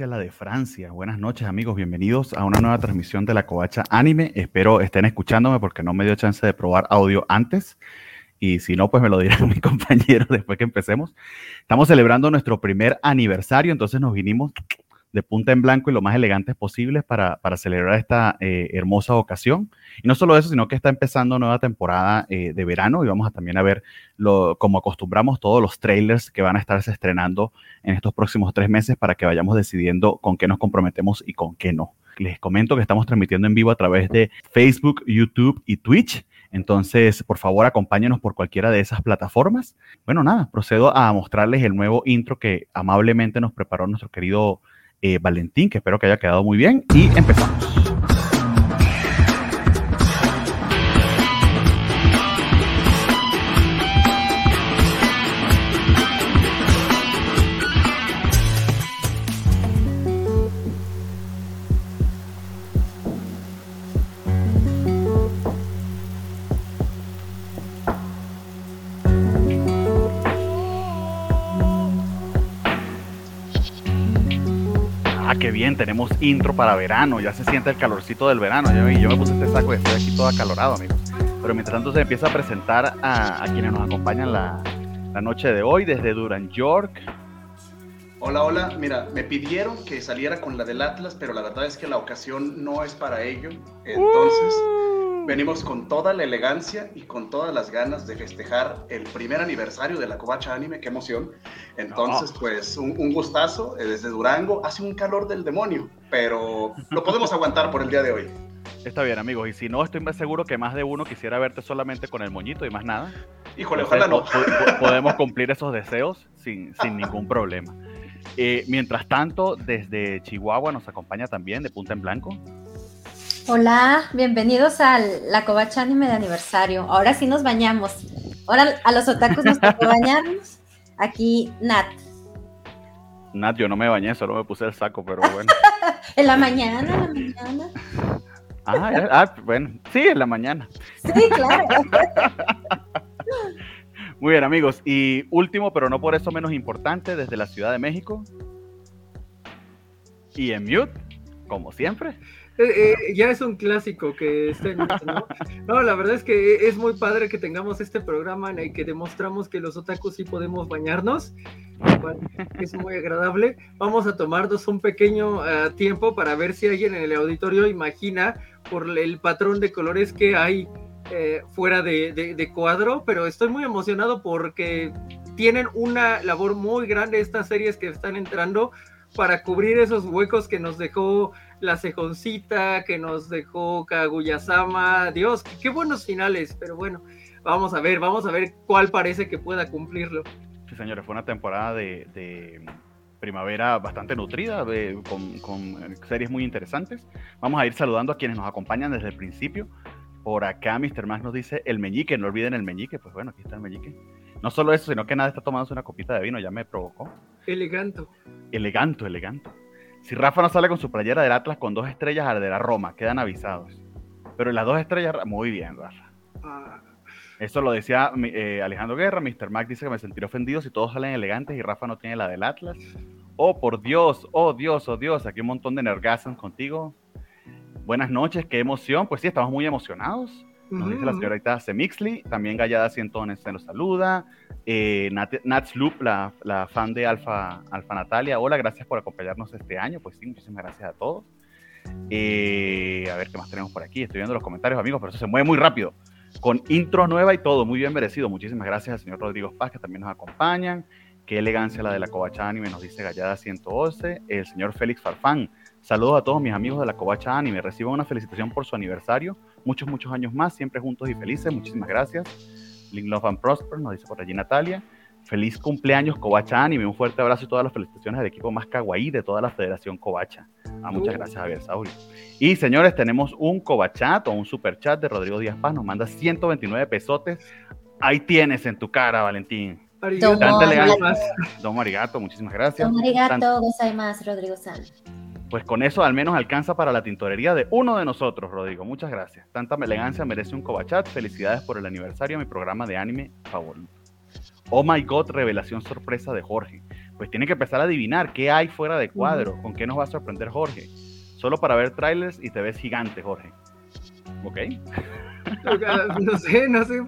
la de Francia. Buenas noches amigos, bienvenidos a una nueva transmisión de la Covacha Anime. Espero estén escuchándome porque no me dio chance de probar audio antes y si no, pues me lo dirá mi compañero después que empecemos. Estamos celebrando nuestro primer aniversario, entonces nos vinimos de punta en blanco y lo más elegantes posibles para, para celebrar esta eh, hermosa ocasión. Y no solo eso, sino que está empezando nueva temporada eh, de verano y vamos a también a ver, lo, como acostumbramos, todos los trailers que van a estarse estrenando en estos próximos tres meses para que vayamos decidiendo con qué nos comprometemos y con qué no. Les comento que estamos transmitiendo en vivo a través de Facebook, YouTube y Twitch. Entonces, por favor, acompáñenos por cualquiera de esas plataformas. Bueno, nada, procedo a mostrarles el nuevo intro que amablemente nos preparó nuestro querido eh, Valentín, que espero que haya quedado muy bien. Y empezamos. Bien, tenemos intro para verano, ya se siente el calorcito del verano. Yo, yo me puse este saco y estoy aquí todo acalorado, amigos. Pero mientras tanto se empieza a presentar a, quienes nos acompañan la, la, noche de hoy desde Durán, York. Hola, hola. Mira, me pidieron que saliera con la del Atlas, pero la verdad es que la ocasión no es para ello. Entonces, uh. Venimos con toda la elegancia y con todas las ganas de festejar el primer aniversario de la Covacha Anime. ¡Qué emoción! Entonces, pues un, gustazo eh, desde Durango. Hace un calor del demonio, pero lo podemos aguantar por el día de hoy. Está bien, amigos. Y si no, estoy más seguro que más de uno quisiera verte solamente con el moñito y más nada. Híjole, ojalá no. podemos cumplir esos deseos sin, sin ningún problema. Eh, mientras tanto, desde Chihuahua nos acompaña también de Punta en Blanco. Hola, bienvenidos a la Covacha Anime de aniversario. Ahora sí nos bañamos. Ahora a los otakus nos tocó bañarnos. Aquí, Nat. Nat, yo no me bañé, solo me puse el saco, pero bueno. en la mañana, en la mañana. Ah, ah, bueno, sí, en la mañana. Sí, claro. Muy bien, amigos. Y último, pero no por eso menos importante, desde la Ciudad de México. Y en mute, como siempre. Eh, eh, ya es un clásico que esté ¿no? ¿no? la verdad es que es muy padre que tengamos este programa en el que demostramos que los otakus sí podemos bañarnos, es muy agradable. Vamos a tomarnos un pequeño ah, tiempo para ver si alguien en el auditorio imagina por el patrón de colores que hay eh, fuera de, de cuadro, pero estoy muy emocionado porque tienen una labor muy grande estas series que están entrando para cubrir esos huecos que nos dejó la cejoncita que nos dejó Kaguya-sama. Dios, qué, buenos finales, pero bueno, vamos a ver, vamos a ver cuál parece que pueda cumplirlo. Sí, señores, fue una temporada de, primavera bastante nutrida, con, series muy interesantes. Vamos a ir saludando a quienes nos acompañan desde el principio. Por acá, Mr. Max nos dice el meñique, no olviden el meñique. Pues bueno, aquí está el meñique. No solo eso, sino que nada está tomándose una copita de vino, ya me provocó. Eleganto. Eleganto, eleganto. Si Rafa no sale con su playera del Atlas con dos estrellas, arderá Roma, quedan avisados. Pero las dos estrellas, muy bien, Rafa. Ah. Eso lo decía eh, Alejandro Guerra. Mr. Mac dice que me sentiré ofendido si todos salen elegantes y Rafa no tiene la del Atlas. Oh, por Dios, oh Dios, oh Dios, aquí un montón de nergasms contigo. Buenas noches, qué emoción. Pues sí, estamos muy emocionados. Nos dice la señorita Semixley. También Gallada Cientones se nos saluda. Eh, Nat, Loop, la, fan de Alfa, Alfa Natalia. Hola, gracias por acompañarnos este año. Pues sí, muchísimas gracias a todos. Eh, a ver qué más tenemos por aquí. Estoy viendo los comentarios, amigos, pero eso se mueve muy rápido. Con intro nueva y todo, muy bien merecido. Muchísimas gracias al señor Rodrigo Paz, que también nos acompañan. Qué elegancia la de la Covacha Anime, nos dice Gallada 111. El señor Félix Farfán. Saludos a todos mis amigos de la Covacha Anime. Reciban una felicitación por su aniversario. Muchos, muchos años más, siempre juntos y felices. Muchísimas gracias. Link Love and Prosper, nos dice por allí Natalia. Feliz cumpleaños, Covacha Anime. Un fuerte abrazo y todas las felicitaciones al equipo más kawaii de toda la Federación Covacha. Ah, muchas uh. gracias, Javier Saurio. Y señores, tenemos un Covachat o un super chat de Rodrigo Díaz Paz. Nos manda 129 pesotes. Ahí tienes en tu cara, Valentín. Don Don Marigato, muchísimas gracias. Don Marigato, más, Rodrigo Sánchez pues con eso al menos alcanza para la tintorería de uno de nosotros, Rodrigo. Muchas gracias. Tanta elegancia merece un Covachat. Felicidades por el aniversario de mi programa de anime favorito. Oh my god, revelación sorpresa de Jorge. pues tiene que empezar a adivinar qué hay fuera de cuadro, con qué nos va a sorprender Jorge. Solo para ver trailers y te ves gigante, Jorge. ¿Ok? no sé, no sé,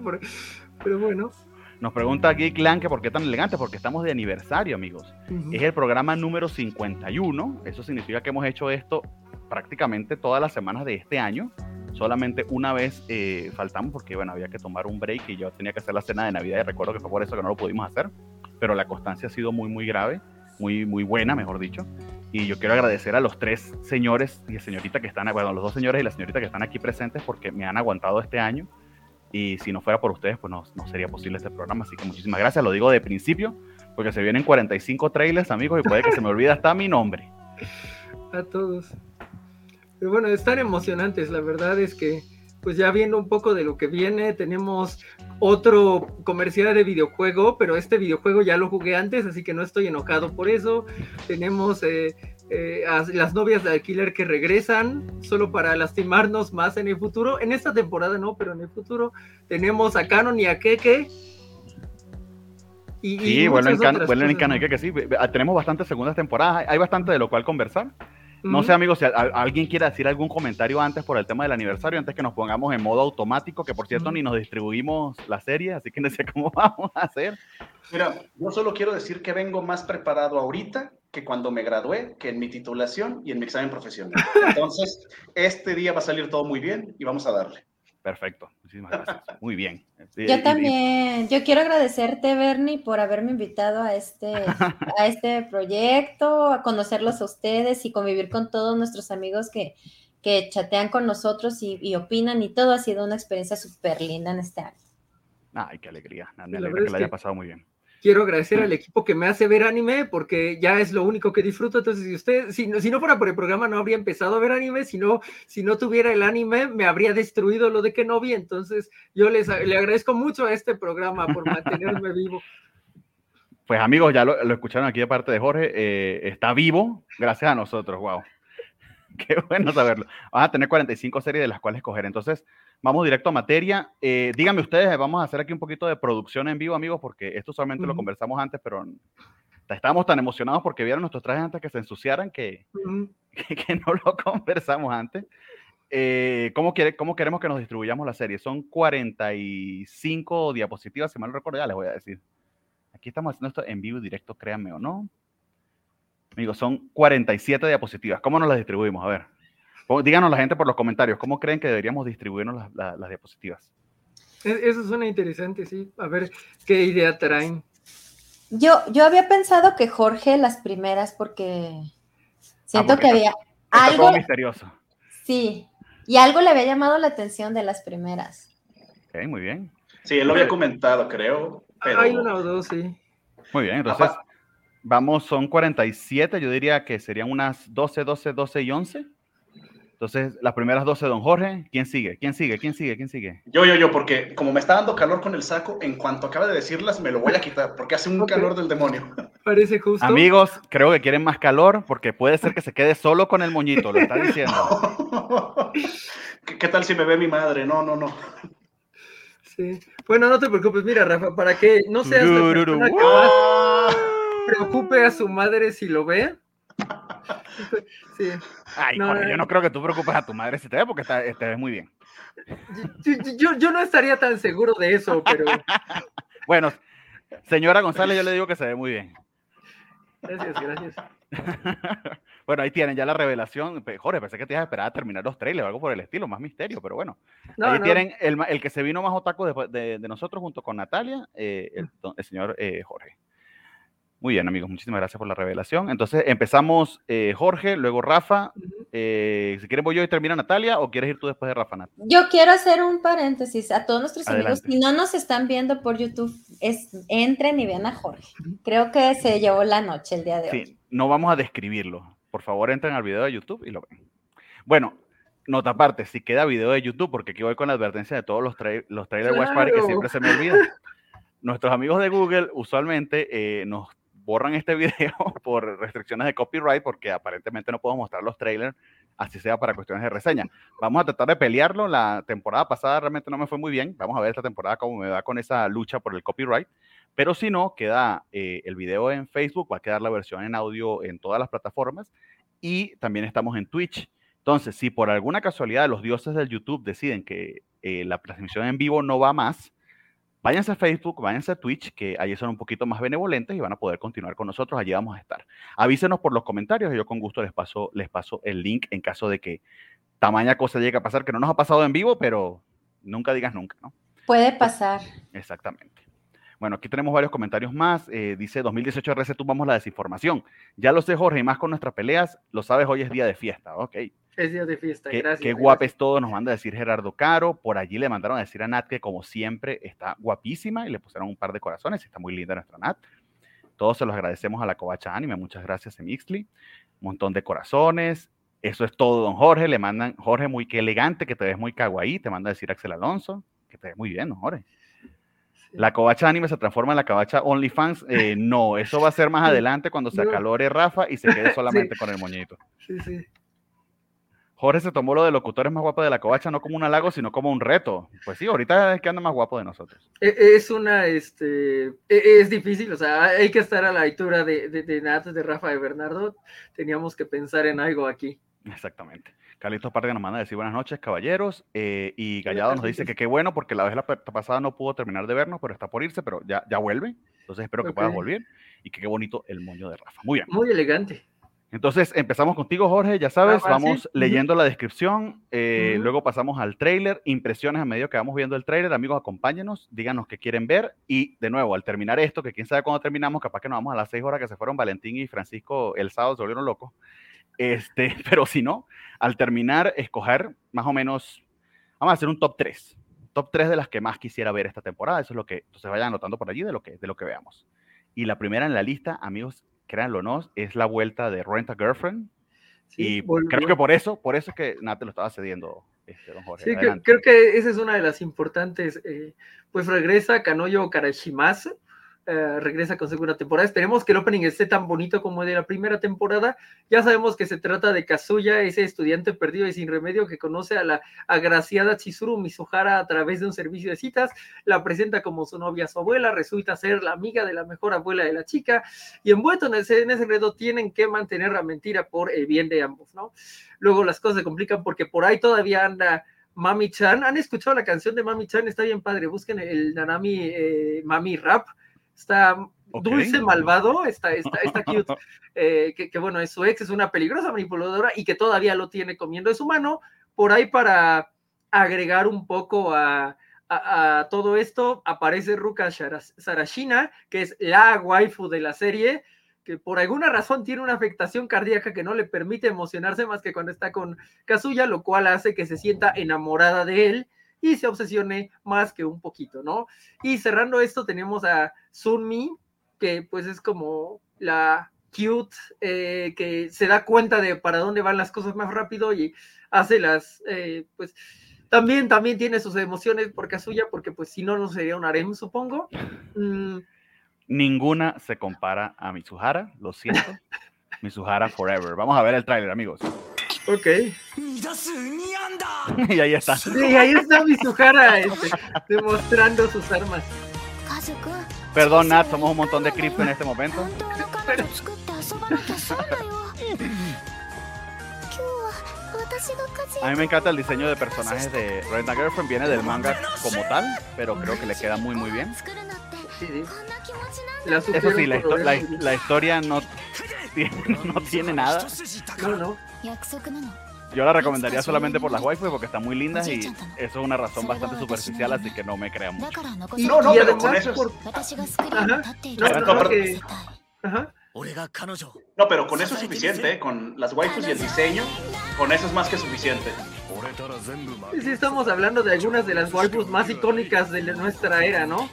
pero bueno. Nos pregunta aquí Clan que por qué tan elegante, porque estamos de aniversario, amigos. Es el programa número 51. Eso significa que hemos hecho esto prácticamente todas las semanas de este año. Solamente una vez eh, faltamos porque, bueno, había que tomar un break y yo tenía que hacer la cena de Navidad y recuerdo que fue por eso que no lo pudimos hacer. Pero la constancia ha sido muy, muy grave, muy, muy buena, mejor dicho. Y yo quiero agradecer a los tres señores y señorita que están, bueno, los dos señores y la señorita que están aquí presentes porque me han aguantado este año y si no fuera por ustedes, pues no, sería posible este programa. Así que muchísimas gracias, lo digo de principio, porque se vienen 45 trailers, amigos, y puede que se me olvide hasta mi nombre. A todos. Pero bueno, están emocionantes, la verdad es que, pues ya viendo un poco de lo que viene, tenemos otro comercial de videojuego, pero este videojuego ya lo jugué antes, así que no estoy enojado por eso. Tenemos eh, eh, a las novias de Alquiler que regresan solo para lastimarnos más en el futuro. En esta temporada no, pero en el futuro tenemos a Canon y a Keke. Y, sí, bueno, en, Canon y Keke sí. Tenemos bastantes segundas temporadas, hay bastante de lo cual conversar. No sé, amigos, si alguien quiere decir algún comentario antes por el tema del aniversario, antes que nos pongamos en modo automático, que por cierto ni nos distribuimos la serie, así que no sé cómo vamos a hacer. Mira, yo solo quiero decir que vengo más preparado ahorita que cuando me gradué, que en mi titulación y en mi examen profesional. Entonces, este día va a salir todo muy bien y vamos a darle. Perfecto, muchísimas gracias. Muy bien. Yo también, yo quiero agradecerte, Bernie, por haberme invitado a este, a este proyecto, a conocerlos a ustedes y convivir con todos nuestros amigos que, que chatean con nosotros y, opinan y todo. Ha sido una experiencia súper linda en este año. Ay, qué alegría. Me alegra que la haya pasado muy bien quiero agradecer al equipo que me hace ver anime porque ya es lo único que disfruto. Entonces, si usted, si, no fuera por el programa, no habría empezado a ver anime. Si no, si no tuviera el anime, me habría destruido lo de que no vi. Entonces, yo les le agradezco mucho a este programa por mantenerme vivo. Pues amigos, ya lo, escucharon aquí de parte de Jorge, eh, está vivo gracias a nosotros, wow. Qué bueno saberlo. Vamos a tener 45 series de las cuales escoger. Entonces, Vamos directo a materia. Eh, díganme ustedes, vamos a hacer aquí un poquito de producción en vivo, amigos, porque esto solamente lo conversamos antes, pero estábamos tan emocionados porque vieron nuestros trajes antes que se ensuciaran que, que, no lo conversamos antes. Eh, ¿cómo, quiere, ¿Cómo queremos que nos distribuyamos la serie? Son 45 diapositivas, si mal no recuerdo, ya les voy a decir. Aquí estamos haciendo esto en vivo y directo, créanme o no. Amigos, son 47 diapositivas. ¿Cómo nos las distribuimos? A ver. Díganos la gente por los comentarios, ¿cómo creen que deberíamos distribuirnos las, diapositivas? Eso suena interesante, sí. A ver qué idea traen. Yo, yo había pensado que Jorge las primeras porque siento ah, que había algo misterioso. Sí, y algo le había llamado la atención de las primeras. Ok, muy bien. Sí, él lo había comentado, creo. Hay una o dos, sí. Muy bien, entonces vamos, son 47, yo diría que serían unas 12, 12, 12 y 11. Entonces, las primeras 12, don Jorge, ¿quién sigue? ¿Quién sigue? ¿Quién sigue? ¿Quién sigue? Yo, yo, yo, porque como me está dando calor con el saco, en cuanto acabe de decirlas, me lo voy a quitar, porque hace un calor del demonio. Parece justo. Amigos, creo que quieren más calor, porque puede ser que se quede solo con el moñito, lo está diciendo. ¿Qué, tal si me ve mi madre? No, no, no. Sí. Bueno, no te preocupes, mira, Rafa, para que no seas la persona que más preocupe a su madre si lo ve. Sí. Ay, yo no creo que tú preocupes a tu madre si te ve porque te ves muy bien. Yo, yo, no estaría tan seguro de eso, pero. bueno, señora González, yo le digo que se ve muy bien. Gracias, gracias. bueno, ahí tienen ya la revelación. Jorge, pensé que te ibas a esperar a terminar los trailers o algo por el estilo, más misterio, pero bueno. ahí tienen el, el, que se vino más otaku de, de, nosotros junto con Natalia, eh, el, el, señor eh, Jorge. Muy bien, amigos, muchísimas gracias por la revelación. Entonces empezamos eh, Jorge, luego Rafa. Eh, si quieres voy yo y termina Natalia o quieres ir tú después de Rafa, Nat? Yo quiero hacer un paréntesis a todos nuestros amigos. Si no nos están viendo por YouTube, es, entren y vean a Jorge. Creo que se llevó la noche el día de hoy. Sí, no vamos a describirlo. Por favor, entren al video de YouTube y lo ven. Bueno, nota aparte, si queda video de YouTube, porque aquí voy con la advertencia de todos los, los trailers Watch Party que siempre se me olvidan. Nuestros amigos de Google usualmente eh, nos borran este video por restricciones de copyright porque aparentemente no puedo mostrar los trailers, así sea para cuestiones de reseña. Vamos a tratar de pelearlo. La temporada pasada realmente no me fue muy bien. Vamos a ver esta temporada cómo me va con esa lucha por el copyright. Pero si no, queda eh, el video en Facebook, va a quedar la versión en audio en todas las plataformas y también estamos en Twitch. Entonces, si por alguna casualidad los dioses del YouTube deciden que eh, la transmisión en vivo no va más, váyanse a Facebook, váyanse a Twitch, que allí son un poquito más benevolentes y van a poder continuar con nosotros. Allí vamos a estar. Avísenos por los comentarios y yo con gusto les paso, les paso el link en caso de que tamaña cosa llegue a pasar, que no nos ha pasado en vivo, pero nunca digas nunca, ¿no? Puede pasar. Exactamente. Bueno, aquí tenemos varios comentarios más. Eh, dice 2018 RC, tumbamos la desinformación. Ya lo sé, Jorge, y más con nuestras peleas, lo sabes, hoy es día de fiesta. Ok. Es día de fiesta, qué, gracias. Qué guapes todo, nos manda a decir Gerardo Caro. Por allí le mandaron a decir a Nat que, como siempre, está guapísima y le pusieron un par de corazones. Está muy linda nuestra Nat. Todos se los agradecemos a la Covacha Anime. Muchas gracias, Emixli. Un montón de corazones. Eso es todo, don Jorge. Le mandan, Jorge, muy que elegante, que te ves muy kawaii. Te manda a decir Axel Alonso, que te ves muy bien, don Jorge. La covacha anime se transforma en la covacha OnlyFans. Eh, no, eso va a ser más adelante cuando se acalore Rafa y se quede solamente con el moñito. Sí, sí. Jorge se tomó lo de locutores más guapos de la covacha no como un halago, sino como un reto. Pues sí, ahorita es que anda más guapo de nosotros. E, es una, este, e, es difícil, o sea, hay que estar a la altura de, de, de Nat, de Rafa, de Bernardo. Teníamos que pensar en algo aquí. Exactamente. Carlitos Parga nos manda a decir buenas noches, caballeros. Eh, y Gallado nos dice que qué bueno, porque la vez la pasada no pudo terminar de vernos, pero está por irse, pero ya, ya vuelve. Entonces espero que okay. puedas volver. Y que qué bonito el moño de Rafa. Muy bien. Muy elegante. Entonces empezamos contigo, Jorge. Ya sabes, ah, vamos sí. leyendo la descripción. Eh, uh -huh. Luego pasamos al trailer. Impresiones a medida que vamos viendo el trailer. Amigos, acompáñenos. Díganos qué quieren ver. Y de nuevo, al terminar esto, que quién sabe cuándo terminamos, capaz que nos vamos a las seis horas que se fueron Valentín y Francisco el sábado, se volvieron locos. Este, pero si no, al terminar, escoger más o menos, vamos a hacer un top 3. Top 3 de las que más quisiera ver esta temporada. Eso es lo que entonces vayan anotando por allí de lo que, de lo que veamos. Y la primera en la lista, amigos, créanlo o no, es la vuelta de Rent a Girlfriend. Sí, y volvió. creo que por eso, por eso es que Nate lo estaba cediendo, este, don Jorge. Sí, que, creo que esa es una de las importantes. Eh, pues regresa Kanoyo Karashimasu, Uh, regresa con segunda temporada. Esperemos que el opening esté tan bonito como el de la primera temporada. Ya sabemos que se trata de Kazuya, ese estudiante perdido y sin remedio que conoce a la agraciada Chizuru Mizuhara a través de un servicio de citas, la presenta como su novia, su abuela, resulta ser la amiga de la mejor abuela de la chica, y envuelto en ese, en ese enredo tienen que mantener la mentira por el bien de ambos, ¿no? Luego las cosas se complican porque por ahí todavía anda Mami Chan. ¿Han escuchado la canción de Mami Chan? Está bien padre. Busquen el Nanami eh, Mami Rap está okay. dulce, malvado, está, está, está cute, eh, que, que, bueno, es su ex, es una peligrosa manipuladora y que todavía lo tiene comiendo de su mano, por ahí para agregar un poco a, a, a todo esto, aparece Ruka Sarashina, que es la waifu de la serie, que por alguna razón tiene una afectación cardíaca que no le permite emocionarse más que cuando está con Kazuya, lo cual hace que se sienta enamorada de él, y se obsesione más que un poquito, ¿no? Y cerrando esto tenemos a Sunmi, que pues es como la cute, eh, que se da cuenta de para dónde van las cosas más rápido y hace las, eh, pues también, también tiene sus emociones por Kazuya, porque pues si no, no sería un harem, supongo. Mm. Ninguna se compara a Mizuhara, lo siento. Mizuhara Forever. Vamos a ver el tráiler, amigos. Ok. y ahí está. Sí, ahí está Mizuhara este, demostrando sus armas. Perdón, Nat, somos un montón de cripto en este momento. A mí me encanta el diseño de personajes de Rent a Girlfriend. Viene del manga como tal, pero creo que le queda muy, muy bien. Sí, sí. Eso sí, la, histo la, la historia no tiene, no tiene nada. No, no. Yo la recomendaría solamente por las waifus porque están muy lindas y eso es una razón bastante superficial, así que no me crean mucho. No, no, pero con eso por... Ajá. No, pero con eso es suficiente, ¿eh? con las waifus y el diseño, con eso es más que suficiente. Sí, estamos hablando de algunas de las waifus más icónicas de nuestra era, ¿no?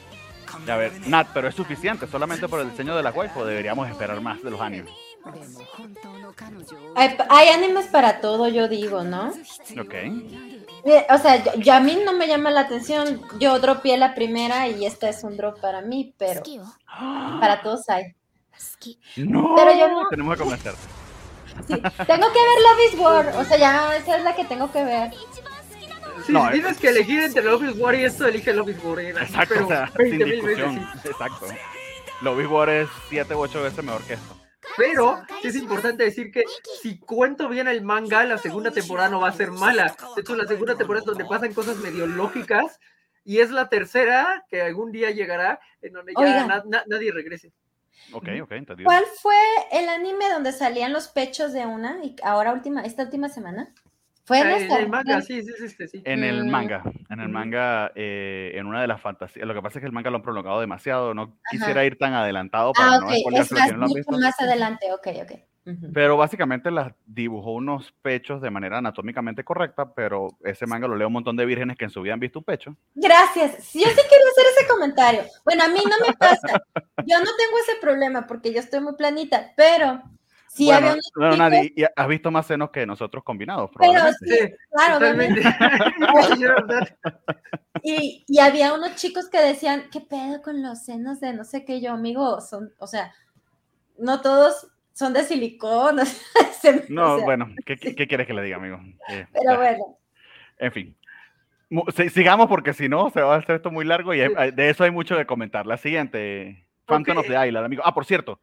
A ver, Nat, pero es suficiente, solamente por el diseño de la waifu deberíamos esperar más de los animes. Hay, hay, animes para todo, yo digo, ¿no? Ok. O sea, yo, yo, a mí no me llama la atención. Yo dropeé la primera y esta es un drop para mí, pero para todos hay. No, pero yo no. Tenemos que convencerte. Sí, tengo que ver Love is War. O sea, ya esa es la que tengo que ver. si tienes que elegir entre Love War y esto, elige Love War. Exacto, pero o sea, 20 sin veces, discusión. sí. Exacto. Love War es 7 u 8 veces mejor que esto. Pero sí es importante decir que si cuento bien el manga, la segunda temporada no va a ser mala. De hecho, la segunda temporada es donde pasan cosas medio lógicas y es la tercera que algún día llegará en donde ya na- na- nadie regrese. Ok, ok, entendido. ¿Cuál fue el anime donde salían los pechos de una y ahora última, esta última semana? Fue en Ah, en esta. el manga, sí, sí, sí, sí, sí. En el Mm. manga, en el manga, eh, en una de las fantasías, lo que pasa es que el manga lo han prolongado demasiado, no quisiera ir tan adelantado para Ah, no ok, spoilear es más, no visto. más adelante, ok, ok. Pero básicamente las dibujó unos pechos de manera anatómicamente correcta, pero ese manga lo leo un montón de vírgenes que en su vida han visto un pecho. Gracias. Sí, Yo sí quería hacer ese comentario. Bueno, a mí no me pasa. Yo no tengo ese problema porque yo estoy muy planita, pero sí bueno, había no, nadie, y has visto más senos que nosotros combinados, pero probablemente. sí, Sí, claro, totalmente. Sí. Y, y había unos chicos que decían, ¿qué pedo con los senos de no sé qué? Yo, amigo, son, o sea, no todos son de silicón. se- No, o sea, bueno, ¿qué, qué- qué quieres que le diga, amigo? Eh, Pero ya. bueno, En fin. Sigamos porque si no se va a hacer esto muy largo y de eso hay mucho que comentar. La siguiente, Phantom of Ok. the Island, amigo. Ah, por cierto,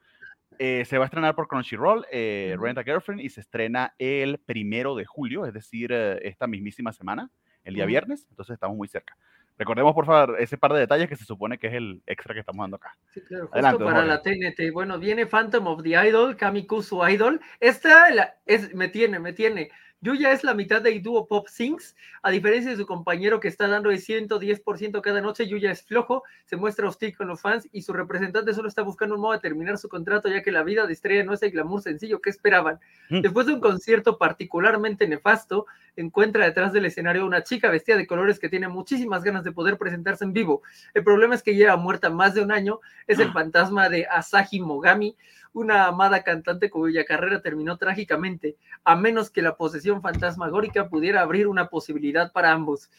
eh, se va a estrenar por Crunchyroll, eh. Rent a Girlfriend, y se estrena el primero de julio, es decir, eh, esta mismísima semana, el día viernes, entonces estamos muy cerca. Recordemos, por favor, ese par de detalles que se supone que es el extra que estamos dando acá. Sí, claro, justo Adelante, para la TNT. Bueno, viene Phantom of the Idol, Kamikusu Idol. Esta la- es, me tiene, me tiene. Yuya es la mitad de dúo Pop Sings, a diferencia de su compañero que está dando el 110% cada noche, Yuya es flojo, se muestra hostil con los fans y su representante solo está buscando un modo de terminar su contrato ya que la vida de estrella no es el glamour sencillo que esperaban. Mm. Después de un concierto particularmente nefasto, encuentra detrás del escenario una chica vestida de colores que tiene muchísimas ganas de poder presentarse en vivo. El problema es que lleva muerta más de un año, es el fantasma de Asahi Mogami, una amada cantante cuya carrera terminó trágicamente, a menos que la posesión fantasmagórica pudiera abrir una posibilidad para ambos.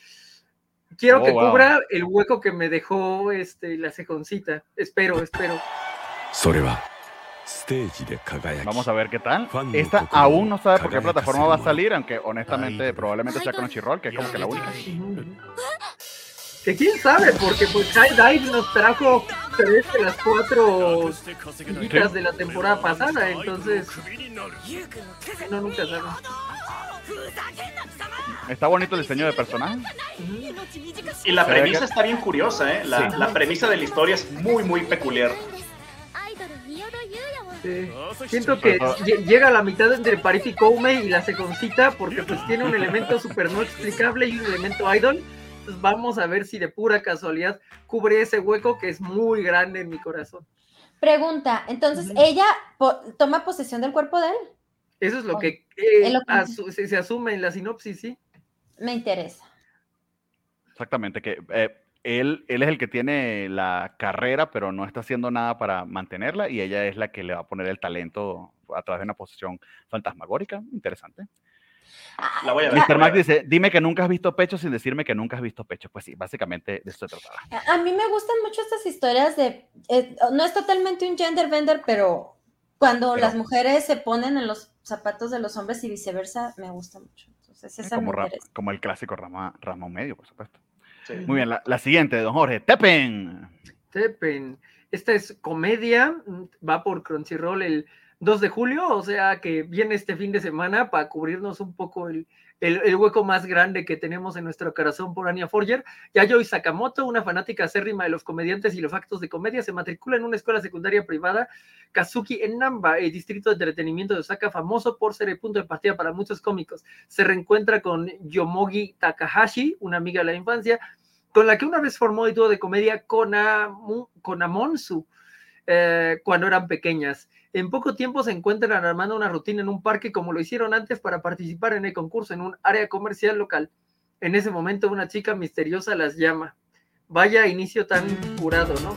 Quiero oh, que wow. cubra el hueco que me dejó este, la cejoncita. Espero, espero. Soreba. Vamos a ver qué tal. Esta aún no sabe por qué plataforma va a salir, aunque honestamente probablemente sea Crunchyroll, que es como que la única. Que quién sabe, porque pues High Dive nos trajo tres de las cuatro de la temporada pasada, entonces no nunca sabe. Está bonito el diseño de personaje. Y la premisa que- está bien curiosa, ¿eh? La, Sí. la premisa de la historia es muy, muy peculiar. Sí. Siento que lle- llega a la mitad entre Paris y Koumei y la seconcita porque pues tiene un elemento súper no explicable y un elemento idol. Vamos a ver si de pura casualidad cubre ese hueco que es muy grande en mi corazón. pregunta, entonces. ¿ella po- toma posesión del cuerpo de él? Eso es lo Oh, que eh, es lo que- asu- se, se asume en la sinopsis, sí. Me interesa. Exactamente, que eh, él, él es el que tiene la carrera, pero no está haciendo nada para mantenerla, y ella es la que le va a poner el talento a través de una posición fantasmagórica. Interesante. La voy a ver. Mr. Max dice, dime que nunca has visto pecho sin decirme que nunca has visto pecho. Pues sí, básicamente de eso se trataba. A mí me gustan mucho estas historias de, eh, no es totalmente un gender bender, pero cuando Pero- las mujeres se ponen en los zapatos de los hombres y viceversa, me gusta mucho. Entonces, esa me Como, como el clásico rama, Ramón Medio, por supuesto. Sí. Muy bien, la, la siguiente, don Jorge. Tepen. Tepen. Esta es comedia, va por Crunchyroll el 2 de julio, o sea que viene este fin de semana para cubrirnos un poco el, el- hueco más grande que tenemos en nuestro corazón por Anya Forger. Yayoi Sakamoto, una fanática acérrima de los comediantes y los actos de comedia, se matricula en una escuela secundaria privada, Kazuki en Namba, el distrito de entretenimiento de Osaka, famoso por ser el punto de partida para muchos cómicos. Se reencuentra con Yomogi Takahashi, una amiga de la infancia, con la que una vez formó el dúo de comedia con, eh, cuando eran pequeñas en poco tiempo se encuentran armando una rutina en un parque como lo hicieron antes para participar en el concurso en un área comercial local. En ese momento una chica misteriosa las llama. Vaya inicio tan curado, ¿no?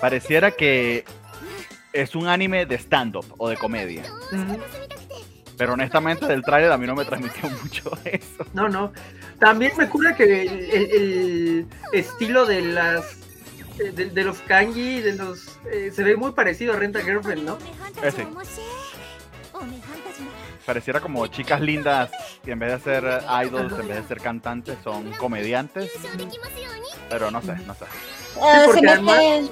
Pareciera que es un anime de stand-up o de comedia. Pero honestamente del trailer a mí no me transmitió mucho eso. No, no. También me cura que el estilo de las de, los kanji, de los... Eh, se ve muy parecido a Renta Girlfriend, ¿no? Ese. Pareciera como chicas lindas que en vez de ser eh, idols, en vez de ser cantantes, son comediantes. Pero no sé, no sé. Eh,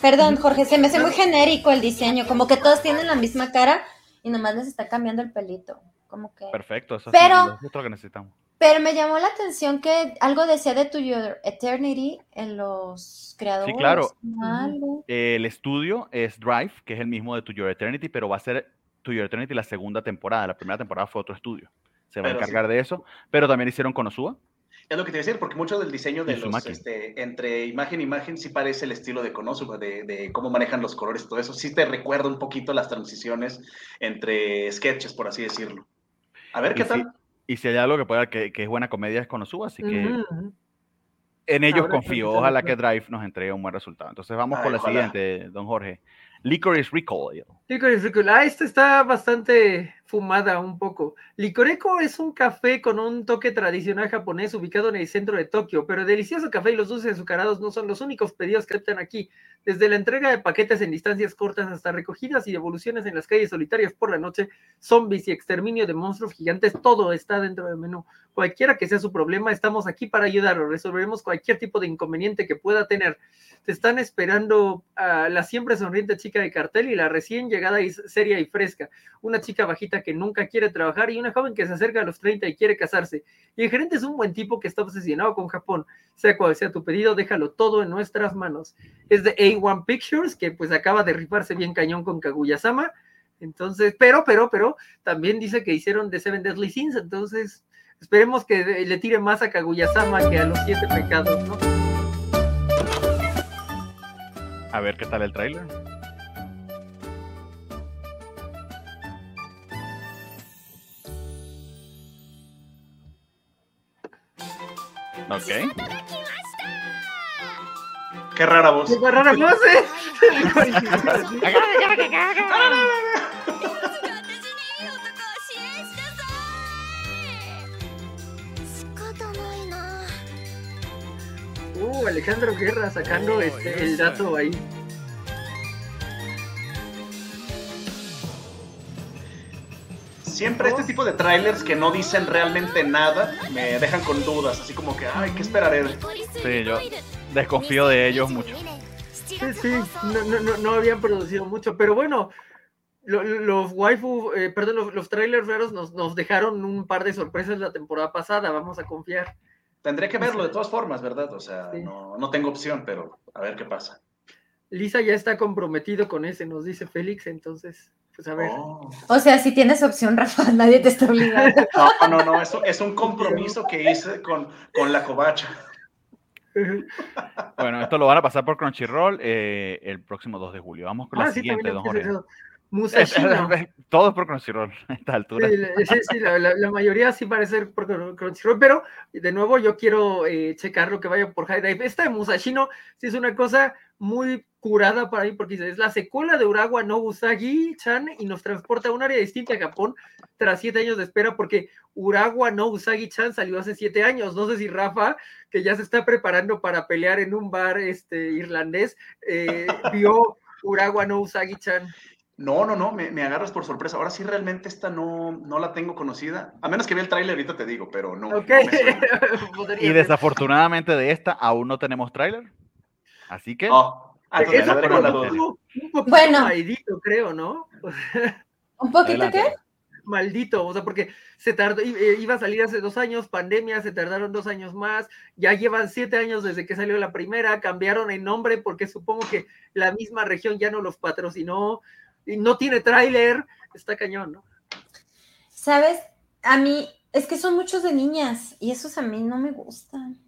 Perdón, Jorge, se me hace muy genérico el diseño, como que todos tienen la misma cara y nomás les está cambiando el pelito. Como que... Perfecto, eso Pero... es lo que necesitamos pero me llamó la atención que algo decía de To Your Eternity en los creadores. claro. ¿no? Algo. El estudio es Drive, que es el mismo de To Your Eternity, pero va a ser To Your Eternity la segunda temporada. La primera temporada fue otro estudio. Se va a Pero sí. encargar de eso. Pero también hicieron Konosuba. Es lo que te iba a decir, porque mucho del diseño de los, este, entre imagen e imagen, sí parece el estilo de Konosuba, de, de cómo manejan los colores y todo eso. Sí te recuerda un poquito las transiciones entre sketches, por así decirlo. A ver qué Y si, tal. Y si hay algo que, pueda, que, que es buena comedia es Konosuba, así que en ellos confío. Ojalá que. Drive nos entregue un buen resultado. Entonces vamos Ay, con la ojalá. siguiente, don Jorge. Licorice Recoil. Licorice Recoil. Ah, esta está bastante fumada un poco. Licoreco es un café con un toque tradicional japonés ubicado en el centro de Tokio, pero el delicioso café y los dulces azucarados no son los únicos pedidos que aceptan aquí. Desde la entrega de paquetes en distancias cortas hasta recogidas y devoluciones en las calles solitarias por la noche, zombies y exterminio de monstruos gigantes, todo está dentro del menú. Cualquiera que sea su problema, estamos aquí para ayudarlo. Resolveremos cualquier tipo de inconveniente que pueda tener. Te están esperando a la siempre sonriente chica de cartel y la recién llegada y seria y fresca. Una chica bajita que nunca quiere trabajar y una joven que se acerca a los 30 y quiere casarse. Y el gerente es un buen tipo que está obsesionado con Japón. Sea cual sea tu pedido, déjalo todo en nuestras manos. Es de A1 Pictures, que pues acaba de rifarse bien cañón con Kaguya-sama. Entonces, pero, pero, pero, también dice que hicieron The Seven Deadly Sins, entonces esperemos que le tire más a Kaguya-sama que a los siete pecados, ¿no? A ver qué tal el trailer. Ok. Qué rara voz. Qué rara voz, eh. Uh, Alejandro Guerra sacando oh, este, el dato ahí. Siempre este tipo de trailers que no dicen realmente nada me dejan con dudas, así como que, ay, ¿qué esperaré? Sí, yo desconfío de ellos mucho. Sí, sí, no, no, no, habían producido mucho, pero bueno, lo- lo- los waifu, eh, perdón, los, los trailers raros nos, nos dejaron un par de sorpresas la temporada pasada, vamos a confiar. Tendré que verlo de todas formas, ¿verdad? O sea, Sí. no, no tengo opción, pero a ver qué pasa. Lisa ya está comprometido con ese, nos dice Félix, entonces, pues a ver. Oh. O sea, si tienes opción, Rafa, nadie te está obligando. No, no, no, eso es un compromiso que hice con, con la covacha. Bueno, esto lo van a pasar por Crunchyroll eh, el próximo 2 de julio. Vamos con la Ah, sí, siguiente, don Jorge. Musashino. Todo es por Crunchyroll a esta altura. Sí, la- sí, sí, la, la- la mayoría sí parece ser por Crunchyroll, pero de nuevo yo quiero eh, checar lo que vaya por High Dive. Esta de Musashino sí es una cosa muy curada para mí porque es la secuela de Urawa no Usagi-chan y nos transporta a un área distinta a Japón tras siete años de espera porque Urawa no Usagi-chan salió hace siete años. No sé si Rafa, que ya se está preparando para pelear en un bar este, irlandés, eh, vio Urawa no Usagi-chan. No, no, no, me, me agarras por sorpresa. Ahora sí realmente esta no, no la tengo conocida. A menos que vea el tráiler ahorita te digo, pero no. Ok. no me Y desafortunadamente de esta aún no tenemos tráiler. Así que Oh, ah, entonces Es me un un poquito Bueno. maldito, creo, ¿no? ¿Un poquito Adelante. qué? Maldito, o sea, porque se tardó, eh, iba a salir hace dos años, pandemia, se tardaron dos años más, ya llevan siete años desde que salió la primera, cambiaron el nombre porque supongo que la misma región ya no los patrocinó, y no tiene tráiler, está cañón, ¿no? ¿Sabes? A mí, es que son muchos de niñas y esos a mí no me gustan.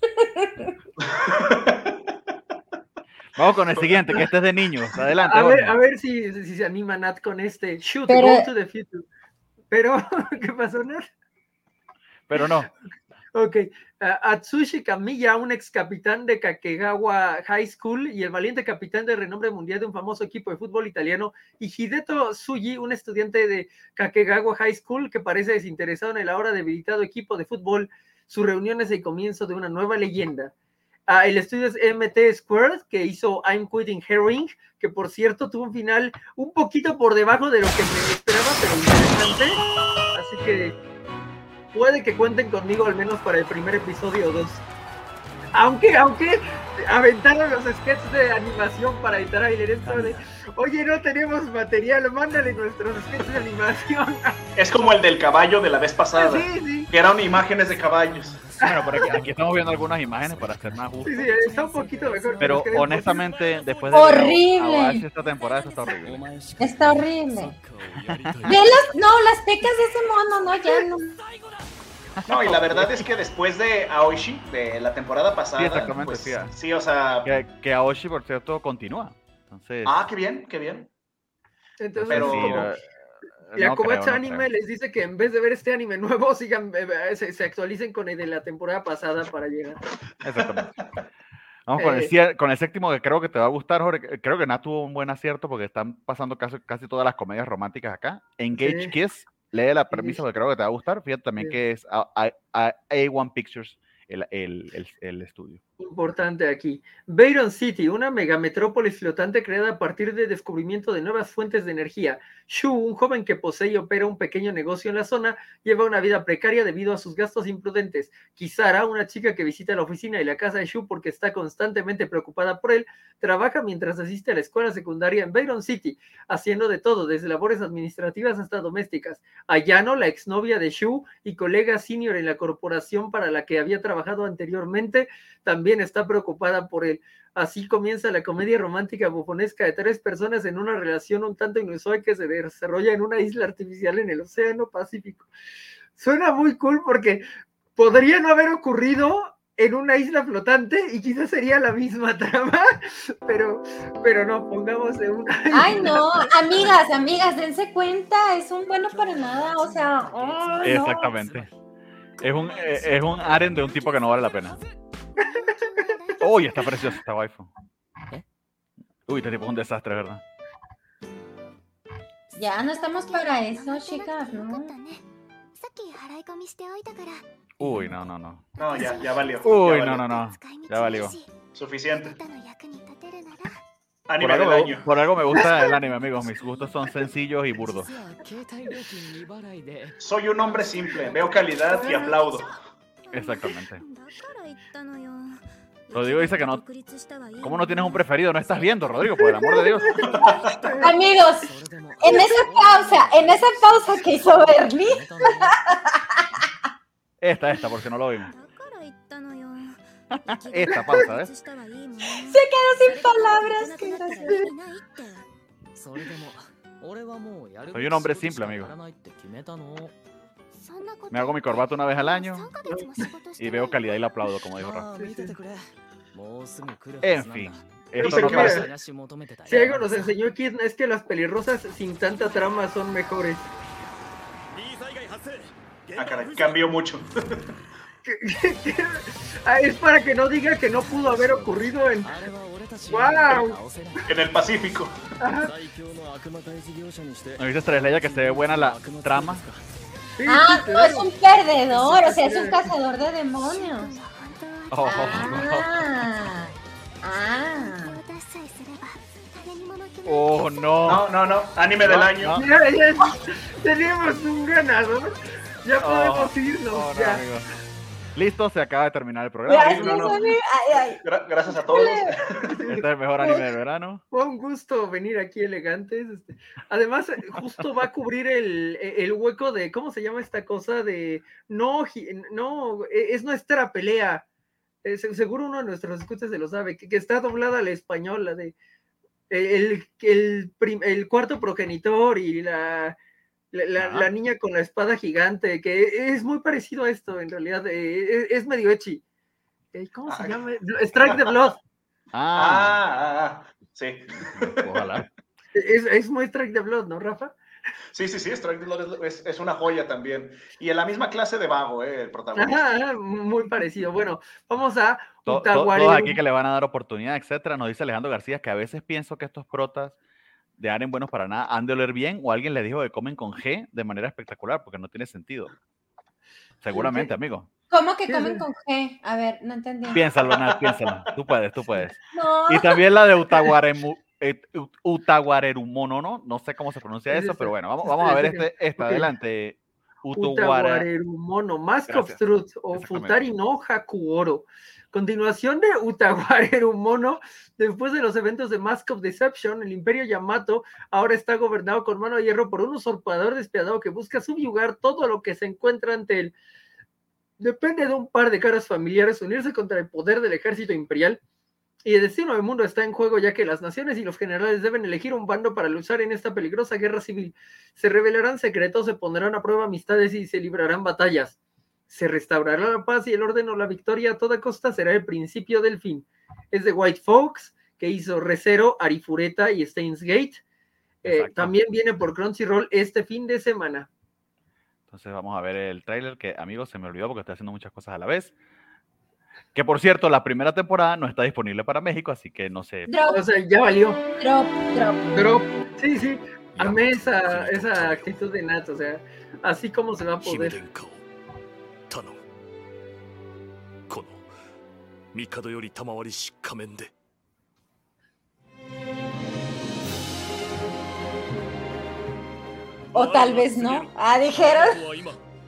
vamos con el siguiente, que este es de niños. Adelante. A ver, a ver si, si se anima Nat con este, shoot, Pero- go to the future. Pero, ¿qué pasó, Nat? Pero no. Ok, Atsushi Kamiya, un ex capitán de Kakegawa High School y el valiente capitán de renombre mundial de un famoso equipo de fútbol italiano, y Hideto Tsuji, un estudiante de Kakegawa High School que parece desinteresado en el ahora debilitado equipo de fútbol. Su reunión es el comienzo de una nueva leyenda. Ah, el estudio es MT Squared, que hizo I'm Quitting Herring, que por cierto tuvo un final un poquito por debajo de lo que me esperaba, pero interesante. Así que puede que cuenten conmigo al menos para el primer episodio o dos. Aunque, aunque aventaron los sketches de animación para editar a esto de, oye, no tenemos material, mándale nuestros sketches de animación. Es como el del caballo de la vez pasada, Sí, sí, que eran imágenes de caballos. Bueno, pero aquí, aquí estamos viendo algunas imágenes para hacer más justo. sí, sí, está un poquito mejor. Pero honestamente, después de Horrible. esta temporada, eso está horrible. Está horrible. Ve las, no, las pecas de ese mono, no, ya no. No, y la verdad es que después de Aoishi, de la temporada pasada, Sí, exactamente, pues, sí, ah. sí, o sea, Que, que Aoshi, por cierto, continúa. Entonces, ah, qué bien, qué bien. Entonces, pero- sí, como- Y no Akobachi creo, no Anime creo. les dice que en vez de ver este anime nuevo, sigan, eh, eh, se, se actualicen con el de la temporada pasada para llegar. Exactamente. Vamos con el, Eh. con el séptimo que creo que te va a gustar, Jorge. Creo que Nat tuvo un buen acierto porque están pasando casi, casi todas las comedias románticas acá. Engage Sí. Kiss, lee la premisa porque creo que te va a gustar. Fíjate también Sí. que es A- A- A- A1 Pictures el, el, el, el estudio. Importante aquí. Bayron City, una megametrópolis flotante creada a partir del descubrimiento de nuevas fuentes de energía. Shu, un joven que posee y opera un pequeño negocio en la zona, lleva una vida precaria debido a sus gastos imprudentes. Kisara, una chica que visita la oficina y la casa de Shu porque está constantemente preocupada por él, trabaja mientras asiste a la escuela secundaria en Bayron City, haciendo de todo, desde labores administrativas hasta domésticas. Ayano, la exnovia de Shu y colega senior en la corporación para la que había trabajado anteriormente, también está preocupada por él. Así comienza la comedia romántica bufonesca de tres personas en una relación un tanto inusual que se desarrolla en una isla artificial en el Océano Pacífico. Suena muy cool porque podría no haber ocurrido en una isla flotante y quizás sería la misma trama, pero, pero no, pongamos en una Ay, no, amigas, amigas, dense cuenta, es un bueno para nada, o sea, no. Exactamente. Es un, eh, es un aren de un tipo que no vale la pena. Uy, está preciosa esta waifu. ¿Eh? Uy, te tipo un desastre, ¿verdad? Ya no estamos para eso, chicas. Uy, no, no, no. No, ya, ya valió. Uy, no, no, no. Ya valió. Suficiente. Anime por, algo, por algo me gusta el anime, amigos. Mis gustos son sencillos y burdos. Soy un hombre simple, veo calidad y aplaudo. Exactamente. Rodrigo dice que no. ¿Cómo no tienes un preferido? No estás viendo, Rodrigo, por el amor de Dios. Amigos, en esa pausa, en esa pausa que hizo Bernie. Esta, esta, porque no lo vimos. Esta pausa, ¿ves? Se quedó sin palabras. Soy un hombre simple, amigo. Me hago mi corbata una vez al año y veo calidad y la aplaudo, como dijo Rafa. En fin. Esto no parece- Si algo nos enseñó Kirna es que las pelirrosas sin tanta trama son mejores. Ah, caray, cambió mucho. Ah, es para que no diga que no pudo haber ocurrido en. ¡Wow! En el Pacífico. Ajá. ¿No viste Leia que se ve buena la trama? Ah, no, es un perdedor, o sea, es un cazador de demonios. Oh, no. Ah, ah. Oh, no. No, no. Anime del año. No. Ya, ya, un ganador. Ya oh, podemos irnos. Oh, ya. Listo, se acaba de terminar el programa. Gracias, no, no. amigo. Ay, ay. Gra- gracias a todos. Este es el mejor anime del verano. Fue un gusto venir aquí elegantes. este. Además, justo va a cubrir el, el hueco de, ¿cómo se llama esta cosa? De, no, no, e- es nuestra pelea. Eh, se- seguro uno de nuestros escuchas se lo sabe, que, que está doblada al español, la de el, el, prim- el cuarto progenitor y la, la, niña con la espada gigante, que es muy parecido a esto, en realidad, eh, es, es medio echi. Eh, ¿Cómo se Ay. llama? Strike the Blood. Ah, Ah, ah, ah. Sí. ojalá. Es, es muy Strike the Blood, ¿no, Rafa? Sí, sí, sí. Strike the Blood es, es una joya también. Y en la misma clase de vago, eh, el protagonista. Ajá, muy parecido. Bueno, vamos a To- to- Utahuari- todos aquí que le van a dar oportunidad, etcétera. Nos dice Alejandro García que a veces pienso que estos protas de Aren buenos para nada han de oler bien o alguien le dijo que comen con G de manera espectacular porque no tiene sentido. Seguramente, amigo. ¿Cómo que comen con G? A ver, no entendí. Piénsalo, Nat, piénsalo. Tú puedes, tú puedes. No. Y también la de Utaguaremu, Ut- Utaguarerumono, ¿no? No sé cómo se pronuncia Es eso, pero bueno, vamos, vamos a ver este, esta. Adelante. Utaguarerumono, Mask of. Truth o. Futari no Hakuoro. Continuación de Utaguarerumono, después de los eventos de Mask of Deception, el Imperio Yamato ahora está gobernado con mano de hierro por un usurpador despiadado que busca subyugar todo lo que se encuentra ante él. Depende de un par de caras familiares unirse contra el poder del ejército imperial. Y el destino del mundo está en juego ya que las naciones y los generales deben elegir un bando para luchar en esta peligrosa guerra civil. Se revelarán secretos, se pondrán a prueba amistades y se librarán batallas. Se restaurará la paz y el orden o la victoria a toda costa será el principio del fin. Es de White Fox, que hizo Recero, Arifureta y Steins Gate. Eh, también viene por Crunchyroll este fin de semana. Entonces vamos a ver el tráiler que, amigos, se me olvidó porque estoy haciendo muchas cosas a la vez. Que por cierto, la primera temporada no está disponible para México, así que no sé. Ya valió. Drop, drop. Drop. Sí, sí. Amé esa, esa actitud de Nat, o sea, así como se va a poder. O tal vez no. Ah, dijeron.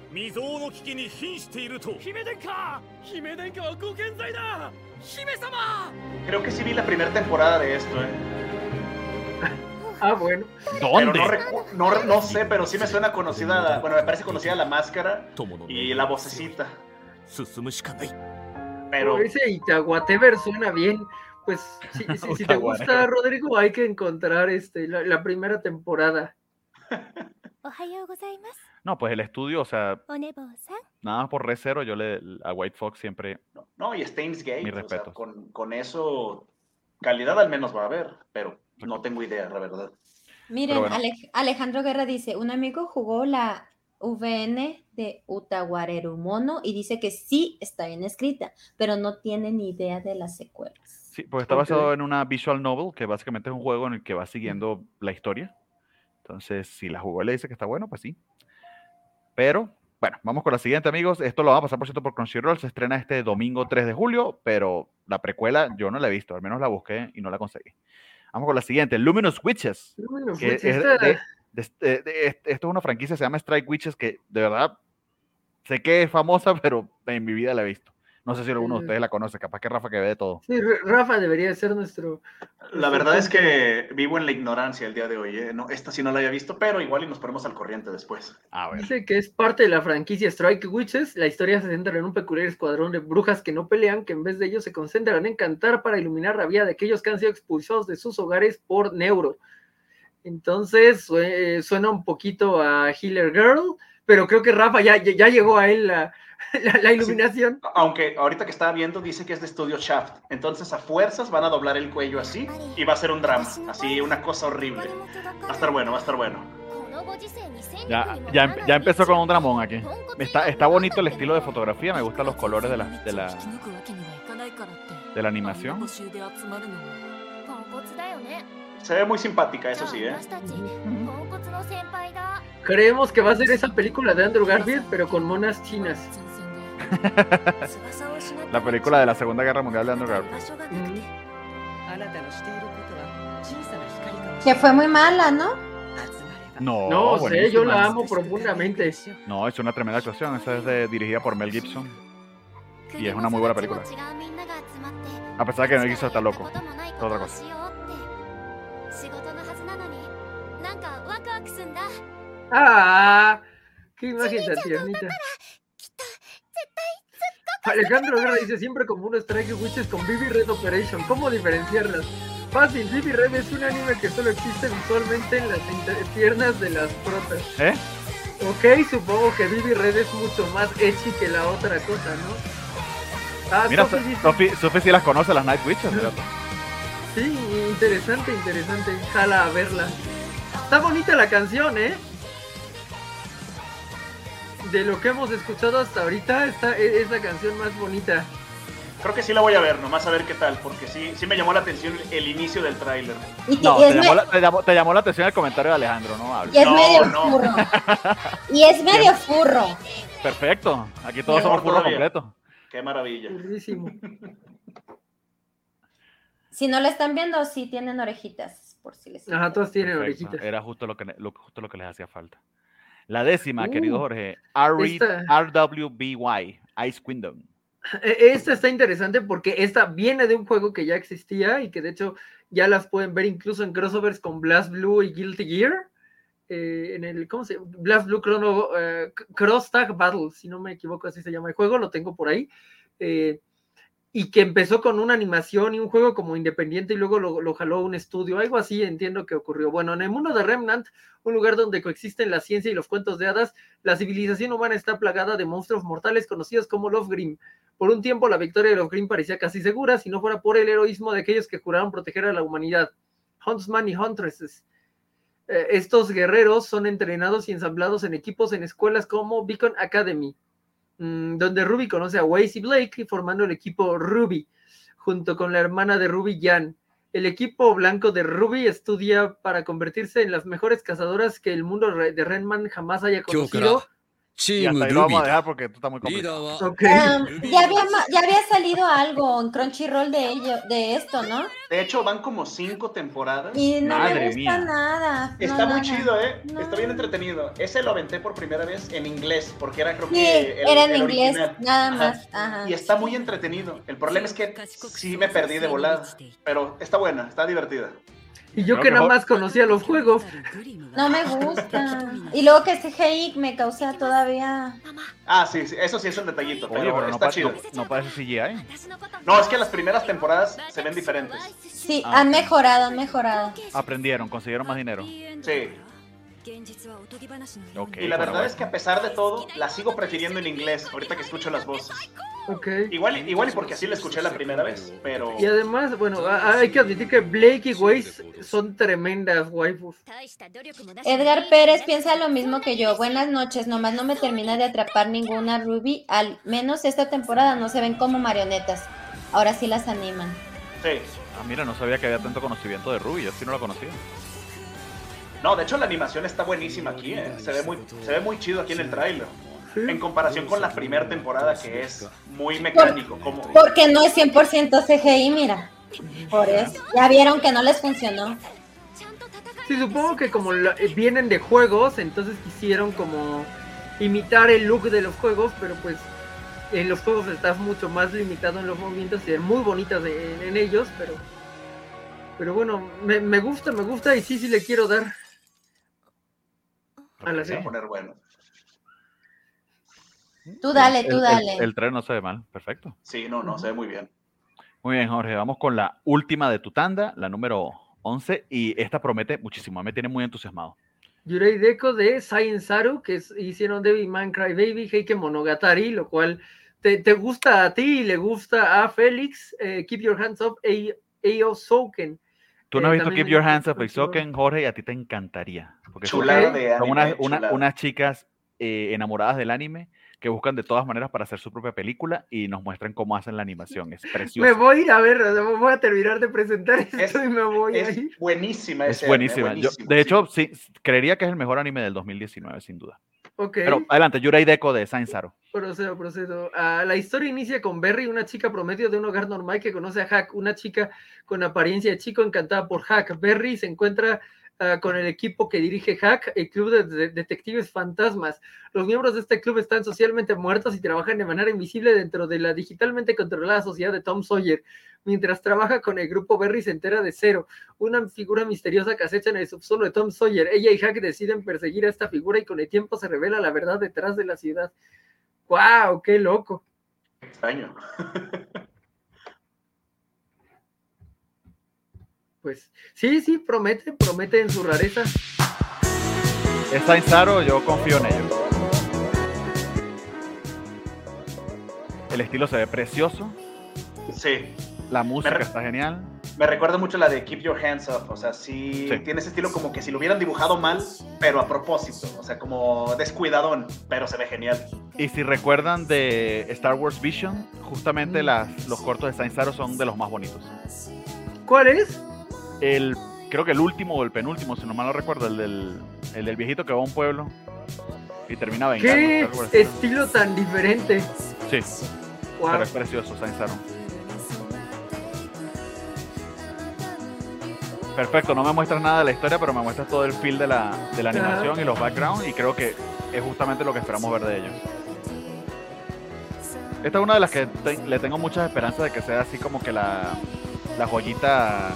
僕は今未曾有の危機に瀕していると姫殿下姫殿下はご健在だ姫様 Creo que sí vi la primera temporada de esto, ¿eh? Ah, bueno. Pero ¿Dónde? no, recu- no, no sé, pero sí me suena conocida. la- bueno, me parece conocida la máscara 友の y la vocecita. 進むしかない Pero Ese Itaguatever suena bien. Pues si, si- si te gusta, Utaguatever. Rodrigo, hay que encontrar este, la, la primera temporada. No, pues el estudio, o sea, nada más por recero, yo le a White Fox siempre. No, no y Steins Gate, o sea, con, con, eso, calidad al menos va a haber, pero no tengo idea, la verdad. Miren, bueno. Alej Alejandro Guerra dice: un amigo jugó la VN de Utaguarerumono y dice que sí está bien escrita, pero no tiene ni idea de las secuelas. Sí, pues está basado okay. en una visual novel, que básicamente es un juego en el que va siguiendo la historia entonces, si la jugó y le dice que está bueno, pues sí. Pero, bueno, vamos con la siguiente, amigos. Esto lo va a pasar, por cierto, por Crunchyroll. Se estrena este domingo 3 de julio, pero la precuela yo no la he visto, al menos la busqué y no la conseguí. Vamos con la siguiente, Luminous Witches. Que pues, es de- esto es una franquicia, se llama Strike Witches, que de verdad sé que es famosa, pero en mi vida la he visto. No sé si alguno de ustedes la conoce, capaz que Rafa que ve de todo. sí, Rafa debería ser nuestro. La verdad es que vivo en la ignorancia el día de hoy. ¿eh? No, esta sí no la había visto, pero igual y nos ponemos al corriente después. A ver. Dice que es parte de la franquicia Strike Witches. La historia se centra en un peculiar escuadrón de brujas que no pelean, que en vez de ello se concentran en cantar para iluminar la vida de aquellos que han sido expulsados de sus hogares por Neuro. Entonces sue- suena un poquito a Healer Girl, pero creo que Rafa ya, ya ya llegó a él la, la- la iluminación. Aunque ahorita que estaba viendo dice que es de estudio Shaft. Entonces a fuerzas van a doblar el cuello así y va a ser un drama. Así, una cosa horrible. Va a estar bueno, va a estar bueno. Ya, ya, ya empezó con un dramón aquí. Está, está bonito el estilo de fotografía, me gustan los colores de la, de la, de la animación. Se ve muy simpática, eso sí, ¿eh? Creemos que va a ser esa película de Andrew Garfield, pero con monas chinas. La película de la Segunda Guerra Mundial de Andrew Garfield. Que fue muy mala, ¿no? No, No sé, yo la amo profundamente. No, es una tremenda actuación. Esa es de- dirigida por Mel Gibson. Y es una muy buena película. A pesar de que no quiso estar loco. Es otra cosa. ¡Ah! ¡Qué imagen tan tiernita! Alejandro Guerra dice siempre como unos Strike Witches con BB Red Operation. ¿Cómo diferenciarlas? Fácil, BB Red es un anime que solo existe visualmente en las piernas de las protas. ¿Eh? Ok, supongo que BB Red es mucho más edgy que la otra cosa, ¿no? Ah, Mira, Sophie Sophie, Sophie sí las conoce, las Night Witches. fíjate. Sí, interesante, interesante. Jala a verla. Está bonita la canción, ¿eh? De lo que hemos escuchado hasta ahorita, esta e- es la canción más bonita. Creo que sí la voy a ver, nomás a ver qué tal, porque sí, sí me llamó la atención el inicio del tráiler. No, te llamó, la, te, llamó, te llamó la atención el comentario de Alejandro, no y es No, medio no. furro. Y es medio furro. Perfecto. Aquí todos Mejor somos furros todavía. completos. Qué maravilla. Chulísimo. Si no la están viendo, sí tienen orejitas, por si les Ajá, todos tienen Perfecto. orejitas. Era justo lo, que, lo- justo lo que les hacía falta. La décima, Uh, querido Jorge. RE esta- RWBY, Ice Kingdom. E- Esta está interesante porque esta viene de un juego que ya existía y que de hecho ya las pueden ver incluso en crossovers con Blast Blue y Guilty Gear. eh, en el, ¿cómo se llama? Blast Blue Chrono, eh, Cross Tag Battle, si no me equivoco, así se llama el juego, lo tengo por ahí. eh, y que empezó con una animación y un juego como independiente y luego lo, jaló un estudio, algo así entiendo que ocurrió. Bueno, en el mundo de Remnant, un lugar donde coexisten la ciencia y los cuentos de hadas, la civilización humana está plagada de monstruos mortales conocidos como Lovegrim. Por un tiempo la victoria de Lovegrim parecía casi segura si no fuera por el heroísmo de aquellos que juraron proteger a la humanidad. Huntsman y Huntresses. Eh, estos guerreros son entrenados y ensamblados en equipos en escuelas como Beacon Academy, Mm, donde Ruby conoce a Waze y Blake formando el equipo Ruby, junto con la hermana de Ruby, Jan. El equipo blanco de Ruby estudia para convertirse en las mejores cazadoras que el mundo de Renman jamás haya conocido y hasta ahí lo vamos a dejar porque tú estás muy complicado. Okay. Um, ya, había, ya, había, salido algo en Crunchyroll de ello, de esto, ¿no? De hecho, van como cinco temporadas. Y no Madre me gusta mía. nada. Está no, muy nada. chido, ¿eh? No. Está bien entretenido. Ese lo aventé por primera vez en inglés, porque era creo sí, que. El, era en el inglés, original. nada más. Ajá. Ajá. Y está muy entretenido. El problema es que sí me perdí de volada. Pero está buena, está divertida. Y yo que nada más conocía los juegos. No me gusta. Y luego que ese CGI me causa todavía. Ah, sí, sí, eso sí es un detallito, Oye, pero no, está pa- chido. no, no parece CGI. No, es que las primeras temporadas se ven diferentes. Sí, Ah, han mejorado, han mejorado. Aprendieron, consiguieron más dinero. Sí. Ok, Y la bueno, verdad es que a pesar de todo, la sigo prefiriendo en inglés, ahorita que escucho las voces. Ok. Igual, igual y porque así la escuché la primera vez, pero... Y además, bueno, hay que admitir que Blake y Waze son tremendas waifus. Edgar Pérez piensa lo mismo que yo. Buenas noches, nomás no me termina de atrapar ninguna Ruby. Al menos esta temporada no se ven como marionetas. Ahora sí las animan. Sí. Ah, mira, no sabía que había tanto conocimiento de Ruby, yo sí no lo conocía. No, de hecho la animación está buenísima aquí, ¿eh? Se ve muy, se ve muy chido aquí en el tráiler. En comparación con la primera temporada que es muy mecánico, como... Porque no es 100% CGI, mira. Por eso. Ya vieron que no les funcionó. Sí, supongo que como la- eh, vienen de juegos, entonces quisieron como imitar el look de los juegos, pero pues en los juegos estás mucho más limitado en los movimientos, se ven muy bonitas en, ellos, pero pero bueno, me, me gusta, me gusta y sí, sí le quiero dar a la Se va a serie. poner bueno. Tú dale, El- tú el- dale. El, tren no se ve mal, perfecto. Sí, no, no, se ve muy bien. Muy bien, Jorge, vamos con la última de tu tanda, la número 11, y esta promete muchísimo, me tiene muy entusiasmado. Yurei Deko de Science Saru, que es- hicieron Devil Man Cry Baby, Heike Monogatari, lo cual te, te gusta a ti y le gusta a Félix, eh, Keep Your Hands Up, Ayo Souken. Tú no has Eh, visto también Keep me Your Hands Up mucho. Isoken, Jorge, y a ti te encantaría. Porque son- Chulada de son anime, unas, una- unas chicas eh, enamoradas del anime que buscan de todas maneras para hacer su propia película y nos muestran cómo hacen la animación. Es Me precioso. voy a ir a ver, voy a terminar de presentar esto Es- y me voy a Es ir. buenísima Es ese anime, buenísima. Yo, buenísimo, de sí. hecho, sí, creería que es el mejor anime del 2019, sin duda. Ok, Pero adelante, Yurei Deco de Saint Saro. procedo, procedo. Ah, la historia inicia con Berry, una chica promedio de un hogar normal que conoce a Hack, una chica con apariencia de chico encantada por Hack. Berry se encuentra ah, con el equipo que dirige Hack, el club de, de- detectives fantasmas. Los miembros de este club están socialmente muertos y trabajan de manera invisible dentro de la digitalmente controlada sociedad de Tom Sawyer. Mientras trabaja con el grupo, Berry se entera de Cero, una figura misteriosa que acecha en el subsuelo de Tom Sawyer. Ella y Hack deciden perseguir a esta figura y con el tiempo se revela la verdad detrás de la ciudad. ¡Wow! ¡Qué loco! Extraño. Pues sí, sí, promete, promete en su rareza. Es Saint Saro, yo confío en ellos. El estilo se ve precioso, Sí. la música está genial. Me recuerda mucho la de Keep Your Hands Up. O sea, sí, Sí. tiene ese estilo como que si lo hubieran dibujado mal, pero a propósito. O sea, como descuidadón, pero se ve genial. Y si recuerdan de Star Wars Vision, justamente Mm. las, los cortos de Saint Saro son de los más bonitos. ¿Cuál es? El, creo que el último o el penúltimo, si no mal no recuerdo, el del, el del viejito que va a un pueblo. Y termina ¿Qué vengando. el estilo. tan diferente? Sí, Wow. pero es precioso, Sainz. Perfecto, no me muestras nada de la historia, pero me muestras todo el feel de la, de la animación y los backgrounds y creo que es justamente lo que esperamos ver de ellos. Esta es una de las que te- le tengo muchas esperanzas de que sea así como que la, la joyita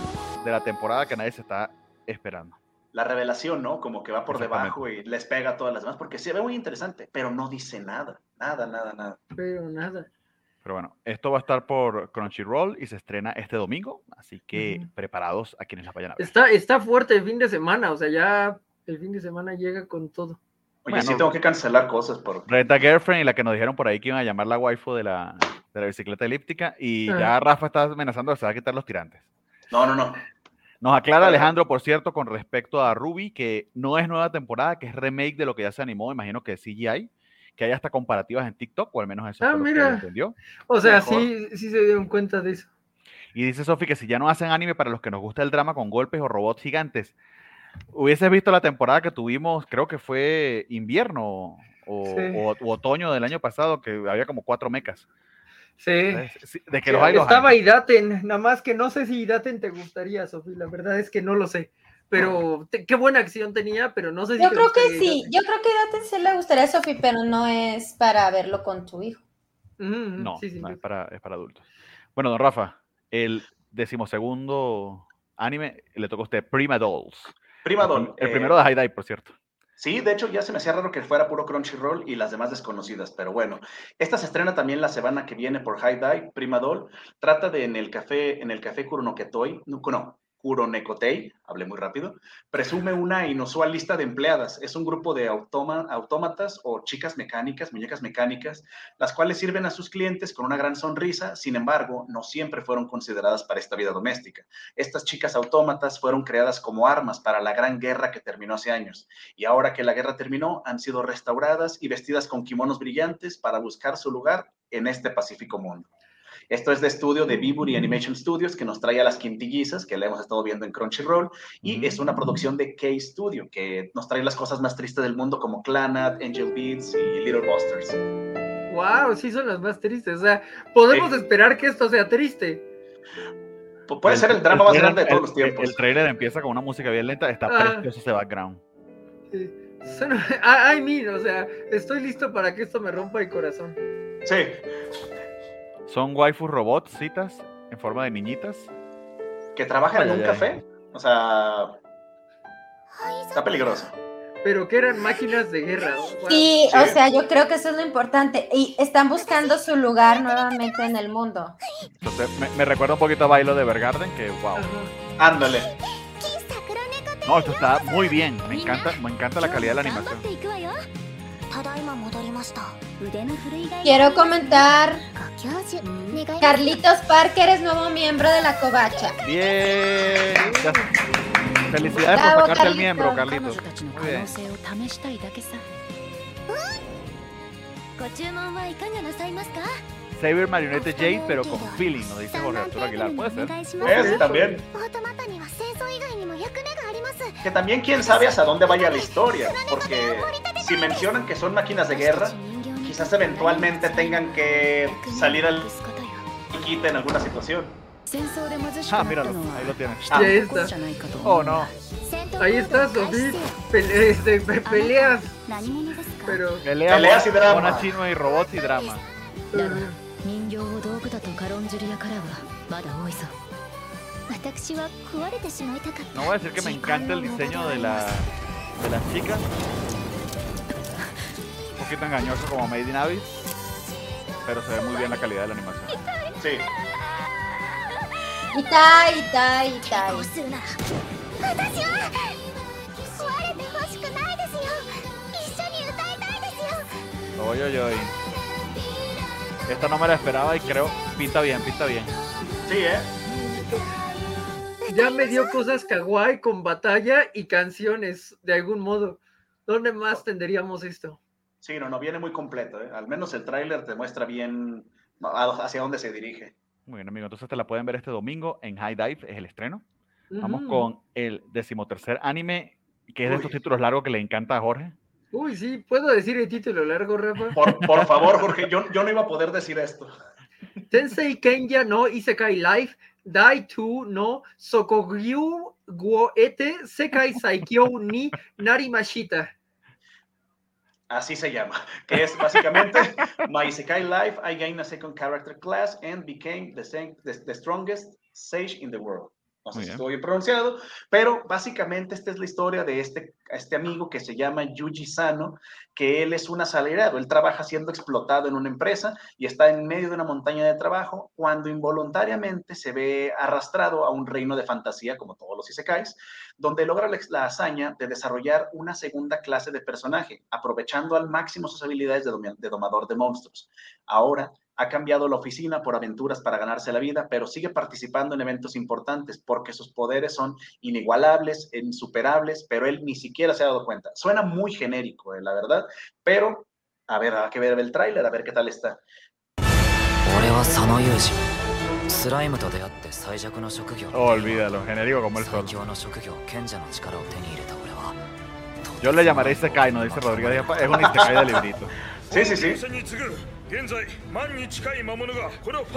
de la temporada que nadie se está esperando. La revelación, ¿no? Como que va por debajo y les pega a todas las demás, porque se ve muy interesante, pero no dice nada, nada, nada, nada. Pero nada. Pero bueno, esto va a estar por Crunchyroll y se estrena este domingo, así que Ujú. preparados a quienes la vayan a ver. Está, está fuerte el fin de semana, o sea, ya el fin de semana llega con todo. Oye, Bueno. sí tengo que cancelar cosas por... Renta Girlfriend y la que nos dijeron por ahí que iban a llamar la waifu de la, de la bicicleta elíptica y Ajá. ya Rafa está amenazando que se va a quitar los tirantes. No, no, no. Nos aclara. Alejandro, por cierto, con respecto a Ruby, que no es nueva temporada, que es remake de lo que ya se animó, imagino que CGI, que hay hasta comparativas en TikTok, o al menos eso Ah, lo que mira. entendió. O sea, Mejor. sí, sí se dieron cuenta de eso. Y dice Sofi que si ya no hacen anime para los que nos gusta el drama con golpes o robots gigantes, hubieses visto la temporada que tuvimos, creo que fue invierno o, Sí. o- otoño del año pasado, que había como cuatro mecas. Sí. De que los hay, los hay. Estaba Idaten, nada más que no sé si Idaten te gustaría, Sofía, la verdad es que no lo sé. Pero te- qué buena acción tenía, pero no sé si Yo te creo que sí, Idaten. yo creo que Daten sí le gustaría a Sofi, pero no es para verlo con tu hijo. Ujú, ujú, No, sí, sí, no, sí. es, para, es para adultos. Bueno, don Rafa, el decimosegundo anime le toca a usted, Prima Dolls. Prima El, Doll. el eh, primero de High Dive, por cierto. Sí, de hecho ya se me hacía raro que fuera puro Crunchyroll y las demás desconocidas, pero bueno, esta se estrena también la semana que viene por High Dive, Prima Doll, trata de en el café, en el café Kuronoketoi, no, no, Kuronekotei, hablé muy rápido, presume una inusual lista de empleadas. Es un grupo de autómatas o chicas mecánicas, muñecas mecánicas, las cuales sirven a sus clientes con una gran sonrisa, sin embargo, no siempre fueron consideradas para esta vida doméstica. Estas chicas autómatas fueron creadas como armas para la gran guerra que terminó hace años y ahora que la guerra terminó, han sido restauradas y vestidas con kimonos brillantes para buscar su lugar en este pacífico mundo. Esto es de estudio de Viburi Animation Studios, que nos trae a las quintillizas, que la hemos estado viendo en Crunchyroll, y es una producción de K-Studio, que nos trae las cosas más tristes del mundo como Clanat, Angel Beats y Little Busters. Wow, sí son las más tristes. O sea, podemos Sí. esperar que esto sea triste. Pu- Puede ser el drama más grande de todos los tiempos. El, trailer empieza con una música bien lenta, está Ah. precioso ese background. Sí. Suena- I, I mean, o sea, estoy listo para que esto me rompa el corazón. Sí, Son waifus robots, citas, en forma de niñitas. que trabajan en un ay, ay. café. O sea, está peligroso. Pero que eran máquinas de guerra. Wow. Sí, Sí. o sea, yo creo que eso es lo importante. Y están buscando su lugar nuevamente en el mundo. Entonces me, me recuerda un poquito a Bailo de Bergarden, que wow. Ándale. No, esto está muy bien. Me encanta, me encanta la calidad de la animación. Quiero comentar. Carlitos Parker es nuevo miembro de la covacha. Bien. Felicidades por sacarte el miembro, Carlitos. Muy bien. Saber Marionette Jade, pero con feeling, nos dice Jorge Arturo Aguilar. ¿Puede ser? Es, también. Que también quién sabe hasta dónde vaya la historia, porque si mencionan que son máquinas de guerra, quizás eventualmente tengan que salir al quita en alguna situación. Ah, míralo, ahí lo tienes. Ah. Ahí está. Oh, no. Ahí está, Sophie. Este, peleas. Pero... Peleas, y drama. Chino y robots y drama. Uh -huh. 人形を道具だと軽んじる輩はまだ多いぞ私は壊れてしまいたかった No voy a decir que me encanta el diseño de, la, de las chicas. Un poquito engañoso como Made in Abyss. Pero se ve muy bien la calidad de la animación. Sí. Itai, Itai, Itai. こうするなら私は壊れてほしくないですよ一緒に歌いたい esta no me la esperaba y creo pinta bien, pinta bien. Sí, ¿eh? Ya me dio cosas kawaii con batalla y canciones, de algún modo. ¿Dónde más tendríamos esto? Sí, no, no, viene muy completo, ¿eh? Al menos el tráiler te muestra bien hacia dónde se dirige. Muy bien, amigo. Entonces te la pueden ver este domingo en High Dive, es el estreno. Vamos con el decimotercer anime, que es de estos títulos largos que le encanta a Jorge. Uy, sí, ¿puedo decir el título largo, Rafa? Por, por favor, Jorge, yo, yo no iba a poder decir esto. Tensei Kenya no Isekai Life Dai Tu no Sokogyu Guo Ete Sekai Saikyo ni Narimashita. Así se llama, que es básicamente My Isekai Life, I gained a second character class and became the, the strongest sage in the world. No sé si estuvo bien pronunciado, pero básicamente esta es la historia de este, este amigo que se llama Yuji Sano, que él es un asalariado, él trabaja siendo explotado en una empresa y está en medio de una montaña de trabajo cuando involuntariamente se ve arrastrado a un reino de fantasía, como todos los isekais, donde logra la, la hazaña de desarrollar una segunda clase de personaje, aprovechando al máximo sus habilidades de domador de monstruos. Ahora ha cambiado la oficina por aventuras para ganarse la vida, pero sigue participando en eventos importantes porque sus poderes son inigualables, insuperables, pero él ni siquiera se ha dado cuenta. Suena muy genérico, eh, la verdad, pero a ver, hay que ver el tráiler, a ver qué tal está. 俺は佐野裕二スライムと出会って最弱の職業 Olvídalo, genérico como el 最 sol. 強の職業賢者の力を手に入れた俺は Yo le llamaré Isekai, no dice Rodríguez. Es un Isekai de librito. Sí, sí, sí.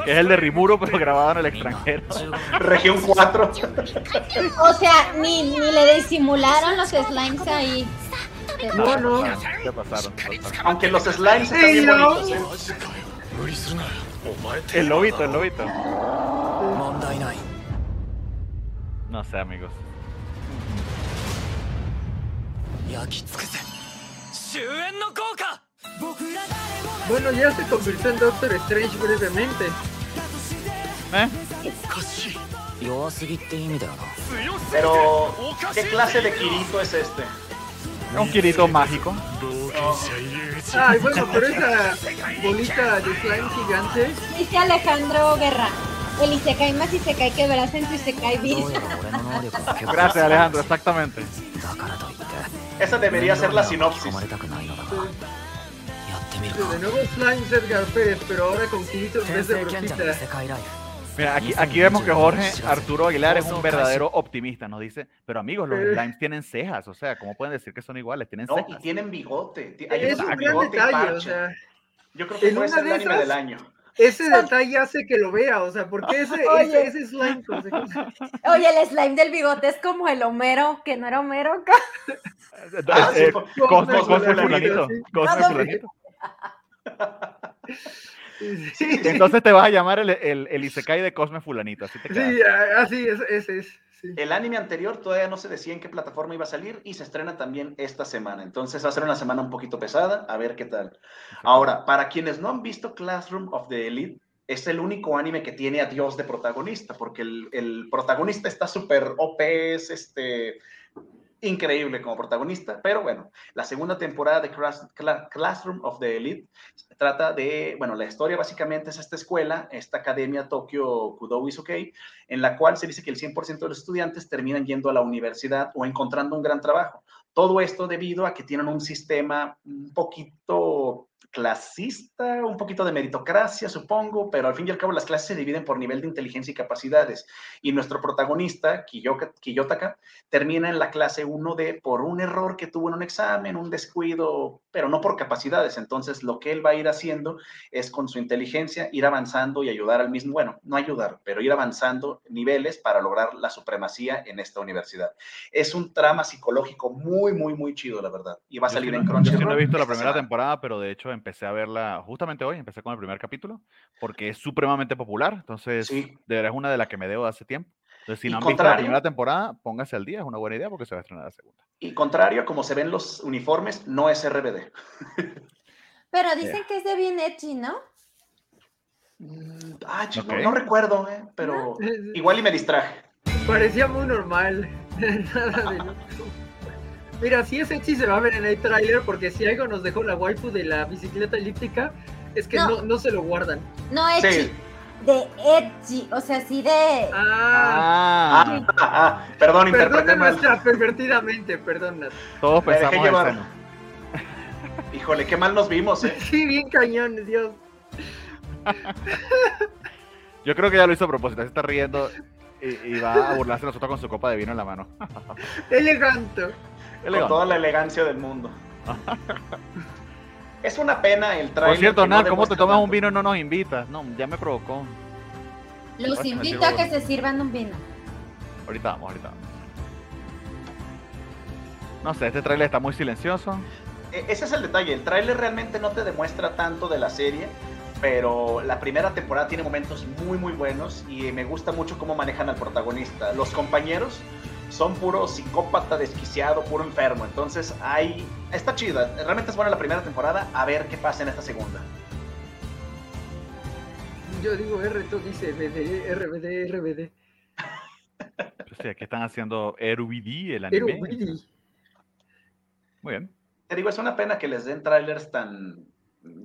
Es el de Rimuro, pero grabado en el extranjero. Región 4. o sea, ni, ni le disimularon los slimes ahí. No, no. ¿Qué pasaron? Aunque los slimes están bien bonitos, ¿eh? El lobito, el lobito. No sé, amigos. No bueno, ya se convirtió en Doctor Strange brevemente. ¿Eh? Pero, ¿qué clase de Kirito es este? Un Kirito mágico. Oh. Ay, bueno, pero esa bolita de slime gigante. Dice Alejandro Guerra. El Isekai más Isekai que verás en tu Isekai vida. Gracias, Alejandro, exactamente. Esa debería ser la sinopsis. De nuevo Slime Edgar Pérez, pero ahora con kilitos en vez de brujita. Mira, aquí, aquí vemos que Jorge Arturo Aguilar es un verdadero optimista, nos dice, pero amigos, los eh. slimes tienen cejas, o sea, ¿cómo pueden decir que son iguales? Tienen no, cejas. y tienen bigote. Hay es un gran detalle, o sea, Yo creo que puede ser el anime esas... del año ese detalle hace que lo vea, o sea, porque ese, Oye. ese, ese slime? Oye, el slime del bigote es como el Homero, que no era Homero. Eh, eh, ah, Cosmo, Cosmo, Cosmo, ah, sí. Entonces te vas a llamar el, el, el Isekai de Cosme Fulanito. Así te quedas. sí, ah, así es, ese es. Sí. El anime anterior todavía no se decía en qué plataforma iba a salir y se estrena también esta semana. Entonces va a ser una semana un poquito pesada, a ver qué tal. Ahora, para quienes no han visto Classroom of the Elite, es el único anime que tiene a Dios de protagonista, porque el, el protagonista está súper OP, es este, increíble como protagonista, pero bueno, la segunda temporada de Class- Cla- Classroom of the Elite trata de, bueno, la historia básicamente es esta escuela, esta academia Tokyo Kudowi Isokei, en la cual se dice que el 100% de los estudiantes terminan yendo a la universidad o encontrando un gran trabajo. Todo esto debido a que tienen un sistema un poquito clasista, un poquito de meritocracia, supongo, pero al fin y al cabo las clases se dividen por nivel de inteligencia y capacidades. Y nuestro protagonista, Kiyoka- Kiyotaka, termina en la clase 1D por un error que tuvo en un examen, un descuido, pero no por capacidades. Entonces, lo que él va a ir haciendo es con su inteligencia ir avanzando y ayudar al mismo, bueno, no ayudar, pero ir avanzando niveles para lograr la supremacía en esta universidad. Es un trama psicológico muy, muy, muy chido, la verdad. Y va a Yo salir sí en no- yo Crunchyroll. no he visto la primera semana. temporada, pero de hecho empecé a verla justamente hoy, empecé con el primer capítulo, porque es supremamente popular, entonces Sí. de verdad es una de las que me debo de hace tiempo. Entonces, si Y no han visto la primera temporada, póngase al día, es una buena idea porque se va a estrenar la segunda. Y contrario a como se ven los uniformes, no es RBD. Pero dicen que es de bien edgy, ¿no? Mm, Ah, chico, no, recuerdo, eh, pero igual y me distraje. Parecía muy normal. Nada de loco. Mira, si ese sí se va a ver en el tráiler, porque si algo nos dejó la waifu de la bicicleta elíptica, es que No. no, no se lo guardan. No edgy, Sí. de edgy, o sea, sí de... Ah, Ah, Ah, ah, perdón, interpreté perdona mal. nuestra pervertidamente, perdona. todos pensamos en llevar. seno. Híjole, qué mal nos vimos, eh. Sí, bien cañón, Dios. Yo creo que ya lo hizo a propósito, se está riendo y, y va a burlarse de nosotros con su copa de vino en la mano. Elegante. Con toda la elegancia del mundo. Es una pena el trailer. Por cierto, que no Nat, ¿cómo te tomas un vino y no nos invitas? No, ya me provocó. Los Ahora invito a que se sirvan un vino. Ahorita vamos, ahorita vamos. No sé, este trailer está muy silencioso. E- Ese es el detalle. El tráiler realmente no te demuestra tanto de la serie, pero la primera temporada tiene momentos muy, muy buenos y me gusta mucho cómo manejan al protagonista. Los compañeros son puro psicópata desquiciado, puro enfermo. Entonces, hay... está chida. Realmente es buena la primera temporada. A ver qué pasa en esta segunda. Yo digo R, tú dice BD, RBD, RBD. Pues sí, aquí están haciendo RBD, el anime. Willy, Muy bien. Te digo, es una pena que les den trailers tan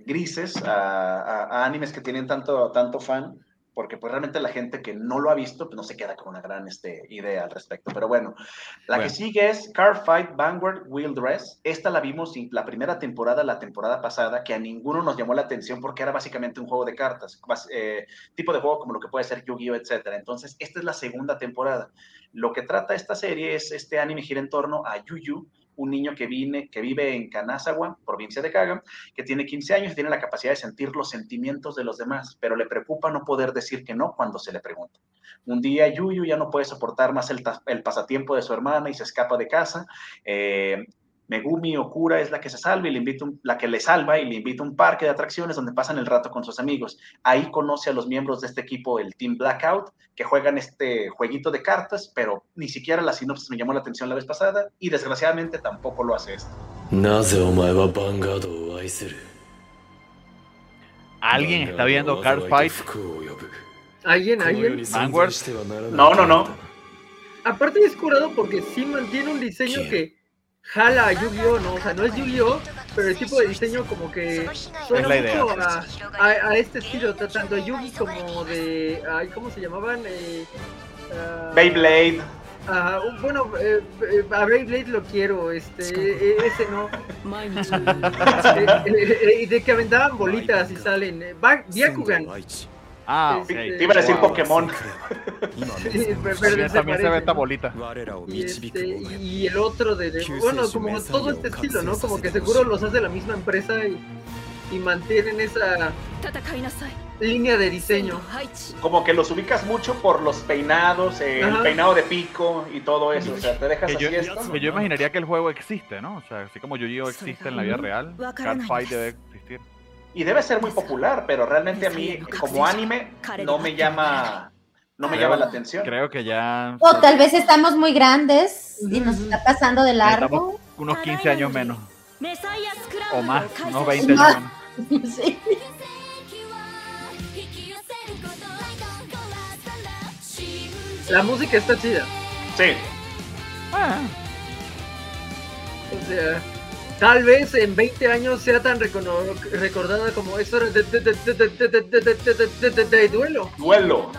grises a, a- a animes que tienen tanto, tanto fan, porque pues realmente la gente que no lo ha visto pues no se queda con una gran este, idea al respecto. Pero bueno, la Bueno. que sigue es Car Fight Vanguard Wheel Dress. Esta la vimos en la primera temporada, la temporada pasada, que a ninguno nos llamó la atención porque era básicamente un juego de cartas, eh, tipo de juego como lo que puede ser Yu-Gi-Oh, etcétera. Entonces, esta es la segunda temporada. Lo que trata esta serie es este anime gira en torno a Yu-Yu, un niño que, vine, que vive en Kanazawa, provincia de Kaga, que tiene 15 años y tiene la capacidad de sentir los sentimientos de los demás, pero le preocupa no poder decir que no cuando se le pregunta. Un día Yuyu ya no puede soportar más el, pasatiempo de su hermana y se escapa de casa. Eh, Megumi Okura es la que se salva y le invita la que le salva y le invita a un parque de atracciones donde pasan el rato con sus amigos. Ahí conoce a los miembros de este equipo, el Team Blackout, que juegan este jueguito de cartas, pero ni siquiera la sinopsis me llamó la atención la vez pasada y desgraciadamente tampoco lo hace esto. Alguien está viendo Card Fight. ¿Alguien? ¿Alguien? No, no, no. Aparte es curado porque sí mantiene un diseño que jala a Yu-Gi-Oh, ¿no? O sea, no es Yu-Gi-Oh, pero el tipo de diseño como que suena Es la idea. mucho a, a- a este estilo, tanto de Yugi como de... Ay, ¿Cómo se llamaban? Eh, ah, Beyblade. bueno, eh, eh, a Beyblade lo quiero, este, eh, ese no. Eh, eh, eh, de que aventaban bolitas y salen. eh, Ba- Byakugan. Ah, ok. Te iba a decir wow, Pokémon. también se ve esta bolita. Y, este, y el otro de... Bueno, como todo este estilo, ¿no? Como que seguro los hace la misma empresa y, y mantienen esa línea de diseño. Como que los ubicas mucho por los peinados, eh, el peinado de pico y todo eso. O sea, te dejas que así yo, esto. Que yo imaginaría que el juego existe, ¿no? O sea, así como Yu-Gi-Oh existe en la vida real, Catfight debe y debe ser muy popular, pero realmente a mí como anime no me llama no me llama la atención. Creo que ya o tal vez estamos muy grandes y nos está pasando de largo. Unos 15 años menos. O más, unos 20 años menos. Sí. La música está chida. Sí. Ah. O sea, Tal vez en 20 años sea tan recordada como eso de duelo. Duelo.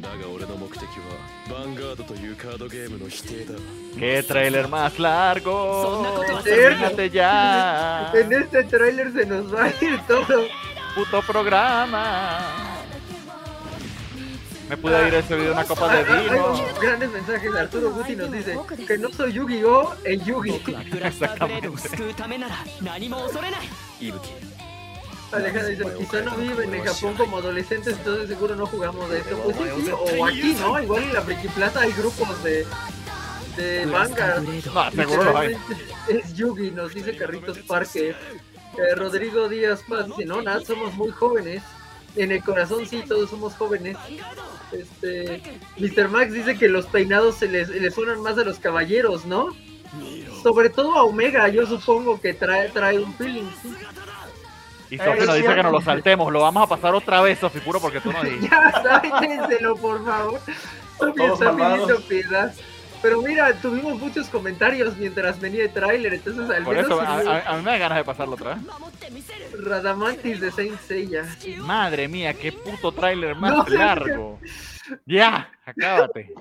だが俺の目的はヴァンガードというカードゲームの否定だ。¿Qué trailer más largo? ¡Acércate ya! En este trailer se nos va a ir todo. ¡Puto programa! Me pude ir a ah. ese video una copa de vino. Hay grandes mensajes. Arturo Guti nos dice que no soy Yu-Gi-Oh! en Yugi. Alejandro dice, quizá no viven en Japón como adolescentes, entonces seguro no jugamos de esto. Pues o aquí, ¿no? Igual en la Friki Plata hay grupos de, de manga. Ah, es Yugi, nos dice Carritos Parque. Eh, Rodrigo Díaz Paz dice, no, nada, somos muy jóvenes. En el corazón sí, todos somos jóvenes. Este, Mr. Max dice que los peinados se les, les suenan más a los caballeros, ¿no? Sobre todo a Omega, yo supongo que trae, trae un feeling. sí. Y Sofi nos dice que nos lo saltemos. Lo vamos a pasar otra vez, Sofi, puro porque tú nos dijiste. Ya, sáquenselo, por favor. Sofi pidiendo piedad. Pero mira, tuvimos muchos comentarios mientras venía el tráiler, entonces al Por menos eso, a, a- a mí me da ganas de pasarlo otra vez. Radamantis de Saint Seiya. Madre mía, qué puto tráiler más No largo. Ya, acábate.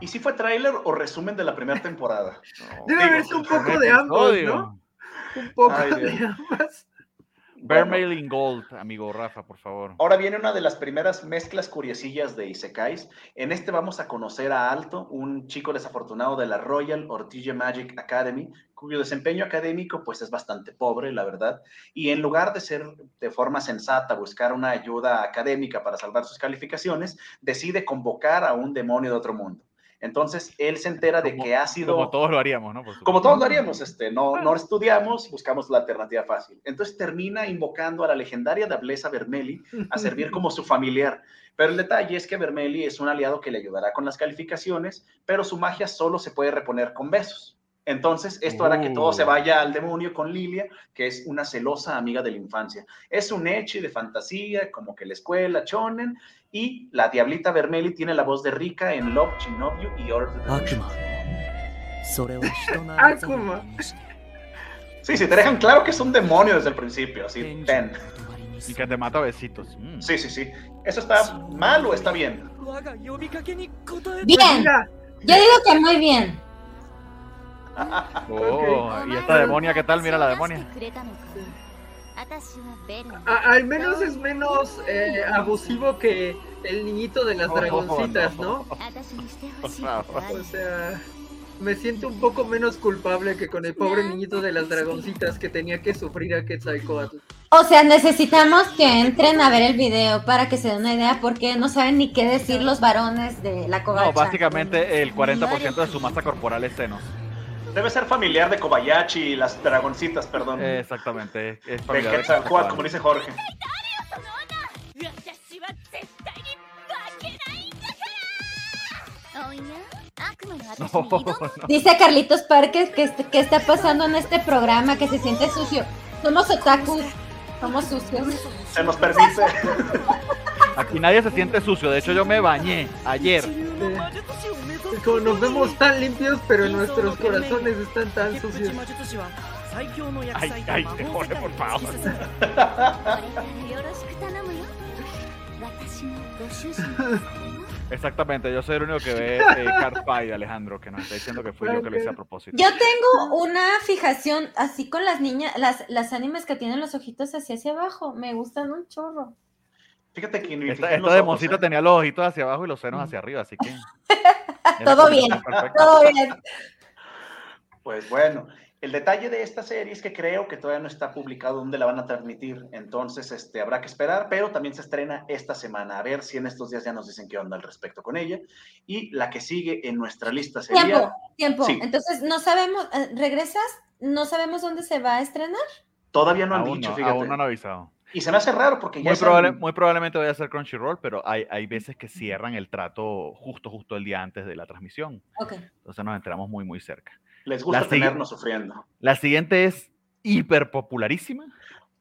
¿Y si fue tráiler o resumen de la primera temporada? No, Debe haberse un poco de ambos. ¿no? Un poco Ay, de Dios. Ambas. Vermailing Gold, amigo Rafa, por favor. Ahora viene una de las primeras mezclas curiosillas de Isekais. En este vamos a conocer a Alto, un chico desafortunado de la Royal Ortilla Magic Academy, cuyo desempeño académico pues es bastante pobre, la verdad. Y en lugar de ser de forma sensata, buscar una ayuda académica para salvar sus calificaciones, decide convocar a un demonio de otro mundo. Entonces él se entera de que ha sido... Como todos lo haríamos, ¿no? Como todos lo haríamos, este, no, no estudiamos, buscamos la alternativa fácil. Entonces termina invocando a la legendaria Dablesa Vermeli a servir como su familiar. Pero el detalle es que Vermeli es un aliado que le ayudará con las calificaciones, pero su magia solo se puede reponer con besos. Entonces, esto hará que todo se vaya al demonio con Lilia, que es una celosa amiga de la infancia. Es un hechi de fantasía, como que la escuela, chonen, y la diablita Vermeli tiene la voz de Rika en Love, Shinobu y Order Akuma. Sí, sí, te dejan claro que es un demonio desde el principio, así, ten. Y que te mata a besitos. Mm. Sí, sí, sí. ¿Eso está mal o está bien? Bien. Yo digo que muy bien. Oh, ¿y esta demonia qué tal? Mira la demonia. A- al menos es menos eh, abusivo que el niñito de las Oh, dragoncitas, no. O sea, me siento un poco menos culpable que con el pobre niñito de las dragoncitas que tenía que sufrir a Quetzalcoatl. O sea, necesitamos que entren a ver el video para que se den una idea porque no saben ni qué decir los varones de la covacha. No, básicamente el 40% de su masa corporal es senos. Debe ser familiar de Kobayashi y las dragoncitas, perdón. Eh, exactamente. Es familiar de como dice Jorge. No. Dice Carlitos Parques que, este, que, está pasando en este programa, que se siente sucio. Somos otakus, somos sucios. Se nos permite. Aquí nadie se siente sucio, de hecho yo me bañé ayer. Como nos vemos tan limpios, pero nuestros corazones están tan sucios. Ay, ay, mejore, por favor. Exactamente, yo soy el único que ve este eh, Carpay, Alejandro, que nos está diciendo que fui yo que lo hice a propósito. Yo tengo una fijación así con las niñas, las, las animes que tienen los ojitos así hacia abajo, me gustan un chorro. Fíjate que Esta, los de ¿eh? tenía los ojitos hacia abajo y los senos hacia arriba, así que. Todo bien, todo bien. Pues bueno, el detalle de esta serie es que creo que todavía no está publicado dónde la van a transmitir, entonces este, habrá que esperar, pero también se estrena esta semana, a ver si en estos días ya nos dicen qué onda al respecto con ella. Y la que sigue en nuestra lista sería... Tiempo, tiempo. Sí. Entonces, no sabemos, eh, ¿regresas? ¿No sabemos dónde se va a estrenar? Todavía no han Aún dicho, no, fíjate. aún no han avisado. Y se me hace raro porque ya Muy, es probable- muy probablemente vaya a ser Crunchyroll, pero hay, hay veces que cierran el trato justo, justo el día antes de la transmisión. Ok. Entonces nos enteramos muy, muy cerca. les gusta la tenernos sufriendo. La siguiente es hiper popularísima.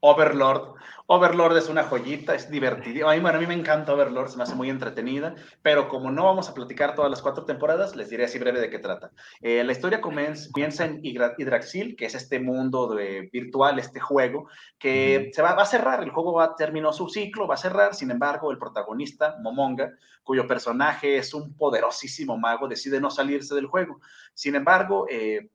Overlord. Overlord es una joyita, es divertido. A mí, bueno, a mí me encanta Overlord, se me hace muy entretenida, pero como no vamos a platicar todas las cuatro temporadas, les diré así breve de qué trata. Eh, la historia comienza, comienza en Hydraxil, que es este mundo de, virtual, este juego, que se va, va a cerrar, el juego va, terminó su ciclo, va a cerrar, sin embargo, el protagonista, Momonga, cuyo personaje es un poderosísimo mago, decide no salirse del juego. Sin embargo, eh,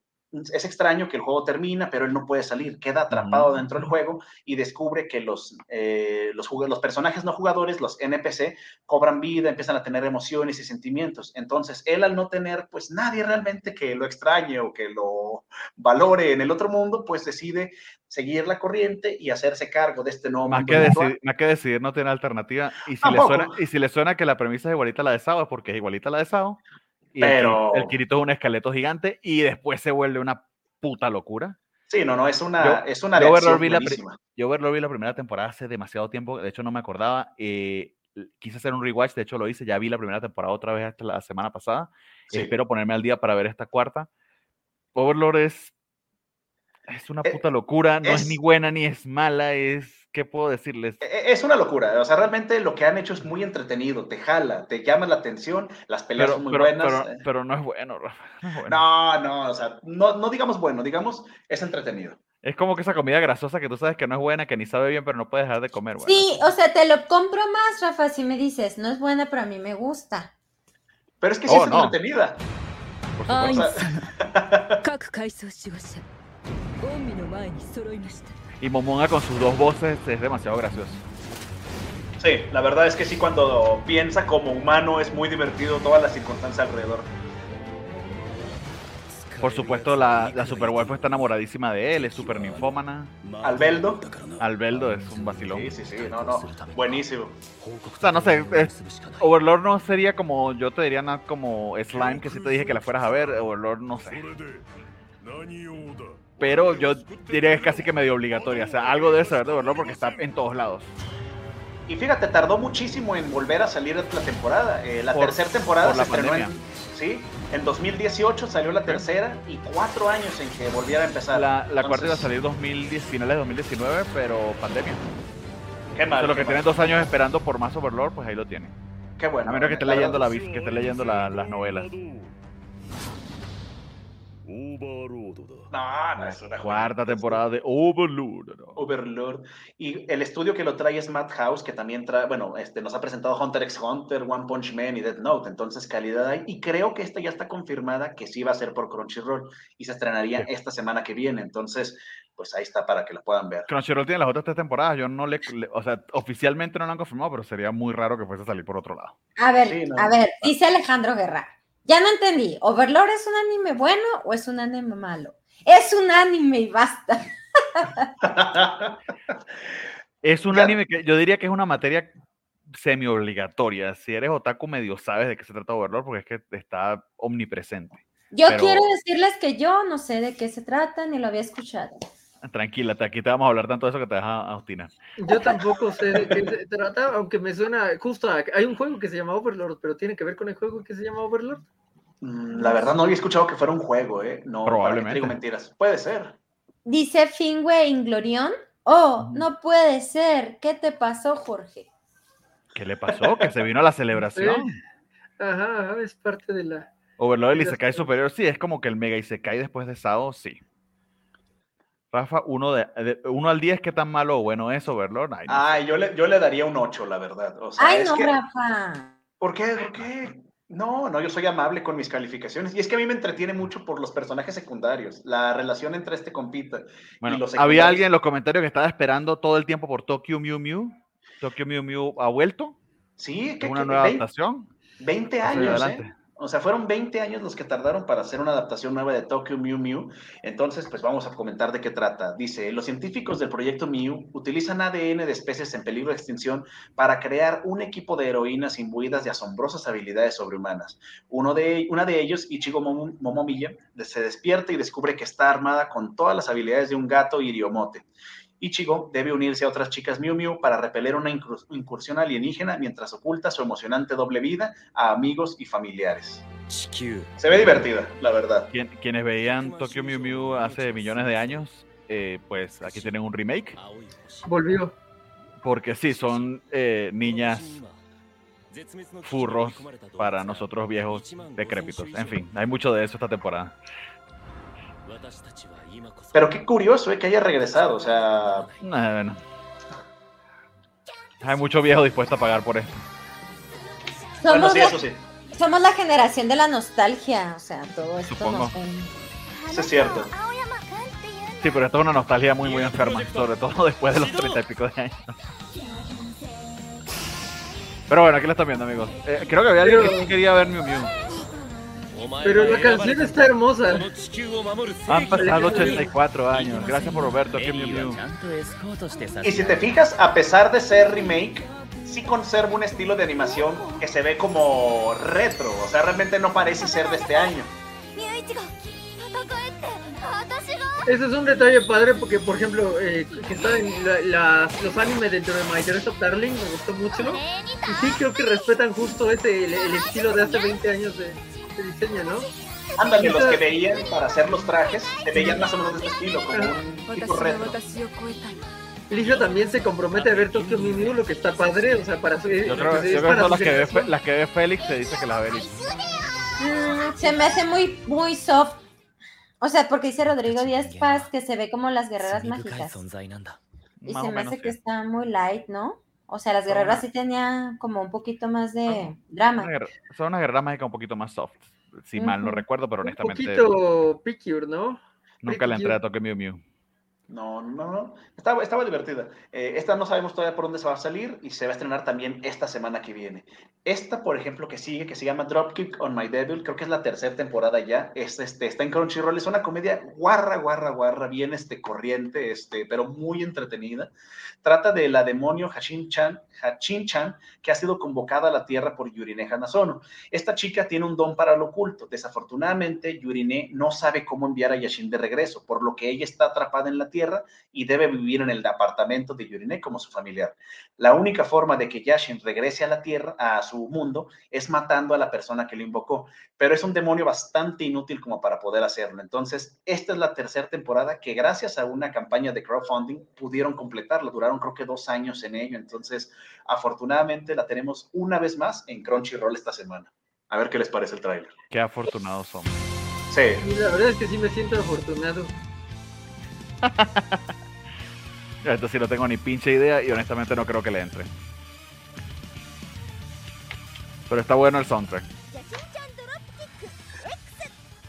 es extraño que el juego termina, pero él no puede salir, queda atrapado dentro del juego y descubre que los, eh, los, personajes no jugadores, los NPC, cobran vida, empiezan a tener emociones y sentimientos. Entonces, él al no tener pues nadie realmente que lo extrañe o que lo valore en el otro mundo, pues decide seguir la corriente y hacerse cargo de este nuevo Más mundo que, decidir, más que decidir no tiene alternativa. Y si, le suena, y si le suena que la premisa es igualita a la de Sao, es porque es igualita a la de Sao. Y el Pero- Kiri- el, Kirito es un esqueleto gigante y después se vuelve una puta locura. Sí, no, no, es una, Yo- es una yo Overlord vi la. Yo verlo vi la primera temporada hace demasiado tiempo, de hecho no me acordaba. eh, quise hacer un rewatch, de hecho lo hice, ya vi la primera temporada otra vez hasta la semana pasada. Sí. Espero ponerme al día para ver esta cuarta. Overlord es, es una Eh, puta locura, no es, es- ni buena ni es mala, es, ¿qué puedo decirles? E- Es una locura, o sea, realmente lo que han hecho es muy entretenido, te jala, te llama la atención, las peleas Pero, son muy pero, buenas. pero, eh. pero no es bueno, Rafa. No, es bueno. No, no, o sea, no, no digamos bueno, digamos es entretenido. Es como que esa comida grasosa que tú sabes que no es buena, que ni sabe bien, pero no puedes dejar de comer. Bueno, Sí, o sea, te lo compro más, Rafa, si me dices, no es buena, pero a mí me gusta. Pero es que sí Oh, es no. entretenida. por supuesto. y Momonga con sus dos voces es demasiado gracioso. Sí, la verdad es que sí, cuando piensa como humano es muy divertido todas las circunstancias alrededor. Por supuesto, la, la super está enamoradísima de él, es super ninfómana. Albeldo. Albeldo es un vacilón. Sí, sí, sí, no, no. Buenísimo. O sea, no sé, es, Overlord no sería como, yo te diría nada como Slime, que si sí te dije que la fueras a ver, Overlord no sé. Pero yo diría que es casi que medio obligatoria, o sea, algo debe saber de Overlord porque está en todos lados. Y fíjate, tardó muchísimo en volver a salir la temporada. Eh, la Por- tercera temporada por se estrenó en, sí, en 2018 salió la tercera y cuatro años en que volviera a empezar. La, la cuarta iba a salir 2010, finales de 2019, pero pandemia. Qué mal. Entonces, lo qué que tienen dos años esperando por más Overlord, pues ahí lo tienen. Qué bueno. A menos que esté leyendo, la, que esté leyendo la- las novelas. Overlord. No, no es una cuarta temporada de Overlord. No. Overlord. Y el estudio que lo trae es Madhouse, que también trae, bueno, este, nos ha presentado Hunter x Hunter, One Punch Man y Death Note. Entonces, calidad hay. Y creo que esta ya está confirmada que sí va a ser por Crunchyroll y se estrenaría sí. esta semana que viene. Entonces, pues ahí está para que lo puedan ver. Crunchyroll tiene las otras tres temporadas. Yo no le, le o sea, oficialmente no lo han confirmado, pero sería muy raro que fuese a salir por otro lado. A ver, sí, no, a ver, dice Alejandro Guerra. Ya no entendí. ¿Overlord es un anime bueno o es un anime malo? Es un anime y basta. Es un Ya. anime que yo diría que es una materia semi obligatoria. Si eres otaku, medio sabes de qué se trata Overlord porque es que está omnipresente. Yo Pero- quiero decirles que yo no sé de qué se trata ni lo había escuchado. Tranquila, aquí te vamos a hablar tanto de eso que te deja Austina. Yo tampoco sé de qué se trata, aunque me suena justo a, hay un juego que se llama Overlord, pero tiene que ver con el juego que se llama Overlord. Mm, La verdad, no había escuchado que fuera un juego, ¿eh? No, ¿para qué te Probablemente. digo mentiras. Puede ser. Dice Fingüe Inglorión. Oh, no puede ser. ¿Qué te pasó, Jorge? ¿Qué le pasó? Que se vino a la celebración. Ajá, ajá, es parte de la. Overlord el Isekai superior, sí, es como que el mega Isekai después de Sao, sí. Rafa, uno, de, de- uno al 10, ¿qué tan malo o bueno es Overlord? Ay, no. Ay, yo le, yo le daría un 8, la verdad. O sea, Ay, es no, que- Rafa. ¿Por qué? ¿Por qué? No, no, yo soy amable con mis calificaciones. Y es que a mí me entretiene mucho por los personajes secundarios. La relación entre este compita Bueno, y los había alguien en los comentarios que estaba esperando todo el tiempo por Tokyo Mew Mew. Tokyo Mew Mew ha vuelto. Sí, que, una nueva 20, adaptación. 20 Hacia años, adelante. ¿eh? O sea, fueron 20 años los que tardaron para hacer una adaptación nueva de Tokyo Mew Mew. Entonces, pues vamos a comentar de qué trata. Dice, los científicos del proyecto Mew utilizan ADN de especies en peligro de extinción para crear un equipo de heroínas imbuidas de asombrosas habilidades sobrehumanas. Uno de, una de ellos, Ichigo Momo- Momomiya, se despierta y descubre que está armada con todas las habilidades de un gato iriomote. Ichigo debe unirse a otras chicas Miu Miu para repeler una incursión alienígena mientras oculta su emocionante doble vida a amigos y familiares. Se ve divertida, la verdad. Quien, quienes veían Tokyo Miu Miu hace millones de años, eh, pues aquí tienen un remake. Volvió. Porque sí, son eh, niñas furros para nosotros viejos decrépitos. En fin, hay mucho de eso esta temporada. Pero qué curioso ¿eh? que haya regresado, o sea... Nah, bueno. Hay mucho viejo dispuesto a pagar por esto. Bueno, sí, eso sí. Somos la generación de la nostalgia, o sea, todo esto Supongo. Nos... Eso es cierto. Sí, pero esto es una nostalgia muy, muy enferma, sobre todo después de los treinta y pico de años. Pero bueno, aquí lo están viendo, amigos. Eh, creo que había alguien que quería ver Mew Mew. Pero la canción está hermosa. Han pasado 84 años. Gracias por Roberto. Y si te fijas, a pesar de ser remake, sí conserva un estilo de animación que se ve como retro. O sea, realmente no parece ser de este año. Ese es un detalle padre porque, por ejemplo, eh, que está los animes dentro de My Dress Darling, me gustó mucho. Y sí creo que respetan justo ese, el, estilo de hace 20 años de, de diseño, ¿no? Ándale, los que veían para hacer los trajes, se veían más o menos de este estilo, como un tipo también se compromete a ver todo Tokyo Mew, lo que está padre, o sea, para su... Yo creo, las que, ve, Félix, se dice que las ve Lisa. Mm, se me hace muy, muy soft. O sea, porque dice Rodrigo Díaz Paz que se ve como las guerreras mágicas. Y se me hace que está muy light, ¿no? O sea, las guerreras una- sí tenían como un poquito más de drama. Son unas guerreras mágicas un poquito más soft. Si mal no recuerdo, pero Un honestamente poquito picure, ¿no? nunca la entré a Tokyo Mew Mew. No, no, no. Estaba, estaba divertida. Eh, esta no sabemos todavía por dónde se va a salir y se va a estrenar también esta semana que viene. Esta, por ejemplo, que sigue, que se llama Dropkick on My Devil, creo que es la tercera temporada ya. Es, este, está en Crunchyroll, es una comedia guarra, guarra, guarra, bien este, corriente, este, pero muy entretenida. Trata de la demonio Hachin-chan, Hachin-chan, que ha sido convocada a la Tierra por Yurine Hanazono. Esta chica tiene un don para lo oculto. Desafortunadamente, Yurine no sabe cómo enviar a Yashin de regreso, por lo que ella está atrapada en la Tierra y debe vivir en el apartamento de Yurine como su familiar. La única forma de que Yashin regrese a la Tierra, a su mundo, es matando a la persona que lo invocó, pero es un demonio bastante inútil como para poder hacerlo. Entonces, esta es la tercera temporada que gracias a una campaña de crowdfunding pudieron completarla. Duraron creo que dos años en ello. Entonces, afortunadamente la tenemos una vez más en Crunchyroll esta semana. A ver qué les parece el tráiler. Qué afortunados somos. Sí. Y la verdad es que sí me siento afortunado. Esto sí no tengo ni pinche idea y honestamente no creo que le entre. Pero está bueno el soundtrack.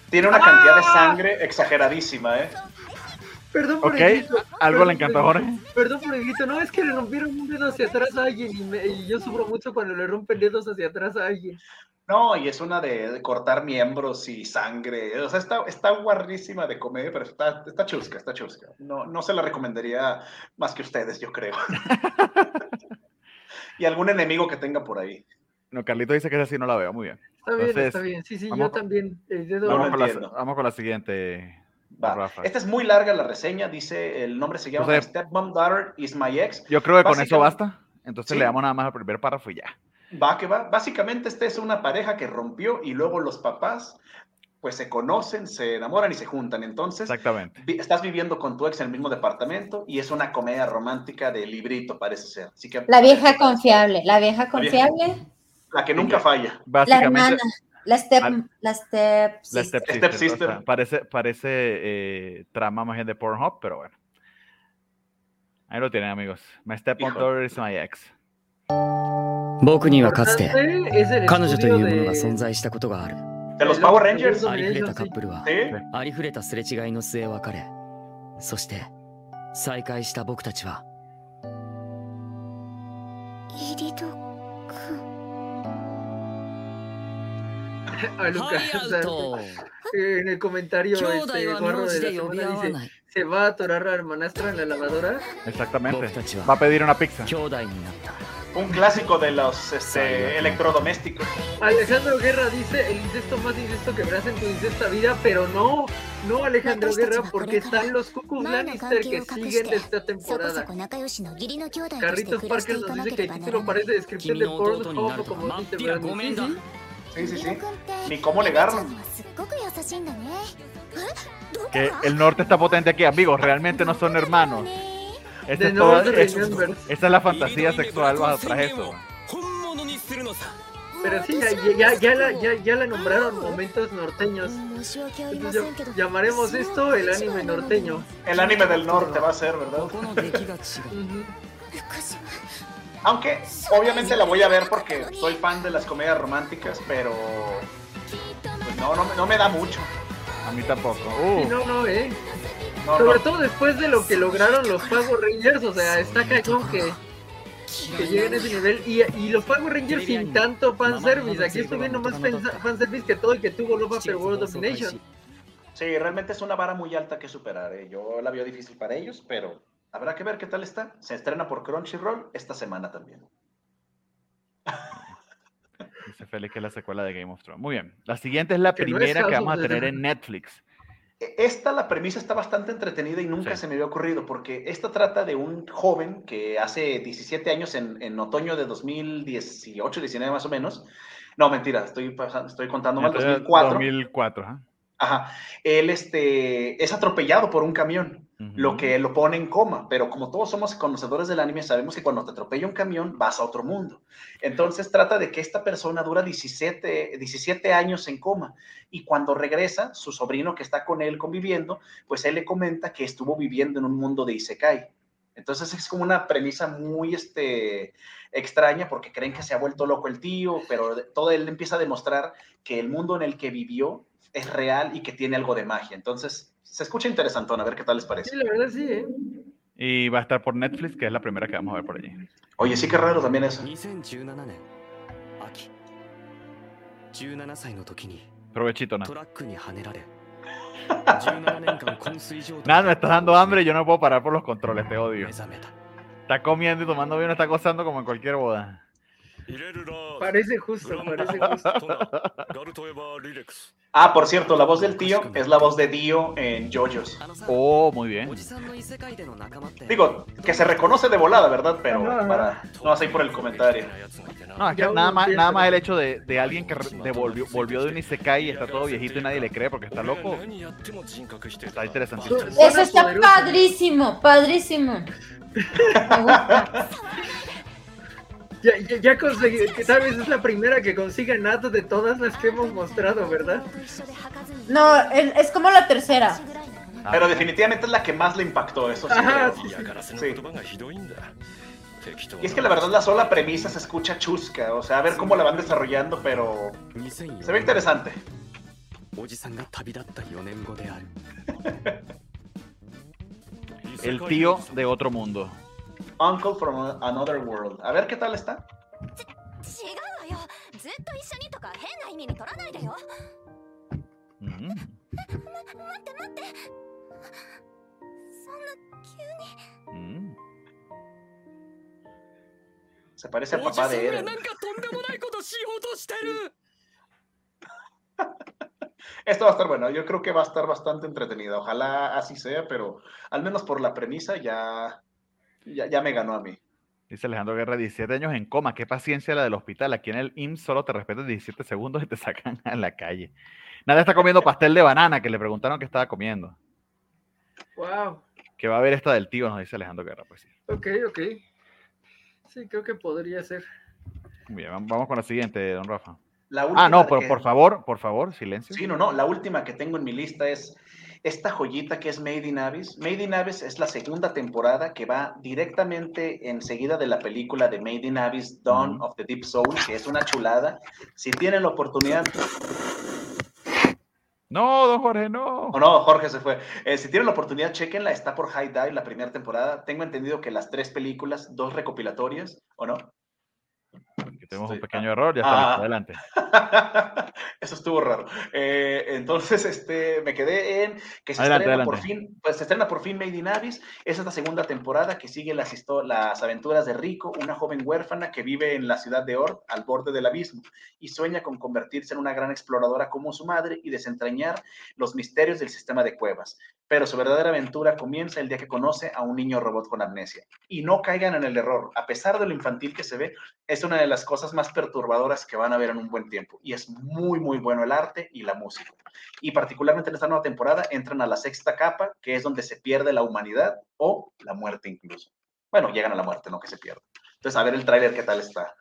Tiene una cantidad de sangre exageradísima, ¿eh? Perdón por Ok, el grito. algo Perdón le encantó a por el- Jorge. Perdón por el grito. No, es que le rompieron un dedo hacia atrás a alguien y, me- y yo sufro mucho cuando le rompen dedos hacia atrás a alguien. No, y es una de, de cortar miembros y sangre. O sea, está, está guarrísima de comedia, pero está, está chusca, está chusca. No, no se la recomendaría más que ustedes, yo creo. y algún enemigo que tenga por ahí. No, Carlito dice que esa sí no la veo. Muy bien. Está bien, Entonces, está bien. Sí, sí, vamos yo con- también. El dedo. No Vamos, con la, vamos con la siguiente. Va. Rafa. Esta es muy larga la reseña, dice, el nombre se llama O sea, Stepmom Daughter is My Ex. Yo creo que con eso basta. Entonces Sí. le damos nada más al primer párrafo y ya. Va que va. Básicamente, esta es una pareja que rompió y luego los papás, pues se conocen, se enamoran y se juntan. Entonces, Exactamente. vi- estás viviendo con tu ex en el mismo departamento y es una comedia romántica de librito, parece ser. Así que, La vieja confiable, la vieja confiable, La que nunca falla. la hermana, la step, Al- la step, la sister. Step Sister. Stepsister. o sea, parece parece eh, trama más bien de Pornhub, pero bueno. Ahí lo tienen, amigos. My step daughter is my ex. 僕にはかつて彼女というものが存在したことがあるありふれたカップルはありふれたすれ違いの末別れそして再会した僕たちはイリドくん A ハ Lucas, イアウト eh, en el comentario este 弟は guarro de la semana dice se va a atorar la hermanastra en la lavadora. Exactamente. Va a pedir una pizza. un clásico de los este, electrodomésticos. Alejandro Guerra dice el incesto más incesto que verás en tu incesta vida, pero no, no Alejandro Guerra, porque están los Cucus Lannister que siguen esta temporada. Carritos Parker nos dice que el título parece descripción de Pornhub como dice Brandon. Sí, sí, sí. Ni cómo negarlo. Que el norte está potente aquí, amigos. Realmente no son hermanos. Este es esta es la fantasía sexual bajo traje eso. Pero sí, ya, ya, ya, la, ya, ya la nombraron momentos norteños. Llamaremos esto el anime norteño. El anime del norte va a ser, ¿verdad? Aunque obviamente la voy a ver porque soy fan de las comedias románticas, pero pues, no, no, no me da mucho. A mí tampoco. No, no, eh. No, Sobre no. todo después de lo que lograron los Power Rangers, o sea, está cañón que, que lleguen a ese nivel. Y, y los Power Rangers sin tanto fanservice. Aquí estoy viendo más fanservice que todo el que tuvo Love After World Domination. Sí, realmente es una vara muy alta que superar. ¿eh? Yo la veo difícil para ellos, pero habrá que ver qué tal está. Se estrena por Crunchyroll esta semana también. dice Félix que es la secuela de Game of Thrones. Muy bien. La siguiente es la Que no es primera que vamos a the tener en Netflix. E- Esta, la premisa está bastante entretenida y nunca Sí. se me había ocurrido, porque esta trata de un joven que hace 17 años, en, en otoño de 2018, 19 más o menos. No, mentira, estoy, estoy contando mal, Entonces, 2004. 2004, ajá. Ajá. Él este, es atropellado por un camión, Lo que lo pone en coma, pero como todos somos conocedores del anime, sabemos que cuando te atropella un camión vas a otro mundo. Entonces trata de que esta persona dura 17, 17 años en coma y cuando regresa, su sobrino que está con él conviviendo, pues él le comenta que estuvo viviendo en un mundo de Isekai. Entonces es como una premisa muy este, extraña porque creen que se ha vuelto loco el tío, pero todo él empieza a demostrar que el mundo en el que vivió es real y que tiene algo de magia. Entonces, se escucha interesantón, a ver qué tal les parece. Sí, la verdad sí, ¿eh? Y va a estar por Netflix, que es la primera que vamos a ver por allí. Oye, sí que raro también eso. Provechito, nada. nada, me estás dando hambre y yo no puedo parar por los controles, te odio. Está comiendo y tomando vino, está gozando como en cualquier boda. Parece justo, parece justo. Ah, por cierto, la voz del pues tío es la voz de Dio en JoJo's. Oh, muy bien. Digo, que se reconoce de volada, ¿verdad? Pero para, no así por el comentario. No, nada más, nada más el hecho de, de alguien que devolvió, volvió de un Isekai y está todo viejito y nadie le cree porque está loco. Está interesantísimo. Eso está padrísimo, padrísimo. Ya, ya, conseguí, que tal vez es la primera que consiga Nato de todas las que hemos mostrado, ¿verdad? No, es como la tercera. Ah. Pero definitivamente es la que más le impactó, eso sí. Ajá, sí. sí. Y es que la verdad la sola premisa se escucha chusca, o sea, a ver cómo la van desarrollando, pero se ve interesante. El tío de otro mundo. Uncle from Another World. A ver qué tal está. Mm. Se parece al papá de Eren. Esto va a estar bueno, yo creo que va a estar bastante entretenida. Ojalá así sea, pero al menos por la premisa ya ya, ya me ganó a mí. Dice Alejandro Guerra, 17 años en coma. Qué paciencia la del hospital. Aquí en el IMSS solo te respetan 17 segundos y te sacan a la calle. Nada está comiendo pastel de banana, que le preguntaron qué estaba comiendo. Wow. Que va a ver esta del tío, nos dice Alejandro Guerra. Pues sí. Ok, ok. Sí, creo que podría ser. Muy bien, vam- vamos con la siguiente, don Rafa. La última Ah, no, que- por favor, por favor, silencio. Sí, no, no, la última que tengo en mi lista es esta joyita que es Made in Abyss. Made in Abyss es la segunda temporada que va directamente enseguida de la película de Made in Abyss, Dawn of the Deep Soul, que es una chulada. Si tienen la oportunidad, No, don Jorge, no. o no, Jorge se fue. Eh, si tienen la oportunidad, chequenla, está por High Dive la primera temporada. Tengo entendido que las tres películas, dos recopilatorias, ¿o no? Que tenemos un Sí. pequeño error, ya está Ah. adelante. Eso estuvo raro. Eh, entonces, este, me quedé en que se Adelante, estrena por adelante. fin, pues se estrena por fin Made in Abyss. Esa es la segunda temporada que sigue las, las aventuras de Rico, una joven huérfana que vive en la ciudad de Ord, al borde del abismo, y sueña con convertirse en una gran exploradora como su madre y desentrañar los misterios del sistema de cuevas. Pero su verdadera aventura comienza el día que conoce a un niño robot con amnesia. Y no caigan en el error, a pesar de lo infantil que se ve, es una de las cosas más perturbadoras que van a ver en un buen tiempo. Y es muy, muy bueno el arte y la música. Y particularmente en esta nueva temporada entran a la sexta capa, que es donde se pierde la humanidad o la muerte incluso. Bueno, llegan a la muerte, no que se pierda. Entonces, a ver el tráiler qué tal está.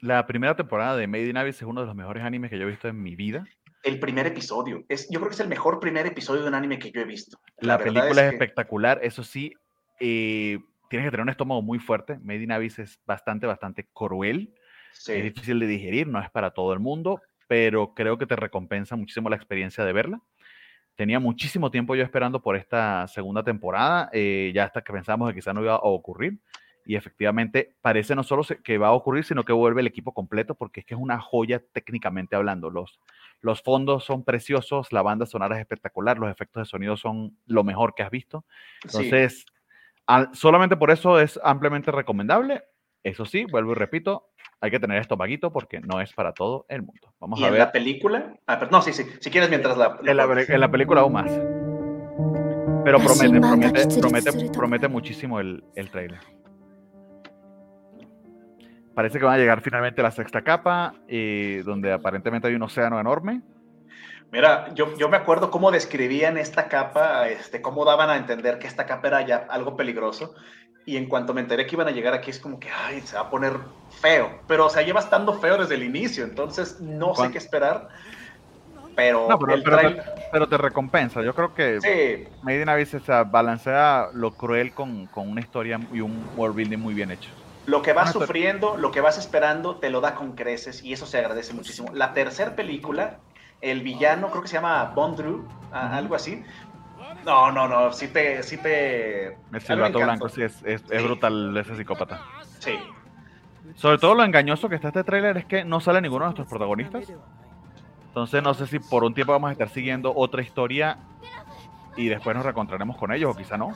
La primera temporada de Made in Abyss es uno de los mejores animes que yo he visto en mi vida. El primer episodio. Es, yo creo que es el mejor primer episodio de un anime que yo he visto. La, verdad película es, que- espectacular, eso sí, eh, tienes que tener un estómago muy fuerte. Made in Abyss es bastante, bastante cruel. Es Sí, difícil de digerir, no es para todo el mundo, pero creo que te recompensa muchísimo la experiencia de verla. Tenía muchísimo tiempo yo esperando por esta segunda temporada, eh, ya hasta que pensábamos que quizá no iba a ocurrir. Y efectivamente parece no solo que va a ocurrir, sino que vuelve el equipo completo, porque es que es una joya técnicamente hablando. Los, los fondos son preciosos, la banda sonora es espectacular, los efectos de sonido son lo mejor que has visto. sí. Entonces, al- solamente por eso es ampliamente recomendable. Eso sí, vuelvo y repito, hay que tener estomaguito porque no es para todo el mundo. Vamos Y a en ver la película. Ah, pero no, sí, sí. Si quieres, mientras la. en la, pe- en la película aún más. Pero promete, promete, promete, muchísimo el, el trailer. Parece que van a llegar finalmente a la sexta capa, donde aparentemente hay un océano enorme. Mira, yo, yo me acuerdo cómo describían esta capa, este, cómo daban a entender que esta capa era ya algo peligroso. Y en cuanto me enteré que iban a llegar aquí, es como que, ay, se va a poner feo. Pero, o sea, lleva estando feo desde el inicio, entonces no sé ¿Cuán- qué esperar. Pero, No, pero, el pero te, pero te recompensa. Yo creo que Sí, Made in Abyss o sea, balancea lo cruel con, con una historia y un world building muy bien hecho. lo que vas sufriendo, lo que vas esperando, te lo da con creces y eso se agradece muchísimo. La tercera película el villano, creo que se llama Bondrew, algo así. No, no, no, sí te... Sí te El silbato blanco, sí, es, es, es brutal ese psicópata. Sí. Sobre todo lo engañoso que está este tráiler es que no sale ninguno de nuestros protagonistas. Entonces no sé si por un tiempo vamos a estar siguiendo otra historia y después nos reencontraremos con ellos, o quizá no.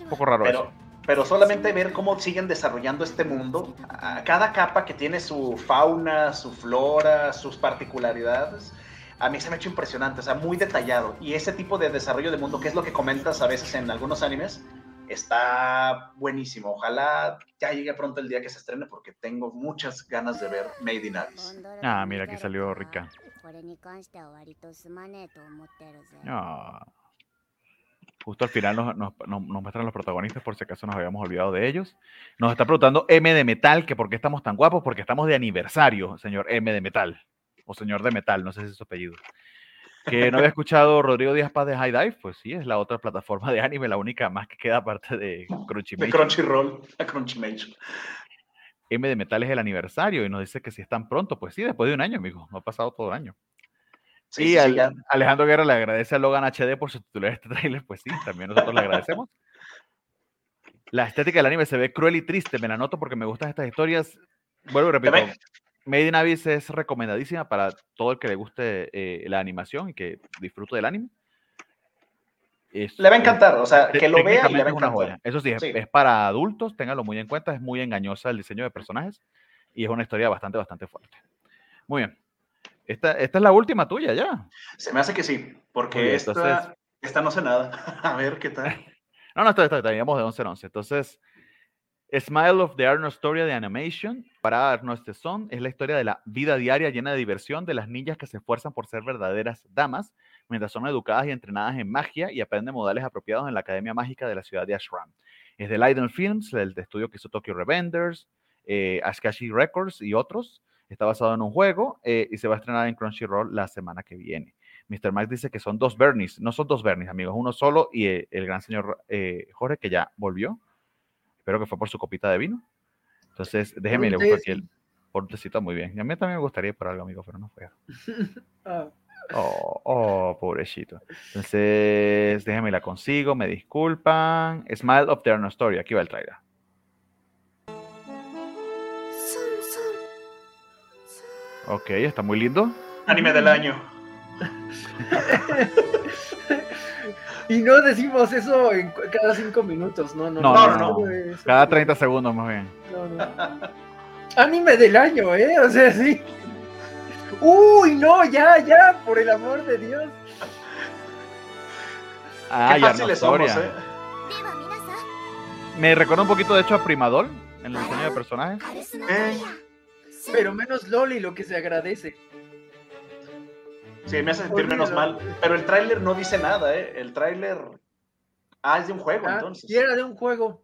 Un poco raro Pero, eso. pero solamente ver cómo siguen desarrollando este mundo, a cada capa que tiene su fauna, su flora, sus particularidades, a mí se me ha hecho impresionante, o sea, muy detallado. Y ese tipo de desarrollo de mundo, que es lo que comentas a veces en algunos animes, está buenísimo. Ojalá ya llegue pronto el día que se estrene porque tengo muchas ganas de ver Made in Abyss. Ah, mira que salió rica. Ah. Ah. Justo al final nos, nos, muestran los protagonistas por si acaso nos habíamos olvidado de ellos. Nos está preguntando M de Metal que por qué estamos tan guapos, porque estamos de aniversario, señor M de Metal o señor de Metal, no sé si es su apellido. Que no había escuchado Rodrigo Díaz Paz de High Dive, pues sí, es la otra plataforma de anime, la única más que queda aparte de De Crunchyroll. Crunchyroll a Crunchymation. M de Metal es el aniversario y nos dice que si es tan pronto, pues sí, después de un año, amigo, no ha pasado todo el año. Sí, sí. Alejandro Guerra le agradece a Logan HD por subtitular este tráiler, pues sí, también nosotros le agradecemos. La estética del anime se ve cruel y triste, me la noto porque me gustan estas historias. Vuelvo y repito, Made in Abyss es recomendadísima para todo el que le guste eh, la animación y que disfrute del anime. Es- Le va a es- encantar, o sea, que lo vea y le va a encantar. Eso sí, es, Sí. es para adultos, ténganlo muy en cuenta, es muy engañosa el diseño de personajes y es una historia bastante, bastante fuerte. Muy bien. Esta, esta es la última tuya ya. Se me hace que sí, porque bien, esta, entonces- esta no sé nada. A ver qué tal. No, no, está, está, está, de 11 en 11. Entonces, Smile of the Arnold Story de Animation para Arnold este Son es la historia de la vida diaria llena de diversión de las niñas que se esfuerzan por ser verdaderas damas mientras son educadas y entrenadas en magia y aprenden modales apropiados en la Academia Mágica de la ciudad de Ashram. Es de Leiden Films, el estudio que hizo Tokyo Revenders, eh, Ashkashi Records y otros. Está basado en un juego eh, y se va a estrenar en Crunchyroll la semana que viene. Mr. Max dice que son dos Bernies. No son dos Bernies, amigos. Uno solo y eh, el gran señor eh, Jorge, que ya volvió. Creo que fue por su copita de vino. Entonces, déjeme, le busco aquí el portecito muy bien. Y a mí también me gustaría por algo, amigo, pero no fue. Oh, oh, pobrecito. Entonces, déjeme la consigo, me disculpan. Smile of the Story, aquí va el trailer. Ok, está muy lindo. Anime del año. y no decimos eso en cada cinco minutos, no, no, no. no, no, no. Cada 30 segundos más bien. Anime del año, ¿eh? O sea, sí. Uy, no, ya, ya, por el amor de Dios. Ah, Qué fáciles somos, ¿eh? Me recuerda un poquito, de hecho, a Primadol en el diseño de personajes. Eh. Pero menos Loli, lo que se agradece. Sí, me hace sentir menos mal. Pero el tráiler no dice nada, ¿eh? El tráiler... Ah, es de un juego, Ah, entonces. y era de un juego.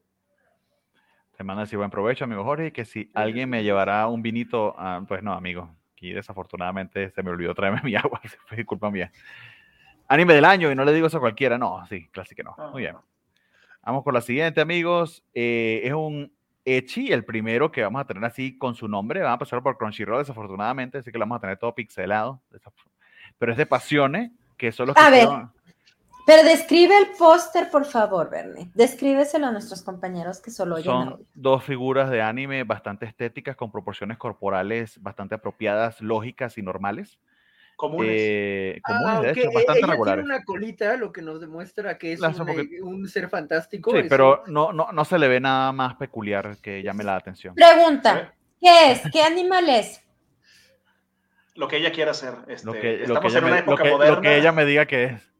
Te manda así buen provecho, amigo Jorge, que si alguien me llevará un vinito, ah, pues no, amigo. Aquí desafortunadamente se me olvidó traerme mi agua, fue culpa mía. Anime del año, y no le digo eso a cualquiera, no, sí, casi que no. Ah. Muy bien. Vamos con la siguiente, amigos. Eh, es un Echi, el primero que vamos a tener así con su nombre. Vamos a pasar por Crunchyroll, desafortunadamente, así que lo vamos a tener todo pixelado. Pero es de Pasione, que son los que A ver. Pero describe el póster, por favor, Bernie. Descríbeselo a nuestros compañeros que solo oyen Son audio. dos figuras de anime bastante estéticas, con proporciones corporales bastante apropiadas, lógicas y normales. Comunes. Eh, comunes, Ah, de hecho, eh, bastante ella regulares. Tiene una colita, lo que nos demuestra que es Lanza un, eh, ser fantástico. Sí, pero un- no, no, no se le ve nada más peculiar que llame la atención. Pregunta, ¿qué es? ¿Qué animal es? Lo que ella quiera hacer. Este, Lo que, lo, estamos que ella en una me, lo, época que, lo moderna. que ella me diga que es.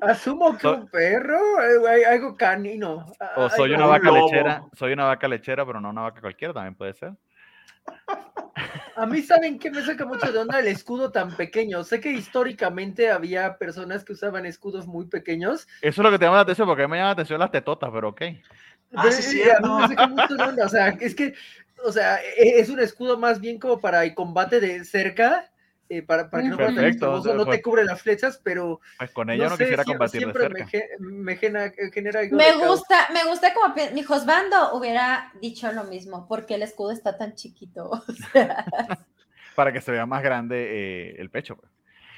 Asumo que So- un perro, eh, algo canino. O soy una un vaca lobo. lechera, soy una vaca lechera, pero no una vaca cualquiera, también puede ser. A mí, ¿saben qué me saca mucho de onda el escudo tan pequeño? Sé que históricamente había personas que usaban escudos muy pequeños. Eso es lo que te llama la atención, porque a mí me llama la atención las tetotas, pero ok. Ah, sí, mí cierto. me saca mucho de onda. O sea, es que, o sea, e- es un escudo más bien como para el combate de cerca. eh, para, para que no, Perfecto, o sea, no te cubre las flechas, pero Pues con ella no, sé, quisiera sie- combatir de siempre cerca. me, ge- me genera, genera algo Me de caos. gusta, me gusta como mi Josbando hubiera dicho lo mismo, porque el escudo está tan chiquito. o sea, para que se vea más grande eh, el pecho. pues.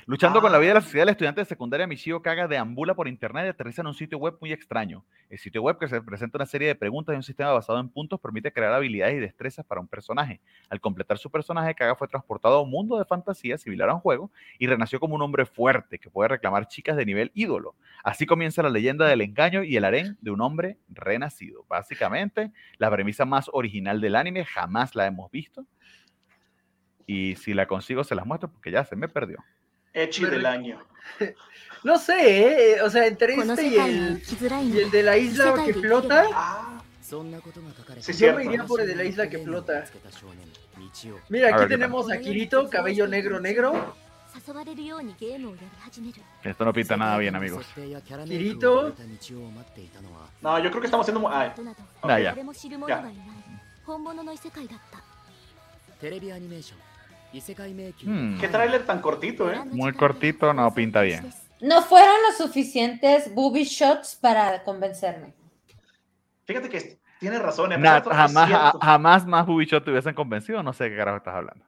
Luchando con la vida de la Ah. sociedad, el estudiante de secundaria Michio Kaga deambula por internet y aterriza en un sitio web muy extraño. El sitio web que se presenta una serie de preguntas y un sistema basado en puntos permite crear habilidades y destrezas para un personaje. Al completar su personaje, Kaga fue transportado a un mundo de fantasía similar a un juego y renació como un hombre fuerte que puede reclamar chicas de nivel ídolo. Así comienza la leyenda del engaño y el harén de un hombre renacido. Básicamente, la premisa más original del anime jamás la hemos visto. Y si la consigo, se las muestro porque ya se me perdió. Echi del año. No sé, ¿eh? o sea, entre este y el, y el de la isla que flota. Ah, sí, yo me por el de la isla que flota. Mira, aquí tenemos a Kirito, cabello negro negro. Esto no pinta nada bien, amigos. Kirito. No, yo creo que estamos haciendo. Ah, okay. nah, ya. ya. Hmm. qué tráiler tan cortito, ¿eh? Muy cortito, no pinta bien. No fueron los suficientes booby shots para convencerme. Fíjate que tiene razón. ¿eh? Nada, Otro- es jamás, jamás más Booby Shot te hubiesen convencido. No sé de qué carajo estás hablando.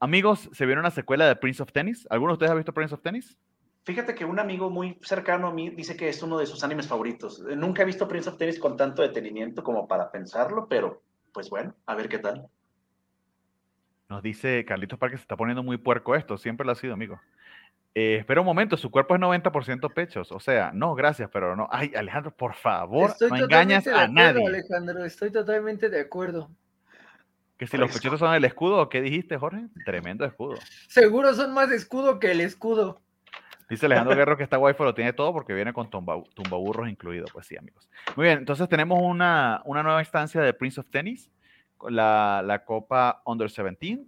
Amigos, se viene una secuela de Prince of Tennis. ¿Alguno de ustedes ha visto Prince of Tennis? Fíjate que un amigo muy cercano a mí dice que es uno de sus animes favoritos. Nunca he visto Prince of Tennis con tanto detenimiento como para pensarlo, pero pues bueno, a ver qué tal. Nos dice Carlitos Parque, se está poniendo muy puerco esto. Siempre lo ha sido, amigo. Eh, espera un momento, su cuerpo es 90% pechos. O sea, no, gracias, pero no. Ay, Alejandro, por favor, Estoy no engañas a acuerdo, nadie. Alejandro, estoy totalmente de acuerdo. Que si los Fresco. pechitos son el escudo, ¿o ¿qué dijiste, Jorge? Tremendo escudo. Seguro son más escudo que el escudo. Dice Alejandro Guerrero que esta waifu lo tiene todo porque viene con tumba, tumbaburros incluido. Pues sí, amigos. Muy bien, entonces tenemos una, una nueva instancia de Prince of Tennis, la, la Copa Under 17.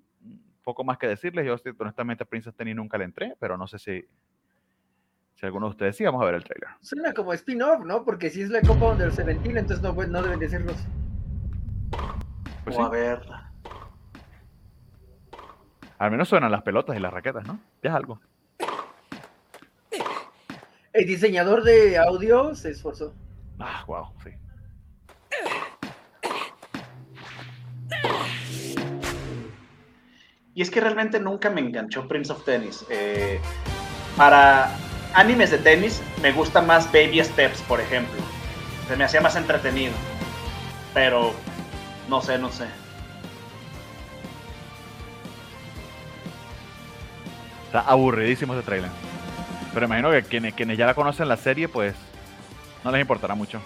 Poco más que decirles, yo honestamente a Prince of Tennis nunca le entré, pero no sé si, si alguno de ustedes sí. Vamos a ver el trailer. Suena como spin-off, ¿no? Porque si es la Copa Under 17, entonces no, no deben de serlos. Pues o sí, a ver. al menos suenan las pelotas y las raquetas, ¿no? Ya es algo. El diseñador de audio se esforzó. Ah, wow, sí. Y es que realmente nunca me enganchó Prince of Tennis. Eh, para animes de tenis me gusta más Baby Steps, por ejemplo. Se me hacía más entretenido. Pero no sé, no sé. Está aburridísimo ese trailer. Pero imagino que quienes, quienes ya la conocen la serie, pues no les importará mucho.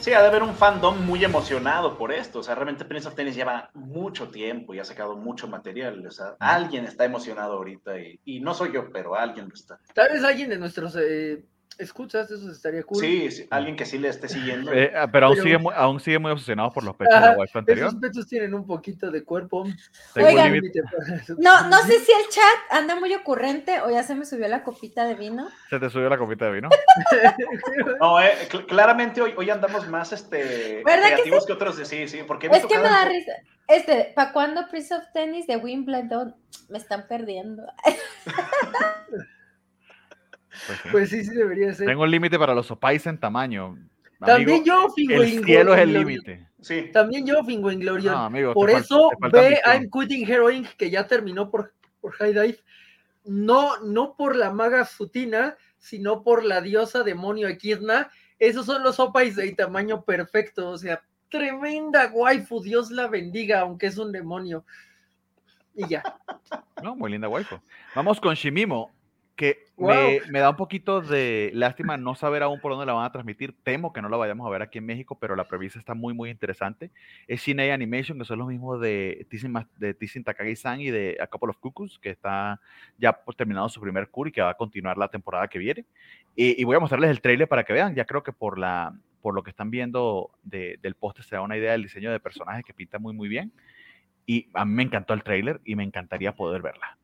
Sí, ha de haber un fandom muy emocionado por esto. O sea, realmente Prince of Tennis lleva mucho tiempo y ha sacado mucho material. O sea, alguien está emocionado ahorita y, y no soy yo, pero alguien lo está. Tal vez alguien de nuestros eh, escuchas, eso estaría cool. Sí, sí, alguien que sí le esté siguiendo. Eh, ah, pero, aún, Pero- sigue muy, aún sigue muy obsesionado por los pechos de la waifu anterior. Esos pechos tienen un poquito de cuerpo. Oigan. No, no sé si el chat anda muy ocurrente o ya se me subió la copita de vino. Se te subió la copita de vino. No, eh, cl- claramente hoy, hoy andamos más este, ¿Verdad que creativos que, otros. de- Sí, sí, porque Es que me da risa. Este, ¿para cuándo Prince of Tennis de Wimbledon? Me están perdiendo. Pues sí. Pues sí, sí debería ser. Tengo un límite para los opais en tamaño. También Amigo, yo, Fingo el cielo es el límite. Sí, También yo, Fingo Inglorion. No, amigo, por eso ve. I'm Quitting Heroin, que ya terminó por, por High Dive. No, no por la maga Sutina, sino por la diosa demonio Equidna. Esos son los opais de tamaño perfecto. O sea, tremenda waifu. Dios la bendiga, aunque es un demonio. Y ya. No, muy linda waifu. Vamos con Shimimo, que Me, da un poquito de lástima no saber aún por dónde la van a transmitir. Temo que no la vayamos a ver aquí en México, pero la premisa está muy, muy interesante. Es Shinei Animation, que son los mismos de Tisshin, Ma- de Takagi-san y de A Couple of Cuckoos, que está ya pues, terminando su primer cur y que va a continuar la temporada que viene. Y, y voy a mostrarles el trailer para que vean. Ya creo que por, la, por lo que están viendo de- del póster se da una idea del diseño de personajes que pinta muy, muy bien. Y me encantó el trailer y me encantaría poder verla.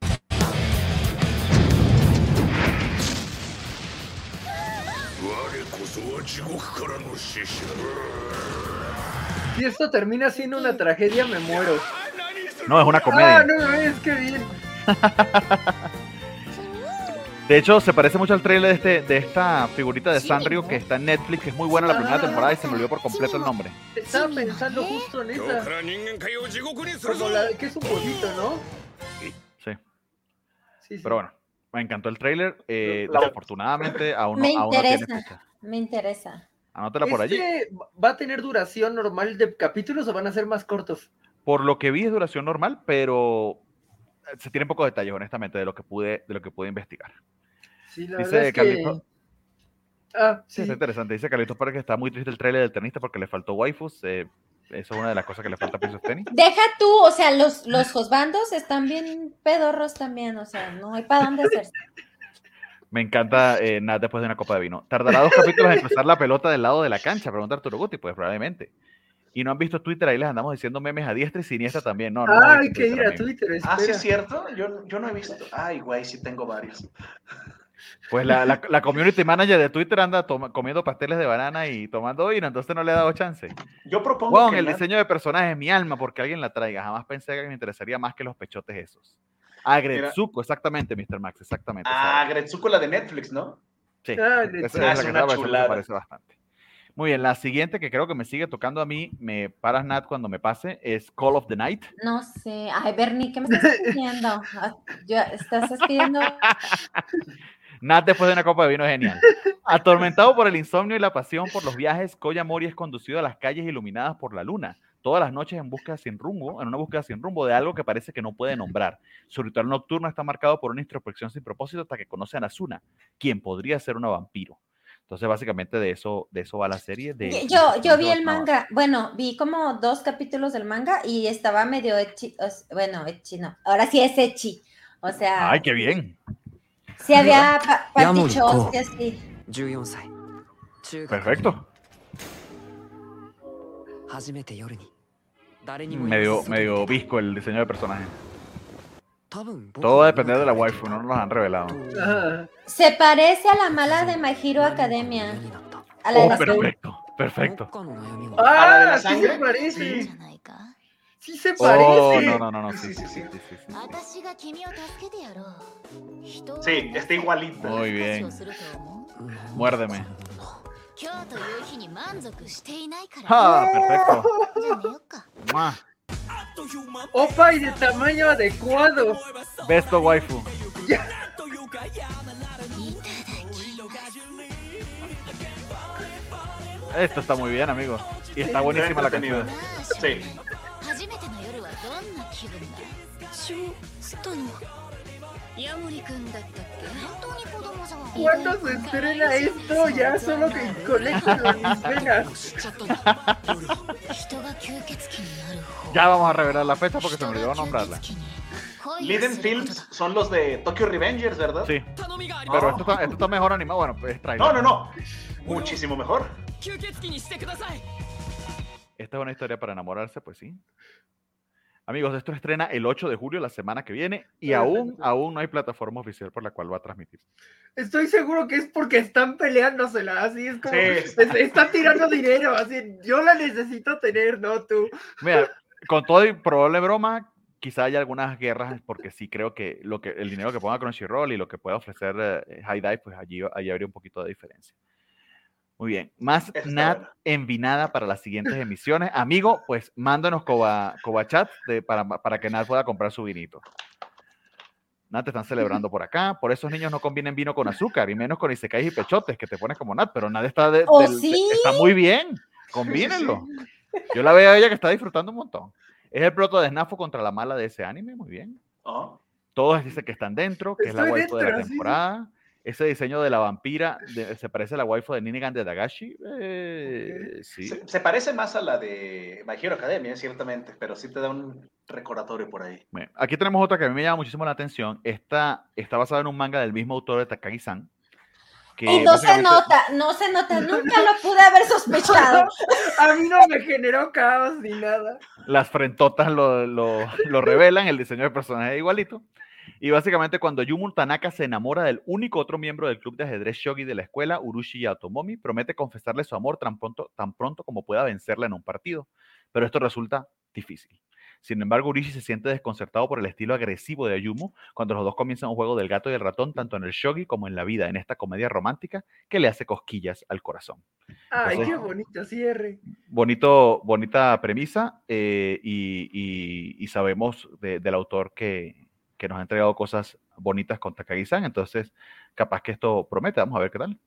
Si esto termina siendo una tragedia, me muero. No, es una comedia. Ah, no, es que bien. De hecho, se parece mucho al trailer de, este, de esta figurita de Sanrio que está en Netflix, que es muy buena la primera temporada y se me olvidó por completo el nombre. Estaba pensando justo en esa. Como la que es un pollito, ¿no? Sí. Sí, sí. Pero bueno, me encantó el trailer. Eh, La- desafortunadamente, aún no, Me aún no tiene interesa. fecha. Me interesa. Anótala por allí. ¿Este ¿Va a tener duración normal de capítulos o van a ser más cortos? Por lo que vi es duración normal, pero eh, se tienen pocos detalles, honestamente, de lo que pude, de lo que pude investigar. Sí, la Dice verdad es que... Ah, Sí, sí. está interesante. Dice Carlitos Pérez que está muy triste el trailer del tenista porque le faltó waifus. eh, eso es una de las cosas que le falta a Princess Tennis. Deja tú, o sea, los, los josbandos están bien pedorros también, o sea, no hay para dónde hacerse. Me encanta eh, Nat después de una copa de vino. ¿Tardará dos capítulos en cruzar la pelota del lado de la cancha? Pregunta Arturo Guti. Pues probablemente. Y no han visto Twitter, ahí les andamos diciendo memes a diestra y siniestra también. No, Ah, hay que ir a Twitter, Ah, sí es cierto. Yo, yo no he visto. Ay, güey, sí tengo varios. Pues la, la, la community manager de Twitter anda toma- comiendo pasteles de banana y tomando vino, entonces no le ha dado chance. Yo propongo Juan, que el Nat- diseño de personaje es mi alma porque alguien la traiga. Jamás pensé que me interesaría más que los pechotes esos. Ah, Gretsuko, exactamente, Mr. Max, exactamente. Ah, Gretsuko, la de Netflix, ¿no? Sí, Ah, esa es Ah, la es que una estaba pensando, chulada. se parece bastante. Muy bien, la siguiente que creo que me sigue tocando a mí, me paras Nat cuando me pase, es Call of the Night. No sé. Ay, Bernie, ¿qué me estás pidiendo? Ah, yo- ¿Estás pidiendo? Nat después de una copa de vino genial. Atormentado por el insomnio y la pasión por los viajes, Koya Mori es conducido a las calles iluminadas por la luna, todas las noches en búsqueda sin rumbo, en una búsqueda sin rumbo de algo que parece que no puede nombrar. Su ritual nocturno está marcado por una introspección sin propósito hasta que conoce a Nazuna, quien podría ser una vampiro. Entonces, básicamente de eso, de eso va la serie. De, Yo, yo vi el manga, bueno, vi como dos capítulos del manga y estaba medio echi, bueno, echi no, ahora sí es echi, o sea, Ay, qué bien. Sí, había pa Party shows y así. Perfecto. Medio, visco el diseño de personaje. Todo va de la waifu, no nos han revelado. Se parece a la mala de My Academia. A la oh, de perfecto, perfecto. Ah, la de la parece. Sí se oh, parece. No, no, no, no. Sí, sí, sí. Sí, sí, sí está igualito. Muy bien. Muérdeme. Ah, perfecto. Opa y de tamaño adecuado. Besto waifu. Esto está muy bien, amigo. Y está buenísima la canción. Sí. 気分だしょしたのヤモリくんだったっけ本当に子供じゃん ¿Cuándo se estrena esto? Ya solo que colégialo en mis venas. 知っちゃったの人が吸血鬼になる方 Ya vamos a revelar la fecha porque se me olvidó nombrarla. Liden Films son los de Tokyo Revengers, ¿verdad? Sí. Pero esto está, esto está mejor animado. Bueno, pues es trailer. No, no, no. Muchísimo mejor. Esta es una historia para enamorarse, pues sí. Amigos, esto estrena el 8 de julio, la semana que viene, y aún, aún no hay plataforma oficial por la cual va a transmitir. Estoy seguro que es porque están peleándosela, así es como Sí. es- están tirando dinero, así yo la necesito tener, no tú. Mira, con todo y probable broma, quizá haya algunas guerras, porque sí creo que, lo que el dinero que ponga Crunchyroll y lo que pueda ofrecer eh, High Dive, pues allí, allí habría un poquito de diferencia. Muy bien. Más Está Nat envinada para las siguientes emisiones. Amigo, pues mándanos Coba, Chat para, para que Nat pueda comprar su vinito. Nat te están celebrando por acá. Por esos niños no convienen vino con azúcar y menos con isekais y pechotes que te pones como Nat, pero Nat está, de- ¿Oh, del- de- sí? está muy bien. Combínenlo. Yo la veo a ella que está disfrutando un montón. Es el proto de Snafo contra la mala de ese anime, muy bien. Oh. Todos dicen que están dentro, que es la de la temporada. Ese diseño de la vampira de- se parece a la waifu de Ninigan de Dagashi. Eh, sí. Se, se parece más a la de My Hero Academia, ciertamente, pero sí te da un recordatorio por ahí. Bueno, aquí tenemos otra que a mí me llama muchísimo la atención. Esta está basada en un manga del mismo autor de Takagi-san. que Y no se básicamente- nota, no se nota, nunca lo pude haber sospechado. A mí no me generó caos ni nada. Las frentotas lo, lo- lo revelan, el diseño de personaje es igualito. Y básicamente cuando Yumun Tanaka se enamora del único otro miembro del club de ajedrez shogi de la escuela, Urushi Yatomomi, promete confesarle su amor tan pronto, tan pronto como pueda vencerla en un partido. Pero esto resulta difícil. Sin embargo, Urishi se siente desconcertado por el estilo agresivo de Ayumu cuando los dos comienzan un juego del gato y el ratón, tanto en el shogi como en la vida, en esta comedia romántica que le hace cosquillas al corazón. Ay, Entonces- qué bonito cierre. Bonito, bonita premisa eh, y, y- y sabemos de- del autor que, que nos ha entregado cosas bonitas con Takagi-san, entonces capaz que esto promete, vamos a ver qué tal.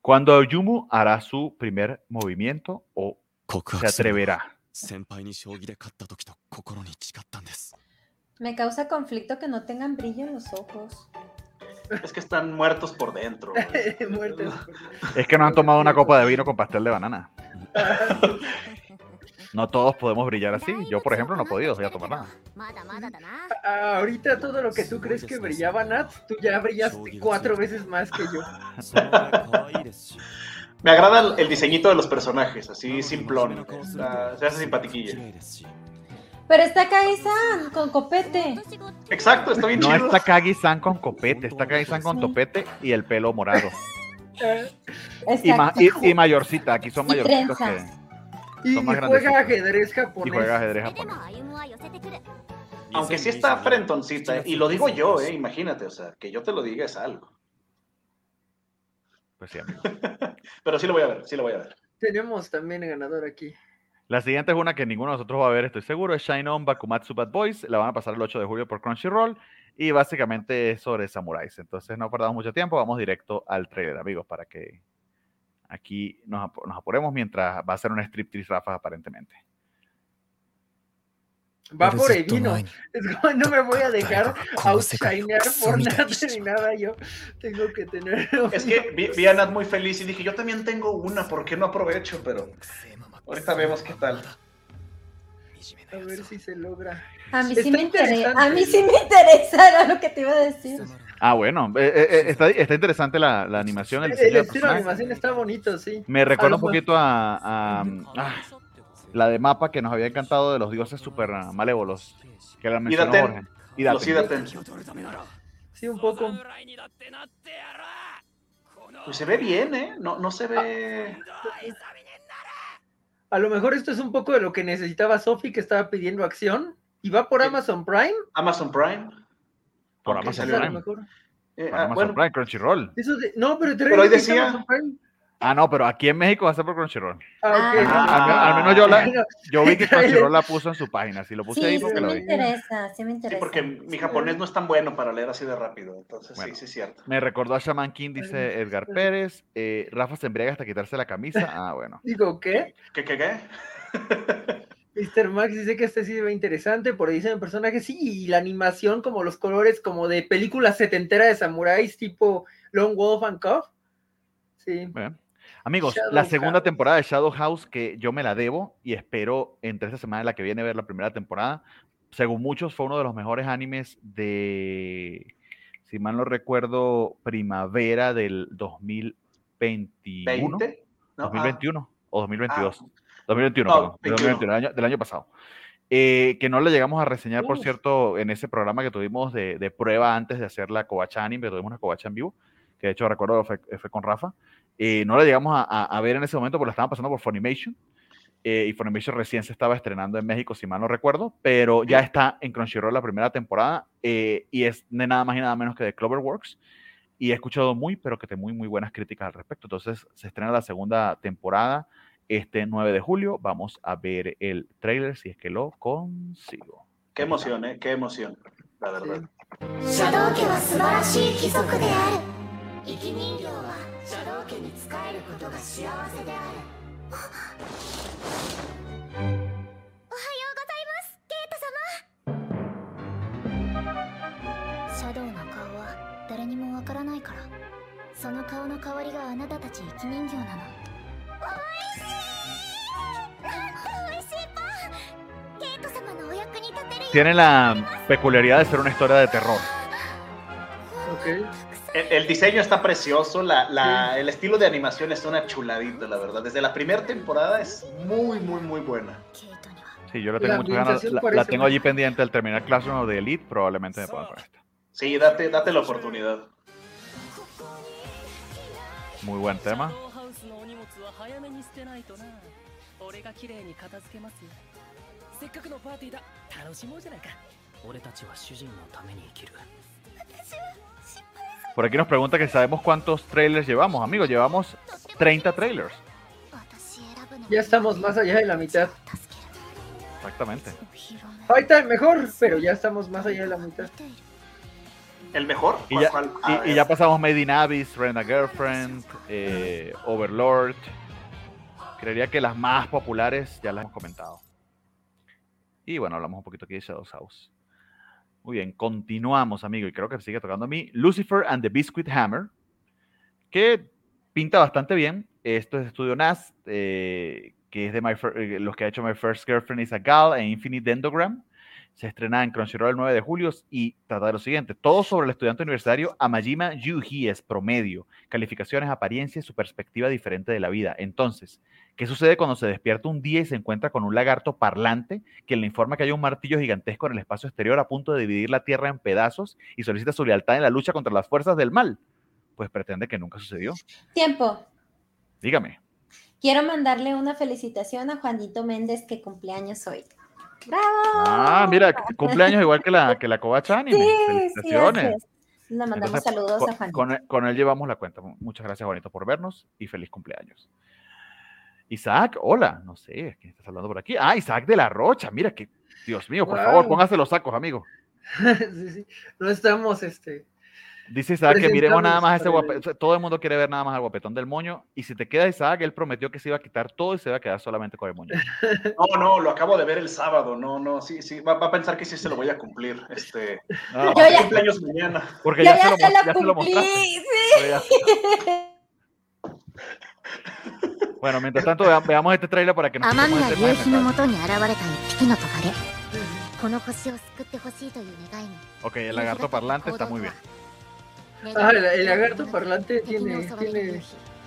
Cuando Yumu hará su primer movimiento o se atreverá. Me causa conflicto que no tengan brillo en los ojos. Es que están muertos por dentro. Es que no han tomado una copa de vino con pastel de banana. No todos podemos brillar así. Yo, por ejemplo, no he podido, voy a tomar nada. Ahorita todo lo que tú crees que brillaba Nat, tú ya brillas cuatro veces más que yo. Me agrada el, diseñito de los personajes, así simplón. Se hace simpatiquilla. Pero está Kagi-san con copete. Exacto, está bien no está Kagi-san con copete, está Kagi-san con topete y el pelo morado. y, y, mayorcita, aquí son mayorcitos que... Y, juega ajedrez japonés. Y juega. Aunque sí está frentoncita, eh, y lo digo yo, eh, imagínate, o sea, que yo te lo diga es algo. Pues sí, amigo. Pero sí lo voy a ver, sí lo voy a ver. Tenemos también el ganador aquí. La siguiente es una que ninguno de nosotros va a ver, estoy seguro, es Shine On Bakumatsu Bad Boys. La van a pasar el 8 de julio por Crunchyroll y básicamente es sobre samuráis. Entonces no perdamos mucho tiempo, vamos directo al trailer, amigos, para que Aquí nos, ap apuremos mientras va a ser un striptease Rafa aparentemente. Va por el vino. no me voy a dejar outshinear por nada ni nada. Yo tengo que tener. Es que vi, vi, a Nat muy feliz y dije, yo también tengo una, ¿por qué no aprovecho? Pero ahorita vemos qué tal. A ver si se logra. A mí, sí me, interesa, a mí sí me interesara lo que te iba a decir. Ah, bueno, eh, eh, eh, está, está interesante la, la animación, el estilo de animación está bonito, sí. Me recuerda un poquito a, a, ah, la de mapa que nos había encantado de los dioses super malévolos, que la mencionó Idaten. Jorge. Idaten. Los Idaten. Sí, un poco. Pues se ve bien, ¿eh? No, no se ve... A lo mejor esto es un poco de lo que necesitaba Sophie, que estaba pidiendo acción. Y va por. Amazon Prime. Amazon Prime. Por Amazon lo Prime. mejor. eh, Por ah, Amazon bueno, Prime, Crunchyroll. Eso de- no, pero, te Pero ahí decía- Amazon Prime. Ah, no, pero aquí en México va a ser por Crunchyroll. Ah, ok. Ah. Al, al menos yo, la, yo vi que. Crunchyroll la puso en su página. Si lo puse Sí, ahí sí porque lo me vi. interesa, sí me sí, porque mi japonés no es tan bueno para leer así de rápido. Entonces, Bueno. sí, sí es cierto. Me recordó a Shaman King, dice Edgar Pérez. Eh, Rafa se embriaga hasta quitarse la camisa. Ah, bueno. Digo, ¿qué? ¿Qué, qué, qué? Mr. Max dice que este sí ve interesante por el diseño de personajes, sí, y la animación, como los colores, como de película setentera de samuráis, tipo Long Wolf and Cub. Sí. Amigos, Shadow la segunda House. temporada de Shadow House, que yo me la debo y espero entre esta semana y la que viene ver la primera temporada. Según muchos, fue uno de los mejores animes de, si mal no recuerdo, primavera del 2021. ¿20? No, ah, 2021 o 2022. 2021, No, perdón, del 21. 2021, del año, del año pasado. Eh, que no le llegamos a reseñar, por Uf. cierto, en ese programa que tuvimos de, de prueba antes de hacer la Covacha Anime, tuvimos una Covacha en vivo, que de hecho recuerdo fue, fue con Rafa. Eh, no la llegamos a, a- a ver en ese momento porque la estaban pasando por Funimation. eh, y Funimation recién se estaba estrenando en México, si mal no recuerdo, pero ya está en Crunchyroll la primera temporada eh, y es de nada más y nada menos que de Cloverworks. Y he escuchado muy, pero que te muy, muy buenas críticas al respecto. Entonces se estrena la segunda temporada este 9 de julio. Vamos a ver el trailer si es que lo consigo. Qué emoción, ¿eh? Qué emoción, la verdad. シ tiene la peculiaridad de ser una historia de terror. Okay. El, el, diseño está precioso, la, la, sí. el estilo de animación es una chuladita, la verdad. Desde la primera temporada es muy, muy, muy buena. Sí, yo la tengo ganas. La, la, tengo allí pendiente al terminar Classroom de Elite, probablemente me pueda esta. Sí, date, date la oportunidad. Muy buen tema. せっかくのパーティーだ楽しもうじゃないか俺たちは主人のために生きる Por aquí nos pregunta que si sabemos cuántos trailers llevamos. Amigos, llevamos 30 trailers. 私選ぶの Ya estamos más allá de la mitad. 助ける Exactamente. 広め Ahorita mejor, pero ya estamos más allá de la mitad. 見ている ¿El mejor? Y ¿Cuál- ya, cuál? y- A y ver. ya pasamos Made in Abyss, Rent a Girlfriend, eh, Overlord. Creería que las más populares ya las hemos comentado. Y bueno, hablamos un poquito aquí de Shadow's House. Muy bien, continuamos, amigo. Y creo que sigue tocando a mí. Lucifer and the Biscuit Hammer. Que pinta bastante bien. Esto es de Estudio NAS, eh, que es de eh, los que ha hecho My First Girlfriend is a Gal e Infinite Dendrogram. Se estrena en Crunchyroll el 9 de julio y trata de lo siguiente. Todo sobre el estudiante universitario Amajima Yuji es promedio, calificaciones, apariencia y su perspectiva diferente de la vida. Entonces, ¿qué sucede cuando se despierta un día y se encuentra con un lagarto parlante que le informa que hay un martillo gigantesco en el espacio exterior a punto de dividir la Tierra en pedazos y solicita su lealtad en la lucha contra las fuerzas del mal? Pues pretende que nunca sucedió. Tiempo. Dígame. Quiero mandarle una felicitación a Juanito Méndez que cumpleaños hoy. ¡Bravo! Ah, mira, cumpleaños igual que la, que la Kobacha Anime. Sí, sí, Felicitaciones. es. Le mandamos Entonces, saludos con, a Juanito. con él, con él llevamos la cuenta. Muchas gracias, Juanito, por vernos y feliz cumpleaños. Isaac, hola, no sé, ¿quién estás hablando por aquí? Ah, Isaac de la Rocha, mira que, Dios mío, por favor, póngase los sacos, amigo. sí, sí. No estamos, este. Dice Isaac que miremos nada más a ese guapetón. Todo el mundo quiere ver nada más al guapetón del moño. Y si te queda Isaac, él prometió que se iba a quitar todo y se iba a quedar solamente con el moño. No, no, lo acabo de ver el sábado. No, no, sí, sí. Va, a pensar que sí se lo voy a cumplir. Este. No, yo ya, cumpleaños mañana. Porque ya, se, lo, se, lo, cumplí, lo mostraste. Sí. Bueno, mientras tanto, veamos este trailer para que nos Ok, el lagarto parlante está muy bien. Ah, el, el lagarto parlante tiene, tiene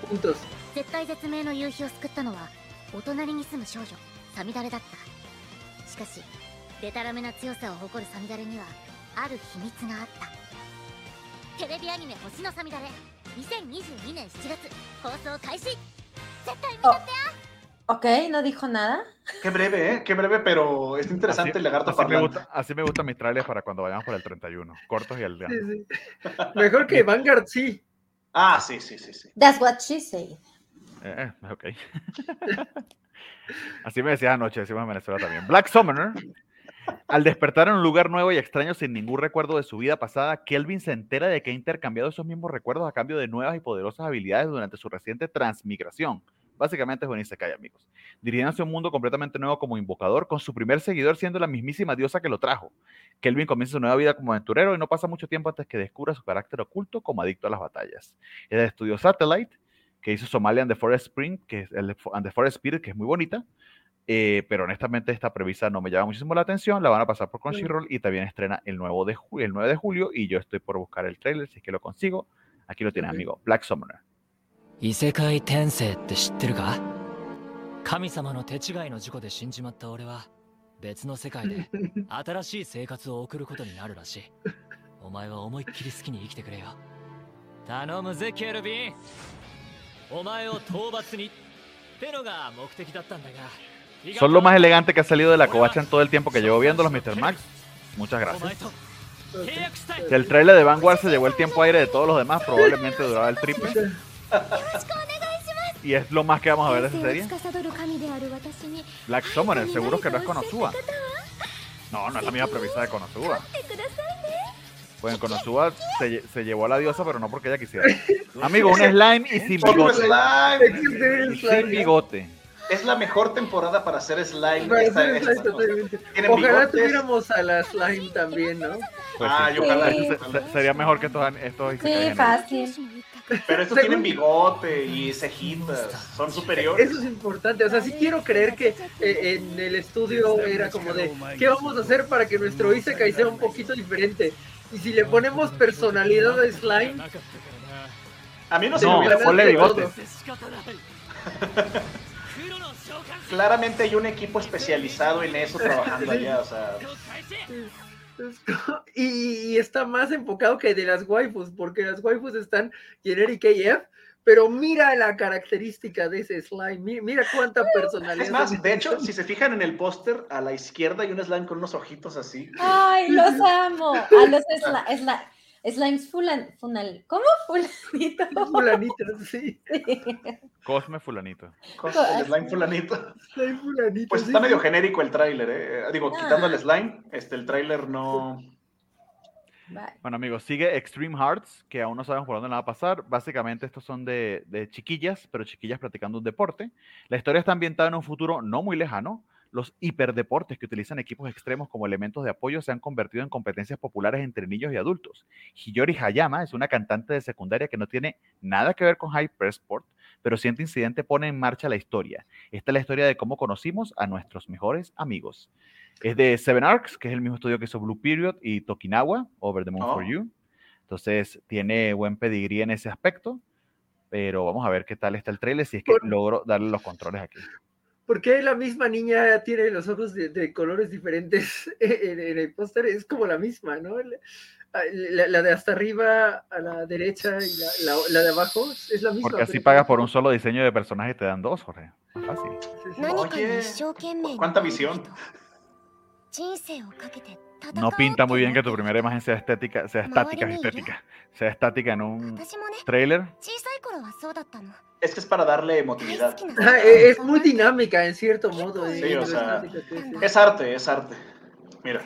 puntos. 絶対絶命の夕日を救ったのはお隣に住む少女サミダレだった。しかしデタラメな強さを誇るサミダレにはある秘密があった。テレビアニメ「星のサミダレ」2022年7月放送開始絶対見たって Ok, no dijo nada. Qué breve, ¿eh? Qué breve, pero es interesante Así, el lagarto así me parlante. gusta, así me gustan mis trailers para cuando vayamos por el 31. Cortos y al Sí, grano. sí. Mejor que Vanguard, sí. Ah, sí, sí, sí, sí. That's what she said. Eh, eh, ok. Así me decías anoche, decimos en Venezuela también. Black Summoner. Al despertar en un lugar nuevo y extraño sin ningún recuerdo de su vida pasada, Kelvin se entera de que ha intercambiado esos mismos recuerdos a cambio de nuevas y poderosas habilidades durante su reciente transmigración. Básicamente es un Isekai, amigos. Dirigiéndose a un mundo completamente nuevo como invocador, con su primer seguidor siendo la mismísima diosa que lo trajo. Kelvin comienza su nueva vida como aventurero y no pasa mucho tiempo antes que descubra su carácter oculto como adicto a las batallas. Es del estudio Satellite, que hizo Somalia and the Forest Spring, que es el and the Forest Spirit, que es muy bonita. eh, pero honestamente esta previsa no me llama muchísimo la atención. La van a pasar por Crunchyroll y también estrena el, nuevo de ju- el 9 de julio. Y yo estoy por buscar el trailer si es que lo consigo. Aquí lo tienes, amigo. Black Summoner. 異世界転生って知ってるか神様の手違いの事故で死んじまった俺は別の世界で新しい生活を送ることになるらしいお前は思いっきり好きに生きてくれよ頼むぜケルビンお前を討伐にってのが目的だったんだが Son lo más elegante que ha salido de la covacha en todo el tiempo que llevo viéndolos, Mr. Max. Muchas お前 gracias. と契約したい Si el trailer de Vanguard se llevó el tiempo aire de todos los demás, probablemente duraba el triple. y es lo más que vamos a ver de esa serie. Black Summoner, seguro que no es Konosuba. No, no es la misma premisa de Konosuba. Pues en Konosuba se, se, llevó a la diosa, pero no porque ella quisiera. Amigo, un slime y sin bigote. Sin bigote. Es la mejor temporada para hacer slime. Ojalá tuviéramos a la slime también, ¿no? Pues ah, yo ojalá. Sí. Sería mejor que estos, estos Sí, fácil. Pero estos tienen bigote y cejitas, son superiores. Eso es importante, o sea, sí quiero creer que eh, en el estudio era como de, ¿qué vamos a hacer para que nuestro Isekai sea un poquito diferente? Y si le ponemos personalidad de slime... A mí no se me ponle bigote. Claramente hay un equipo especializado en eso trabajando allá, o sea... Y, y está más enfocado que de las waifus, porque las waifus están generic AF, pero mira la característica de ese slime, mira cuánta personalidad. Es más, de hecho, si se fijan en el póster, a la izquierda hay un slime con unos ojitos así. Ay, los amo. A los slime, slimes fulan, funal, ¿cómo? Fulanito. Fulanito, sí. Cosme fulanito. Cosme, el slime fulanito. Slime fulanito. Pues está medio genérico el tráiler, ¿eh? Digo, quitando el slime, este, el tráiler no... Bueno, amigos, sigue Extreme Hearts, que aún no sabemos por dónde va a pasar. Básicamente, estos son de, chiquillas, pero chiquillas practicando un deporte. La historia está ambientada en un futuro no muy lejano. Los hiperdeportes que utilizan equipos extremos como elementos de apoyo se han convertido en competencias populares entre niños y adultos. Hiyori Hayama es una cantante de secundaria que no tiene nada que ver con Hypersport, pero siente incidente pone en marcha la historia. Esta es la historia de cómo conocimos a nuestros mejores amigos. Es de Seven Arcs, que es el mismo estudio que hizo Blue Period y Tokinawa, Over the Moon for oh. You. Entonces, tiene buen pedigrí en ese aspecto, pero vamos a ver qué tal está el trailer, si es que logro darle los controles aquí. ¿Por qué la misma niña tiene los ojos de, colores diferentes en, el póster? Es como la misma, ¿no? La, de hasta arriba a la derecha y la, de abajo es la misma. Porque así pagas por un solo diseño de personaje y te dan dos, Jorge. Fácil. Oye, ¿cuánta visión? No pinta muy bien que tu primera imagen sea estética, sea estática, estética, sea estática en un trailer. Es que es para darle emotividad. Ah, es muy dinámica en cierto modo. Sí, o sea, es arte, es arte. Mira.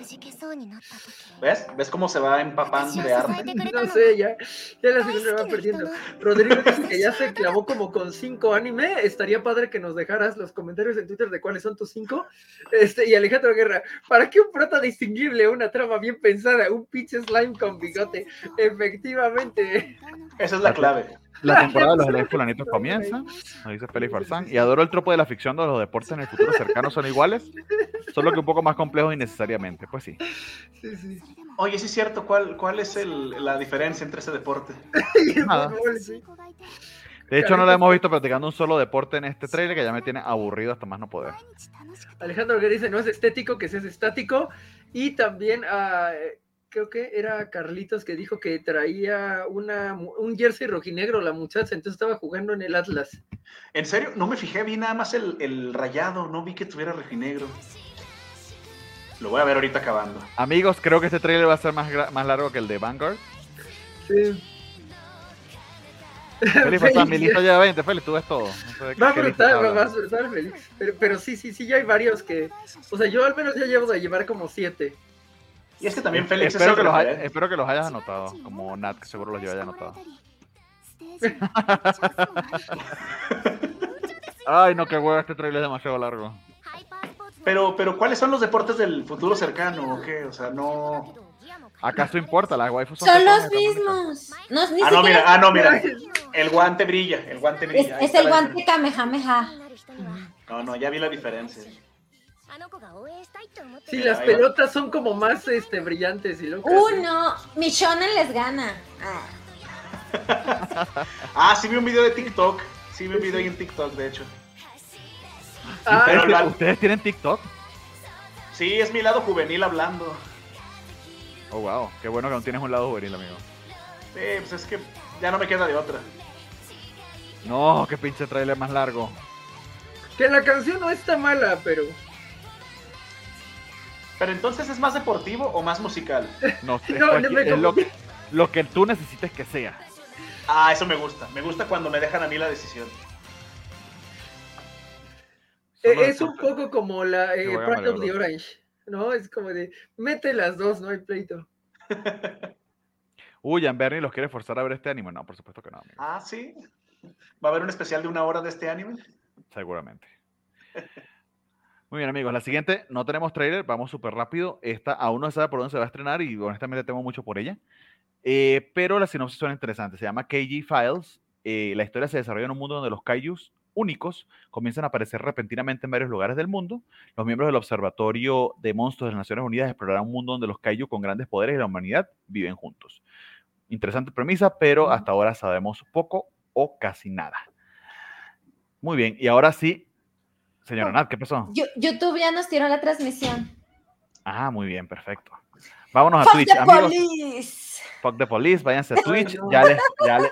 ¿Ves? ¿Ves cómo se va empapando de arte? No sé, ya, ya la segunda va perdiendo. Rodrigo dice que ya se clavó como con cinco anime. Estaría padre que nos dejaras los comentarios en Twitter de cuáles son tus cinco. Este, y Alejandro Guerra, ¿para qué un prota distinguible? Una trama bien pensada, un pinche slime con bigote. Efectivamente. Esa es la clave. La temporada de los Eloy Fulanitos comienza, nos dice Félix Farsán, y adoro el tropo de la ficción de los deportes en el futuro cercano son iguales, solo que un poco más complejos innecesariamente, pues sí. Oye, sí es cierto, ¿cuál, cuál es la diferencia entre ese deporte? De hecho, no la hemos visto practicando un solo deporte en este trailer que ya me tiene aburrido hasta más no poder. Alejandro que dice, no es estético, que seas estático. Y también uh, creo que era Carlitos que dijo que traía una, un jersey rojinegro la muchacha, entonces estaba jugando en el Atlas. ¿En serio? No me fijé, vi nada más el, rayado, no vi que tuviera rojinegro. Lo voy a ver ahorita acabando. Amigos, creo que este trailer va a ser más, más largo que el de Vanguard. Sí. Feliz, mi lista ya 20, Félix, tú ves todo. va a brutal, va a brutal, Félix. Pero, pero sí, sí, sí, ya hay varios que. O sea, yo al menos ya llevo de llevar como siete. Y es que también Félix espero, que los espero que los hayas anotado, como Nat, que seguro los lleva ya anotado. Ay, no, qué huevo, este trailer es demasiado largo. Pero, pero, ¿cuáles son los deportes del futuro cercano o qué? O sea, no... ¿Acaso importa? Las waifus son, son los mismos. No, ah, no, mira, ah, no, mira. El guante brilla, el guante brilla. Es, el guante Kamehameha. No, no, ya vi la diferencia. Sí, las pelotas son como más este, brillantes y locas. Uh, no, mi shonen les gana. Ah. ah, sí vi un video de TikTok. Sí vi un video en TikTok, de hecho. Ah, ¿Ustedes tienen TikTok? Sí, es mi lado juvenil hablando. Oh, wow. Qué bueno que no tienes un lado juvenil, amigo. Sí, pues es que ya no me queda de otra. No, qué pinche trailer más largo. Que la canción no está mala, pero pero entonces es más deportivo o más musical? No sé, es lo que, lo que tú necesites que sea. Ah, eso me gusta. Me gusta cuando me dejan a mí la decisión. E, es un poco como la eh, Pride of the Orange, ¿no? Es como de, mete las dos, no hay pleito. Uy, Jan Bernie los quiere forzar a ver este anime. No, por supuesto que no. Ah, sí. ¿Va a haber un especial de una hora de este anime? Seguramente. Muy bien, amigos. La siguiente, no tenemos trailer, vamos súper rápido. Esta aún no se sabe por dónde se va a estrenar y honestamente temo mucho por ella. Eh, pero la sinopsis suena interesante. Se llama KG Files. Eh, la historia se desarrolla en un mundo donde los kaijus únicos comienzan a aparecer repentinamente en varios lugares del mundo. Los miembros del Observatorio de Monstruos de las Naciones Unidas explorarán un mundo donde los kaiju con grandes poderes y la humanidad viven juntos. Interesante premisa, pero hasta ahora sabemos poco o casi nada. Muy bien, y ahora sí, Señora Nat, ¿qué pasó? YouTube ya nos tiró la transmisión. Ah, muy bien, perfecto. Vámonos a Twitch, the amigos. Police. Fuck the police, váyanse a Twitch. Ya les, ya les,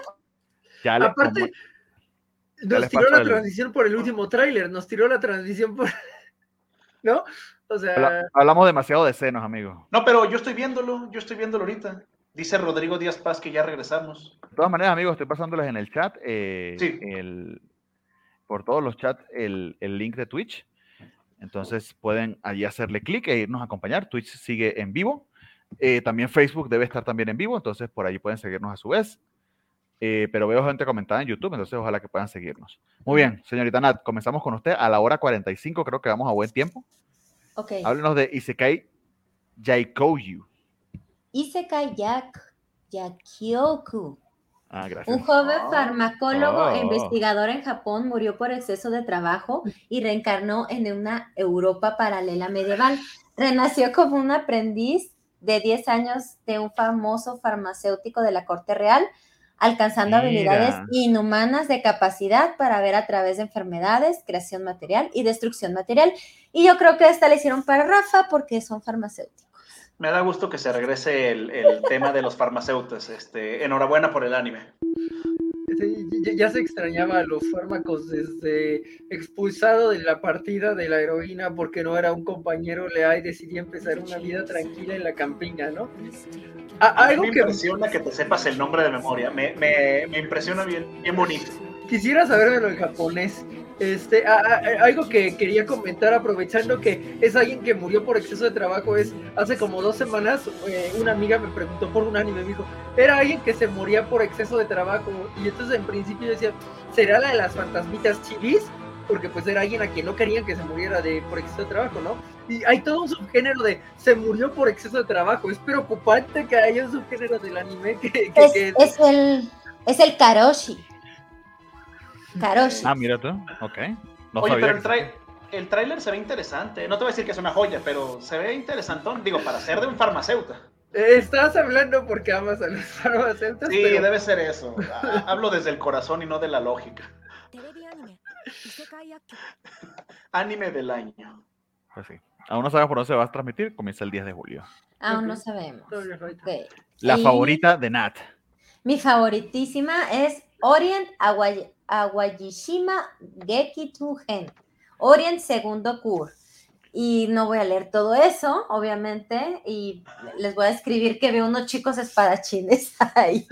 ya Aparte, Nos tiró la transición por el último tráiler, nos tiró la transición por... ¿No? O sea... Hablamos demasiado de senos, amigo. No, pero yo estoy viéndolo, yo estoy viéndolo ahorita. Dice Rodrigo Díaz Paz que ya regresamos. De todas maneras, amigos, estoy pasándoles en el chat, eh, el, por todos los chats, el, el, link de Twitch. Entonces pueden allí hacerle clic e irnos a acompañar. Twitch sigue en vivo. Eh, también Facebook debe estar también en vivo, entonces por allí pueden seguirnos a su vez. Eh, pero veo gente comentada en YouTube, entonces ojalá que puedan seguirnos. Muy bien, señorita Nat, comenzamos con usted a la hora 45, creo que vamos a buen tiempo. Ok. Háblenos de Isekai Yaikouyu. Isekai Yak Yakyoku. Ah, gracias. Un joven farmacólogo e investigador en Japón murió por exceso de trabajo y reencarnó en una Europa paralela medieval. Renació como un aprendiz de 10 años de un famoso farmacéutico de la corte real, alcanzando habilidades inhumanas de capacidad para ver a través de enfermedades, creación material y destrucción material. Y yo creo que esta le hicieron para Rafa porque son farmacéuticos. Me da gusto que se regrese el, tema de los farmacéuticos. Este, enhorabuena por el anime. ya, se extrañaba a los fármacos desde expulsado de la partida de la heroína porque no era un compañero leal y decidía empezar una vida tranquila en la campiña, ¿no? algo me impresiona que... te sepas el nombre de memoria. Me, me, impresiona bien, bien bonito. Quisiera saberlo en japonés. Este, algo que quería comentar aprovechando que es alguien que murió por exceso de trabajo es hace como dos semanas eh, una amiga me preguntó por un anime me dijo era alguien que se moría por exceso de trabajo y entonces en principio decía será la de las fantasmitas chivis porque pues era alguien a quien no querían que se muriera de por exceso de trabajo no y hay todo un subgénero de se murió por exceso de trabajo es preocupante que haya un subgénero del anime que, es, es el es el karoshi Karoshi. Ah, mira tú. Ok. Oye, pero el, el tráiler se ve interesante. No te voy a decir que es una joya, pero se ve interesantón. Digo, para ser de un farmacéutico. Estás hablando porque amas a los farmacéuticos. Sí, debe ser eso. Hablo desde el corazón y no de la lógica. Anime del año. Pues sí. Aún no sabemos por dónde se va a transmitir. Comienza el 10 de julio. Aún no sabemos. La favorita de Nat. Mi favoritísima es Orient Awajishima Geki Gen. Orient segundo Kur. Y no voy a leer todo eso, obviamente, y les voy a escribir que veo unos chicos espadachines ahí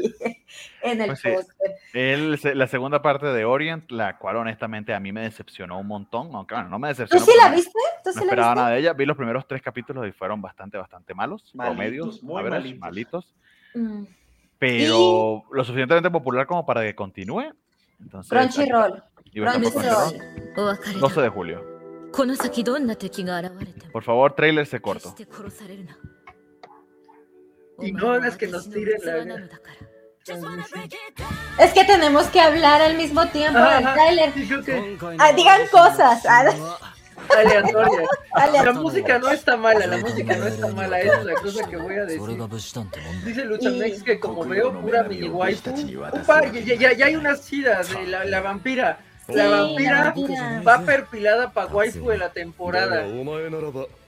en el pues la segunda parte de Orient, la cual honestamente a mí me decepcionó un montón, aunque bueno, no me decepcionó. ¿Tú sí la viste? ¿Tú no esperaba nada de ella. Vi los primeros tres capítulos y fueron bastante, bastante malos, promedios, muy malitos. Mm pero lo suficientemente popular como para que continúe. Entonces, Crunchyroll. Crunchyroll. 12 de julio. Por favor, trailer se corto. Y no es que nos tiren la... Es que tenemos que hablar al mismo tiempo del trailer. Ah, digan cosas. Aleatoria. La música no está mala, la música no está mala, esa es la cosa que voy a decir. Dice Luchamex que como veo pura mini waifu, ya, ya, ya, hay unas chidas de la, la vampira. La vampira va perfilada para waifu de la temporada.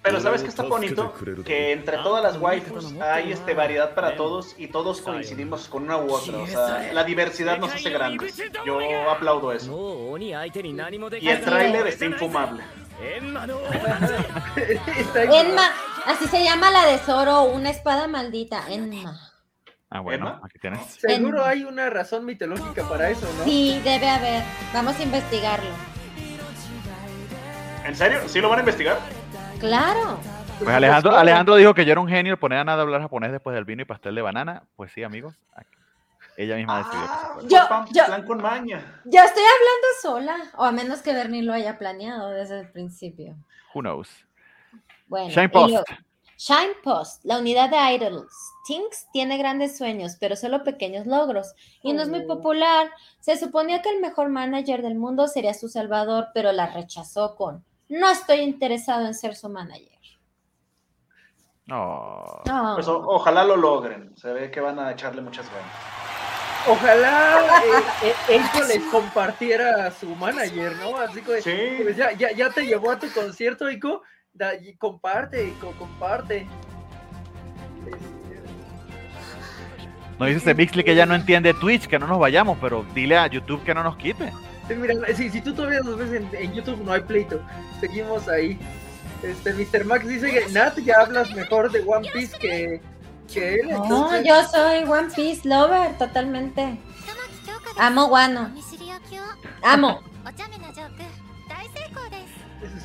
Pero ¿sabes qué está bonito? Que entre todas las waifus hay este variedad para todos y todos coincidimos con una u otra. O sea, la diversidad nos hace grandes. Yo aplaudo eso. Y el tráiler está infumable. Enma, así se llama la de Zoro, una espada maldita, Enma. Ah, bueno, aquí tienes. Seguro hay una razón mitológica para eso, ¿no? Sí, debe haber. Vamos a investigarlo. ¿En serio? ¿Sí lo van a investigar? Claro. Pues Alejandro, Alejandro dijo que yo era un genio poner a nada hablar japonés después del vino y pastel de banana. Pues sí, amigos. Aquí. Ella misma decidió. Ah, yo, yo, con maña. yo estoy hablando sola, o a menos que Bernie lo haya planeado desde el principio. Who knows? Bueno, Shine Post. Shine Post, la unidad de Idols. Tinks tiene grandes sueños, pero solo pequeños logros. Y no es muy oh. popular. Se suponía que el mejor manager del mundo sería su salvador, pero la rechazó con no estoy interesado en ser su manager. Oh. Pues ojalá lo logren. Se ve que van a echarle muchas ganas. Ojalá eh, eh les compartiera a su manager, ¿no? Así que pues ya, ya, te llevó a tu concierto, Ico. comparte, Ico, comparte. No dice este Mixley que ya no entiende Twitch, que no nos vayamos, pero dile a YouTube que no nos quite. Sí, mira, si, si tú todavía nos ves en, en YouTube, no hay pleito. Seguimos ahí. Este, Mr. Max dice que Nat ya hablas mejor de One Piece que, no, yo soy One Piece lover, totalmente. Amo Wano. Amo.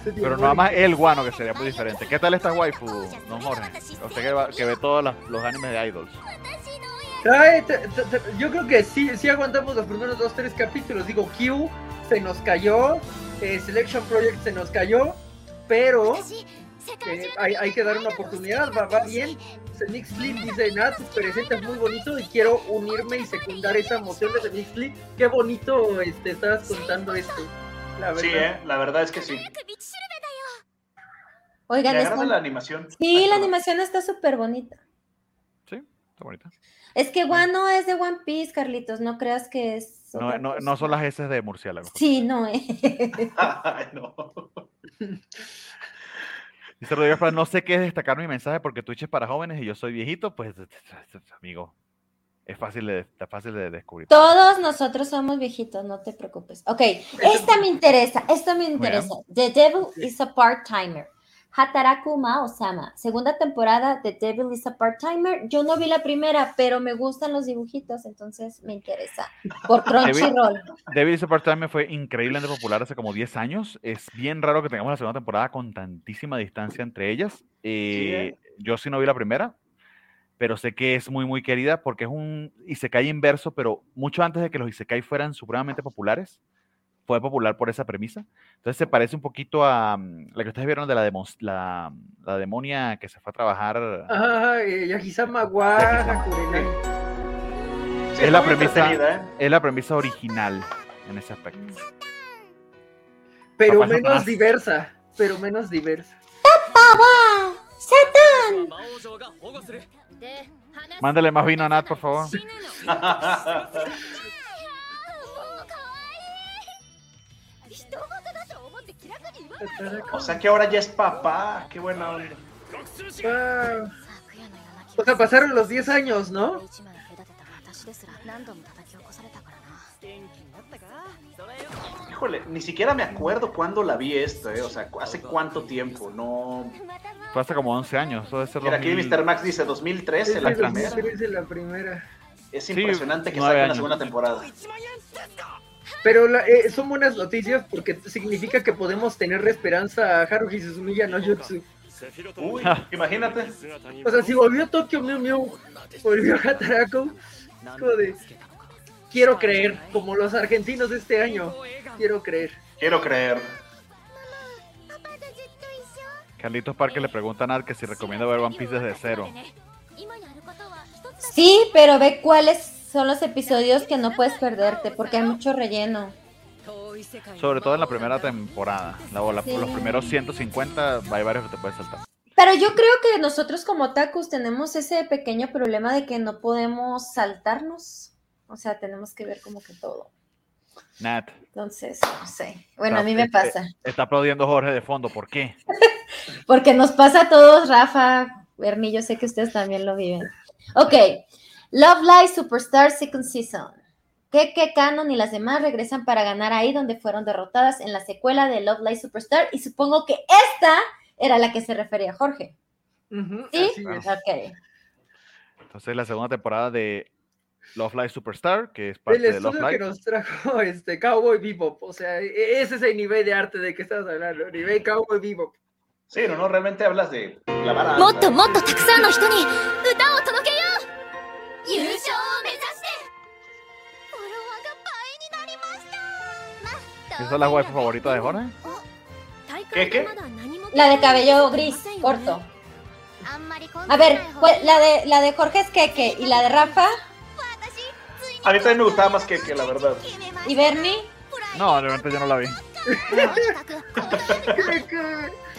Pero no más el guano, que sería muy diferente. ¿Qué tal esta waifu, no Jorge? Usted que, ve todos los, animes de idols. Yo creo que sí, sí aguantamos los primeros dos, tres capítulos. Digo, Q se nos cayó, eh, Selection Project se nos cayó, pero eh, hay, que dar una oportunidad, va bien. Nick Split dice, nada, tus es muy bonito y quiero unirme y secundar esa emoción de Nick Split. Qué bonito este, estabas contando esto. Sí, eh, la verdad es que sí. Oigan, está... la animación. Sí, la animación está súper bonita. Sí, está bonita. Es que mm. Wano es de One Piece, Carlitos, no creas que es. No, no, son las S de murciélago. Sí, no. Eh. No. Dice Rodríguez Paz, no sé qué es destacar mi mensaje porque Twitch es para jóvenes y yo soy viejito, pues amigo, es fácil de, está fácil de descubrir. Todos nosotros somos viejitos, no te preocupes. Ok, esta me interesa, esta me interesa. The Devil is a Part-Timer. Hataraku Mao-sama. Segunda temporada de Devil is a Part-Timer. Yo no vi la primera, pero me gustan los dibujitos, entonces me interesa. Por Crunchyroll. David Super Time fue increíblemente popular hace como 10 años. Es bien raro que tengamos la segunda temporada con tantísima distancia entre ellas. Eh, Yo sí no vi la primera, pero sé que es muy, muy querida porque es un Isekai inverso, pero mucho antes de que los Isekai fueran supremamente populares, fue popular por esa premisa. Entonces se parece un poquito a um, la que ustedes vieron de la, demo, la, mm, la, demonia que se fue a trabajar. Ah, Yagisama Wa. Es, la premisa, ¿eh? es la premisa original en ese aspecto. Pero Papá menos Satanás. diversa, pero menos diversa. ¡Satán! Mándale más vino a Nat, por favor. O sea que ahora ya es papá, qué buena onda. O sea, pasaron los 10 años, ¿no? Híjole, ni siquiera me acuerdo cuándo la vi esta, ¿eh? O sea, hace cuánto tiempo, no. Fue hace como 11 años. Debe ser Mira, aquí Mr. Max dice 2013, la, la primera. Es impresionante sí, que saquen la segunda temporada. Pero la, eh, son buenas noticias porque significa que podemos tener esperanza a Haruhi Suzumiya no Jutsu. Uy, imagínate. O sea, si volvió Tokyo Mew Mew, volvió a Hataraku, de, quiero creer, como los argentinos de este año, quiero creer. Quiero creer. Carlitos Parque le pregunta a Nar que si recomienda ver One Piece desde cero. Sí, pero ve cuáles son los episodios que no puedes perderte, porque hay mucho relleno. Sobre todo en la primera temporada. La, la- Sí. Los primeros 150 hay varios que te puedes saltar. Pero yo creo que nosotros como tacos tenemos ese pequeño problema de que no podemos saltarnos. O sea, tenemos que ver como que todo. Nat. Entonces, no sé. Bueno, a mí me Está- pasa. Está aplaudiendo Jorge de fondo. ¿Por qué? Porque nos pasa a todos, Rafa, Bernie, yo sé que ustedes también lo viven. Ok, Love Live Superstar Second Season. Keke, Canon y las demás regresan para ganar ahí donde fueron derrotadas en la secuela de Love Live Superstar y supongo que esta era la que se refería Jorge. Sí, ok. Entonces la segunda temporada de Love Live Superstar, que es parte de Love Live. que nos trajo este Cowboy Bebop, o sea, e, e, ese es el nivel de arte de que estás hablando, nivel Cowboy Bebop. Sí, no, no, realmente hablas de la vara. ¡Moto, moto, takusano! 優勝を目指してフォロワーが倍になりましたまあ ¿Esa es la waifu favorita de Jorge? ¿Qué, qué? La de cabello gris, corto. あんまり A ver, pues, la de, la de Jorge es Keke y la de Rafa A mí también me gustaba más que, que la verdad. y Bernie. No, realmente yo no la vi. Keke.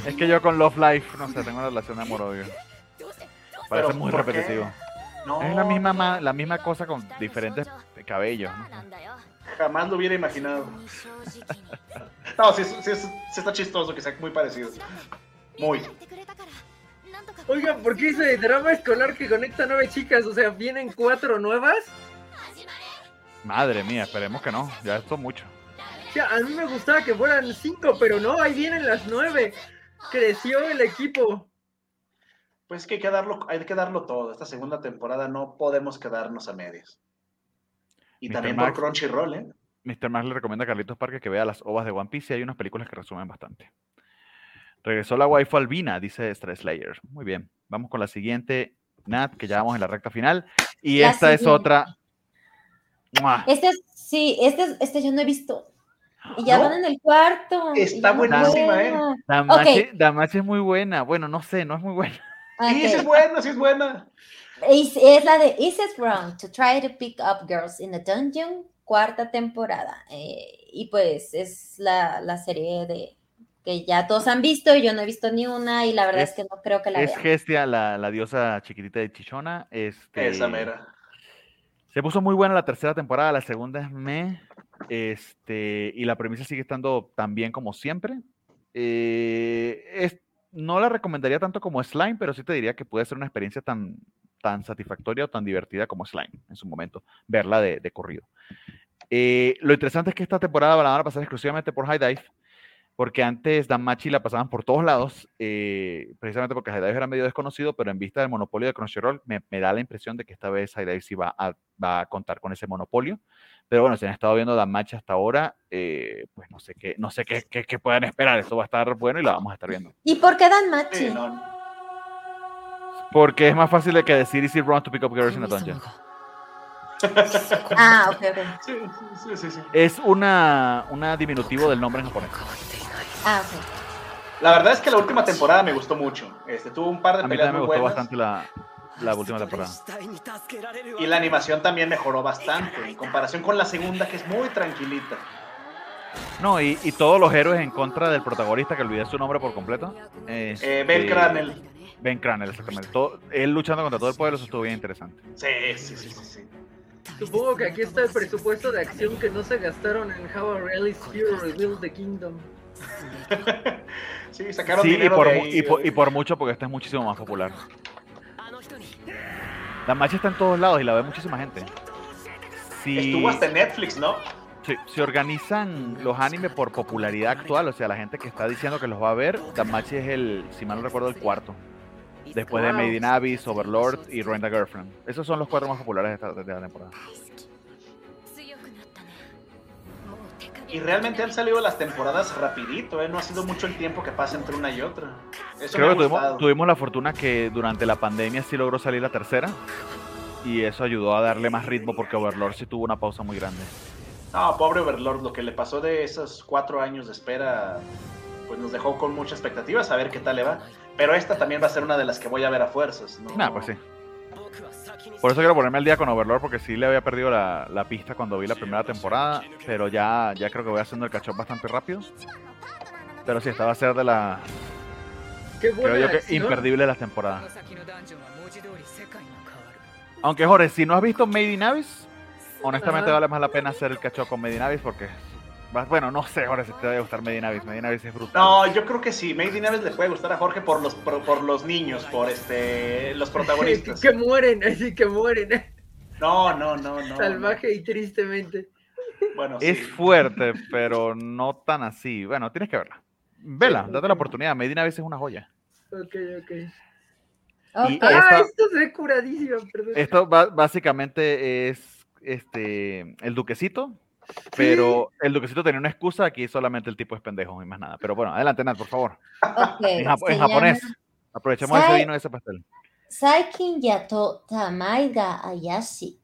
Es que yo con Love Live, no sé, tengo una relación de amor-odio. Parece Pero, muy ¿por qué? No, Es la misma, ma- la misma cosa con diferentes cabellos. ¿no? jamás lo hubiera imaginado. No, sí, sí, sí, sí está chistoso que sea muy parecido. Muy. Oigan, ¿por qué ese drama escolar que conecta nueve chicas? O sea, ¿vienen cuatro nuevas? Madre mía, esperemos que no. Ya esto es mucho. A mí me gustaba que fueran cinco, pero no, ahí vienen las nueve. Creció el equipo. Pues que hay que darlo, hay que darlo todo. Esta segunda temporada no podemos quedarnos a medias. Y Mr. también Max. por Crunchyroll, ¿eh? Mr. Max le recomienda a Carlitos Parque que vea las ovas de One Piece y hay unas películas que resumen bastante. Regresó la waifu albina, dice Stress Slayer. Muy bien. Vamos con la siguiente, Nat, que ya vamos en la recta final. Y La esta es otra. ¡Mua! Este es, sí, este, es- este yo no he visto. Y ya ¿No? van en el cuarto. Está buenísima, ¿eh? buena. Damache, Ok. Damache es muy buena. Bueno, no sé, no es muy buena. Sí, sí es Ok. buena, sí es buena. Es, es la de Is it wrong to try to pick up girls in a dungeon? Cuarta temporada. Eh, y pues es la, la serie de que ya todos han visto y yo no he visto ni una y la verdad es, Es- que no creo que la Es vean. Gestia, la, la diosa chiquitita de Chichona. Este, Esa mera. Se puso muy buena la tercera temporada, la segunda es me. Este, y la premisa sigue estando tan bien como siempre. Eh, es- no la recomendaría tanto como Slime, pero sí te diría que puede ser una experiencia tan, tan satisfactoria o tan divertida como Slime en su momento, verla de, de corrido. Eh, lo interesante es que esta temporada la van a pasar exclusivamente por High Dive, porque antes Dan Machi la pasaban por todos lados, eh, precisamente porque High Dive era medio desconocido, pero en vista del monopolio de Crunchyroll, me, me da la impresión de que esta vez High Dive sí va a, va a, contar con ese monopolio. Pero bueno, si han estado viendo Dan Machi hasta ahora, eh, pues no sé qué no sé qué, qué, qué, esperar. Eso va a estar bueno y la vamos a estar viendo. ¿Y por qué Dan Machi? No. Porque es más fácil de que decir Easy Run to Pick Up Girls in a Dungeon. ah, ok, ok. Sí, sí, sí, es una, una diminutivo del nombre en japonés. Ah, ok. La verdad es que la última temporada me gustó mucho. Este, tuvo un par de a peleas mí muy me gustó buenas. bastante la, la última temporada. Y la animación también mejoró bastante en comparación con la segunda, que es muy tranquilita. No, y, y todos los héroes en contra del protagonista, que olvidé su nombre por completo. Este, eh, ben Cranel. Ben Cranel, exactamente. Todo, él luchando contra todo el pueblo, eso estuvo bien interesante. Sí, sí, sí, sí. sí. Supongo que aquí está el presupuesto de acción que no se gastaron en How I Really Hero Reveals the Kingdom. Sí, sacaron Sí, y por, de ahí, y, por, y eh. por mucho, porque esta es muchísimo más popular. La marcha está en todos lados y la ve muchísima gente. Si, Estuvo hasta en Netflix, ¿no? si, si organizan los animes por popularidad actual, o sea, la gente que está diciendo que los va a ver, Danmachi es el, si mal no recuerdo, el cuarto. Después de. Made in Abyss, Overlord y the Girlfriend. Esos son los cuatro más populares de, esta, de la temporada. Y 減 realmente han salido las temporadas rapidito, ¿eh? No ha sido mucho el tiempo que pasa entre una y otra. Eso Creo me que tuvimos, la fortuna que durante la pandemia sí logró salir la tercera. Y eso ayudó a darle más ritmo porque Overlord sí tuvo una pausa muy grande. No, pobre Overlord, lo que le pasó de esos cuatro años de espera, pues nos dejó con muchas expectativas a ver qué tal le va. Pero esta también va a ser una de las que voy a ver a fuerzas, ¿no? Nah, pues sí. Por eso quiero ponerme al día con Overlord porque sí le había perdido la, la pista cuando vi la primera temporada. Pero ya, ya creo que voy haciendo el cachón bastante rápido. Pero sí, esta va a ser de la, Qué buena creo yo que acción. imperdible de las temporadas. Aunque Jorge, si no has visto Made in Abyss, honestamente Ajá. vale más la pena hacer el cachón con Made in Abyss porque... Bueno, no sé, Jorge, si te debe gustar Made in Abyss. Made in Abyss es brutal. No, yo creo que sí. Made in Abyss le puede gustar a Jorge por los, por, por los niños, por este los protagonistas. que mueren, así que mueren, No, no, no, no. salvaje y tristemente. Bueno, Es sí. fuerte, pero no tan así. Bueno, tienes que verla. Vela, Sí. date la oportunidad. Made in Abyss es una joya. Ok, ok. Y. Ah, esta- esto se ve curadísimo, perdón. Esto básicamente es este el duquecito, pero el duquecito tenía una excusa, aquí solamente el tipo es pendejo y más nada. Pero bueno, adelante, Nat, por favor. En, japonés. llama Aprovechemos ese vino y ese pastel. Saikin yato tamai ga ayashi.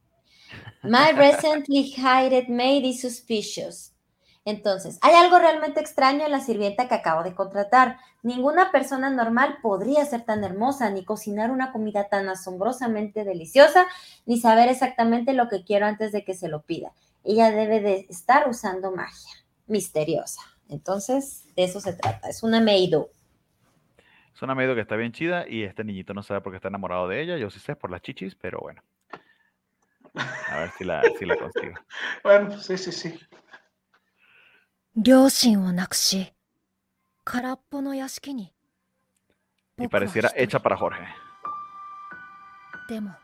My recently hired maid is suspicious. Entonces, hay algo realmente extraño en la sirvienta que acabo de contratar. Ninguna persona normal podría ser tan hermosa, ni cocinar una comida tan asombrosamente deliciosa, ni saber exactamente lo que quiero antes de que se lo pida Ella debe de estar usando magia misteriosa. Entonces, de eso se trata. Es una meido. Es una medio que está bien chida y este niñito no sabe por qué está enamorado de ella. Yo sí sé por las chichis, pero bueno. A ver si la, si la consigo. Bueno, pues sí, sí, sí. 両親を亡くし空っぽの屋敷に Y 僕は pareciera 一人 hecha para Jorge. でも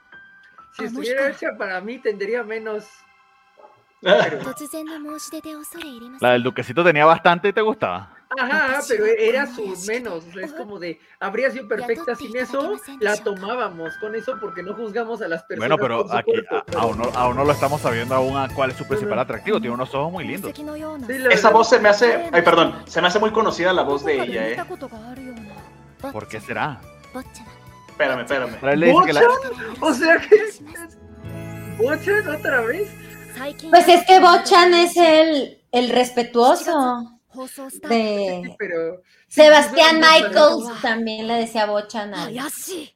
Si Ah, no estuviera está. hecha para mí, tendría menos Ah. La del Duquecito tenía bastante y te gustaba. Ajá, pero era su menos. Es como de, habría sido perfecta sin eso, la tomábamos con eso porque no juzgamos a las personas. Bueno, pero aquí aún, no, lo estamos sabiendo aún a cuál es su principal atractivo. Tiene unos ojos muy lindos. Esa voz se me hace, ay, perdón, se me hace muy conocida la voz de ella, ¿eh? ¿Por qué será? Espérame, espérame. La... O sea que. ¿Bochan otra vez? Pues, pues es que Bochan es el, el respetuoso. De... Sebastián Michaels también le decía Bochan a Sí.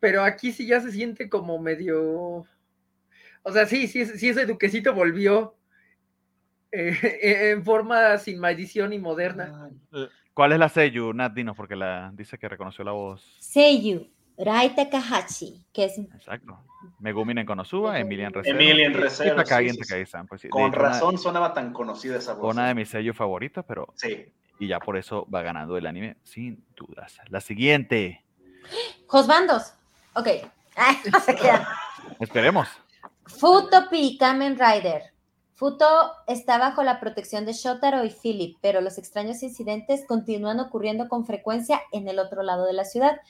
Pero aquí sí ya se siente como medio. O sea, sí, sí, sí ese duquecito volvió eh, eh, en forma sin maldición y moderna. Eh, ¿Cuál es la Seiyu, Nat? Dinos, porque la, dice que reconoció la voz. Seiyu, Rai Takahashi, que es Exacto. Megumin en Konosuba, Emilian Recero. Emilian Y Takagi sí, sí. Takagi-san. Pues, de Con hecho, una- razón sonaba tan conocida esa voz. Una de mis sellos favoritos, pero. Sí. Y ya por eso va ganando el anime, sin dudas. La siguiente. Josbandos. Ok. Ay, no se quedan. Esperemos. Futopi Kamen Rider. Futo está bajo la protección de Shotaro y Philip, pero los extraños incidentes continúan ocurriendo con frecuencia en el otro lado de la ciudad.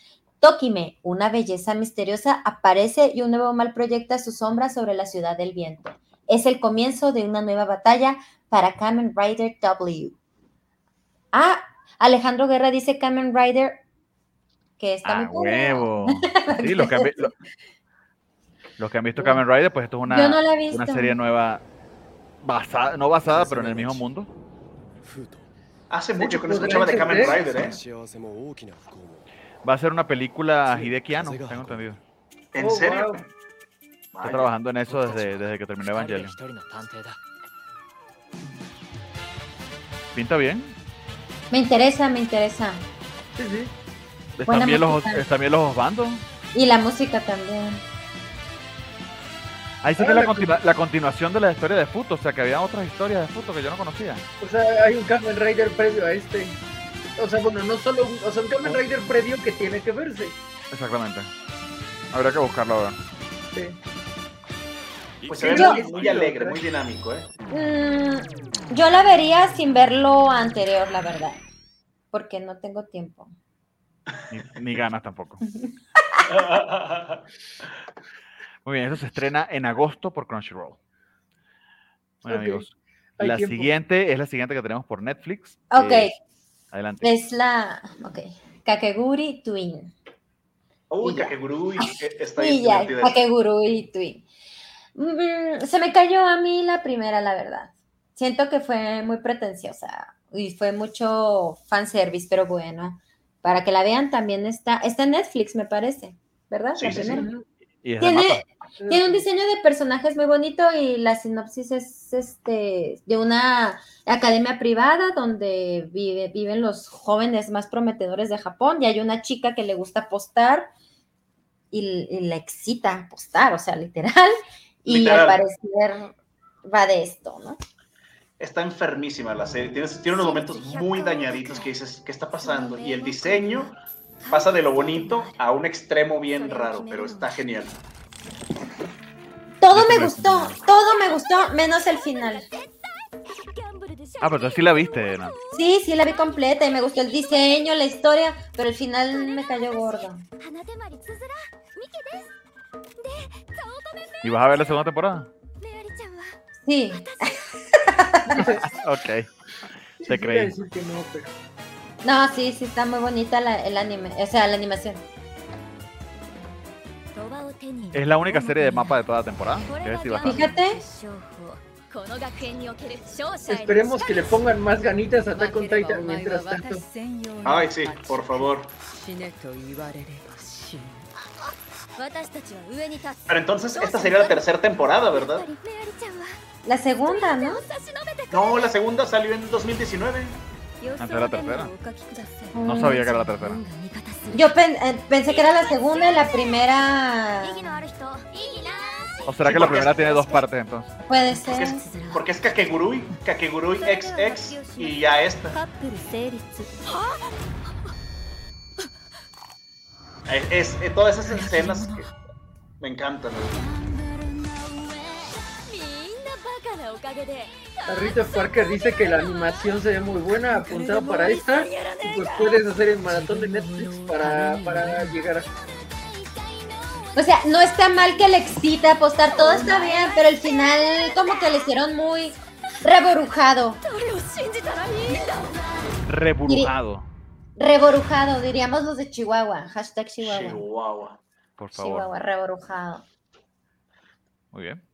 Tokime, una belleza misteriosa, aparece y un nuevo mal proyecta su sombra sobre la ciudad del viento. Es el comienzo de una nueva batalla para Kamen Rider W. Ah, Alejandro Guerra dice Kamen Rider que está ¡A muy huevo! Sí, los que, lo- los que han visto Kamen Rider, pues esto es una, Yo no la he visto. una serie nueva, basada, no basada, pero en el mismo mundo. Hace mucho que no ¿podrá escuchaba de Kamen? Rider, ¿eh? Va a ser una película sí, tengo entendido. ¿En serio? Está trabajando en eso desde, desde que terminó Evangelion. ¿Pinta bien? Me interesa, me interesa. Sí, sí. Están, bien los, están bien, los, bandos. Y la música también. Ahí se ve ah, la, continu la, continuación de la historia de Futo, o sea que había otras historias de Futo que yo no conocía. O sea, hay un Kamen Rider previo a este. O sea, bueno, no solo un, o sea, un Kamen Rider previo que tiene que verse. Exactamente. Habría que buscarlo ahora. Sí. Pues se ve Yo- muy, muy alegre, muy dinámico, ¿eh? Mm, yo la vería sin ver lo anterior, la verdad. Porque no tengo tiempo. Ni, ni ganas tampoco. Muy bien, eso se estrena en agosto por Crunchyroll. Bueno, amigos. hay La tiempo. siguiente es la siguiente que tenemos por Netflix. Ok. Adelante. Es la. Ok. Kakeguri Twin. Uy. Kakegurui, eh, está Y ya, esa. Kakeguri Twin. Mm, se me cayó a mí la primera, la verdad. Siento que fue muy pretenciosa y fue mucho fanservice, pero bueno. Para que la vean también está. Está en Netflix, me parece. ¿Verdad? Sí, la sí, sí. primera. Y es de Tiene, mapa. Tiene un diseño de personajes muy bonito y la sinopsis es este de una academia privada donde vive, viven los jóvenes más prometedores de Japón y hay una chica que le gusta apostar y, y le excita apostar, o sea, literal, y Literal. al parecer va de esto, ¿no? Está enfermísima la serie. Tiene, tiene unos momentos muy dañaditos que dices, ¿qué está pasando? Y el diseño pasa de lo bonito a un extremo bien raro, pero está genial. Todo me gustó, todo me gustó, menos el final. Ah, pero tú sí la viste, ¿no? Sí, sí la vi completa y me gustó el diseño, la historia, pero el final me cayó gordo. ¿Y vas a ver la segunda temporada? Sí. ok. Te creí. No, sí, sí está muy bonita la, el anime, o sea, la animación. Es la única serie de mapa de toda la temporada. Fíjate. Esperemos que le pongan más ganitas a Attack on Titan mientras tanto. Ay, sí, por favor. Pero entonces esta sería la tercera temporada, ¿verdad? La segunda, ¿no? No, la segunda salió en 2019. Antes era la tercera. No sabía que era la tercera. Yo eh, pensé que era la segunda y la primera. ¿O será que la primera tiene dos partes entonces? Puede ser. Porque es, porque es Kakegurui, Kakegurui XX y ya esta. Eh, es, eh, todas esas escenas que me encantan. Rita Parker dice que la animación se ve muy buena, apuntada para esta, y pues puedes hacer el maratón de Netflix para, para llegar a... O sea, no está mal que le excita apostar, todo está bien, pero al final como que le hicieron muy reborujado. Reburujado. Reborujado, diríamos los de Chihuahua. Hashtag Chihuahua. Chihuahua. Por favor. Chihuahua, reborujado. Muy bien.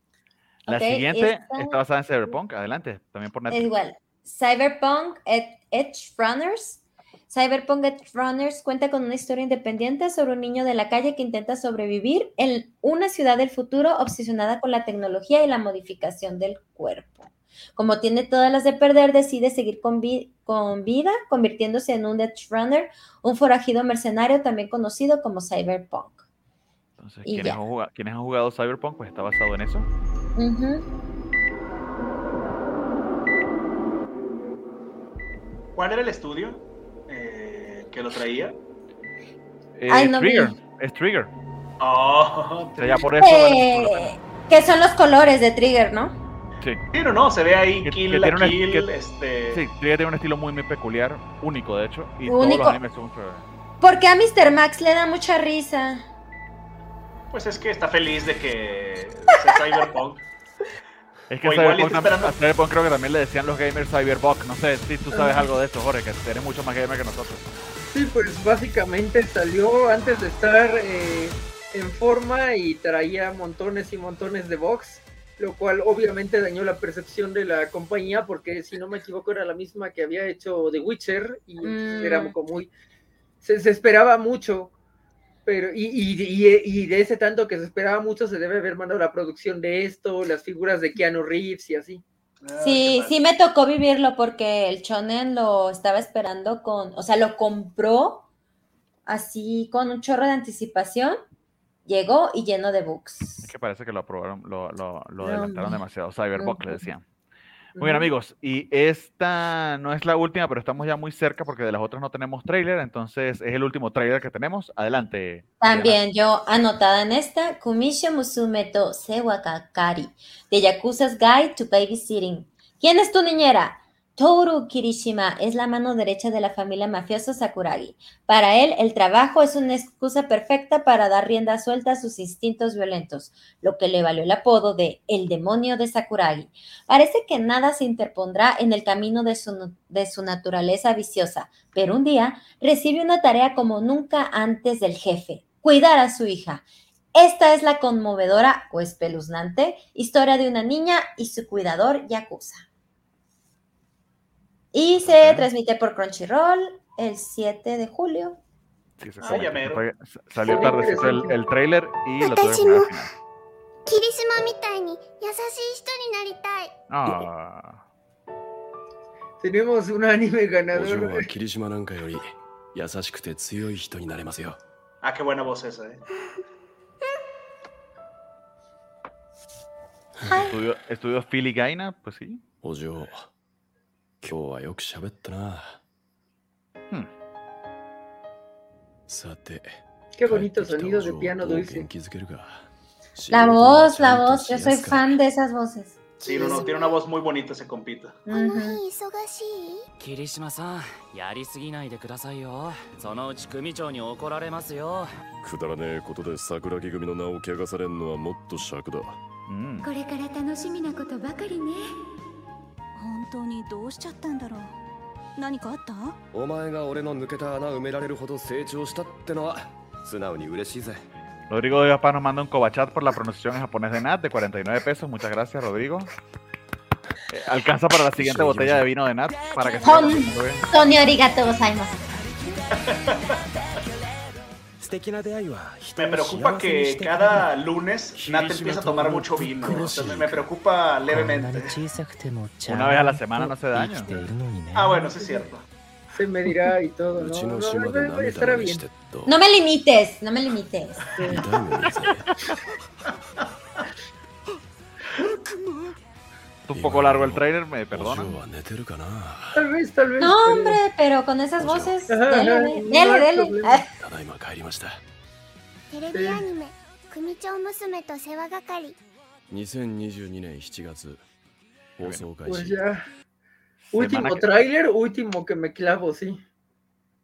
La Ok, siguiente esta- está basada en Cyberpunk. Adelante, también por Es Netflix. igual. Cyberpunk Ed- Edge Runners. Cyberpunk Edge Runners cuenta con una historia independiente sobre un niño de la calle que intenta sobrevivir en una ciudad del futuro obsesionada con la tecnología y la modificación del cuerpo. Como tiene todas las de perder, decide seguir con, vi- con vida, convirtiéndose en un Edge Runner, un forajido mercenario también conocido como Cyberpunk. Entonces, ¿quiénes han, jugado, quienes han jugado Cyberpunk? Pues está basado en eso. ¿Cuál era el estudio eh, que lo traía? Eh, Ay, no vi. Trigger. Es Trigger. Oh, O sea, ya por eso. Eh, que son los colores de Trigger, ¿no? Sí. Sí, no, no, se ve ahí Que- kill que a tiene que- este... Sí, Trigger tiene un estilo muy, muy peculiar, único de hecho. Y todos Único. los animes son. Porque a Mr. Max le da mucha risa. Pues es que está feliz de que sea Cyberpunk. Es que Cyberpunk, esperando- a Cyberpunk creo que también le decían los gamers Cyberbug. No sé si tú sabes algo de eso, Jorge, que eres mucho más gamer que nosotros. Sí, pues básicamente salió antes de estar eh, en forma y traía montones y montones de box, lo cual obviamente dañó la percepción de la compañía porque si no me equivoco era la misma que había hecho The Witcher y Mm. era como muy... Se, se esperaba mucho, pero y, y, y- y de ese tanto que se esperaba mucho se debe haber mandado la producción de esto, las figuras de Keanu Reeves y así. Ah, Sí, sí me tocó vivirlo porque el Chonen lo estaba esperando con, o sea, lo compró así con un chorro de anticipación, llegó y lleno de Es bugs. que parece que lo aprobaron, lo, lo, lo No, adelantaron demasiado. Cyberbug Ujú. le decían. Muy bien, amigos. Y esta no es la última, pero estamos ya muy cerca porque de las otras no tenemos trailer. Entonces es el último trailer que tenemos. Adelante. También yo anotada en esta, Kumisho Musume to Sewakakari, de Yakuza's Guide to Babysitting. ¿Quién es tu niñera? Toru Kirishima es la mano derecha de la familia mafiosa Sakuragi. Para él, el trabajo es una excusa perfecta para dar rienda suelta a sus instintos violentos, lo que le valió el apodo de El demonio de Sakuragi. Parece que nada se interpondrá en el camino de su, naturaleza viciosa, pero un día recibe una tarea como nunca antes del jefe, cuidar a su hija. Esta es la conmovedora o espeluznante historia de una niña y su cuidador Yakuza. Y se okay. transmite por Crunchyroll el 7 de julio. Ah, ya. Salió tarde el, trailer y lo tuve que. Ah. Tenemos un anime ganador. Ah, qué buena voz esa, eh. Philly Gaina, pues sí. 今日はよく喋ったな。うん。さて。Qué bonito sonido de piano dulce. La voz, la voz. Yo soy fan de esas voces. Sí, no, no, tiene una voz muy bonita ese compita. Kirishima-san, yari suginai de kudasai yo. Sono uchi kumichou ni okoraremasu yo. くだらねえことで桜木組の名を汚されるのはもっと尺だ。うん。これから楽しみなことばかりね。本当にどうしちゃったんだろう何かあったお前が俺の抜けた穴埋められるほど成長したってのは素直に嬉しいぜ Rodrigo de Paz nos manda un cobachat por la pronunciación en japonés de Nat de 49 pesos. Muchas gracias, Rodrigo. Eh, alcanza para la siguiente botella de vino de Nat para que bien. Tony arigato gozaimasu. Me preocupa que cada lunes Nat empieza a tomar mucho vino. Entonces me preocupa levemente. Una vez a la semana no hace daño. Ah, bueno, sí es cierto. Se me dirá y todo. No, no, no, estará no me limites, no me limites. Un poco largo el trailer, me お perdona. 嬢は寝てるかな Tal vez, tal vez. No, pero- hombre, pero con esas voces, Ajá, dele, ajá, dele, no dele, hay dele. problema. Ah, ただいま帰りましたテレビアニメ「組長娘と世話係」 2022年7月 放送開 Pues 始 ya. Último Semana que- tráiler, último que me clavo, sí.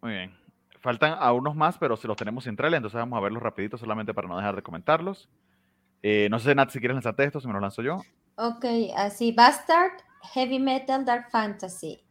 Muy bien. Faltan a unos más, pero si los tenemos sin trailer, entonces vamos a verlos rapidito solamente para no dejar de comentarlos. Eh, no sé, Nat, si quieres lanzarte esto, si me lo lanzo yo. Ok, así, Bastard, Heavy Metal, Dark Fantasy.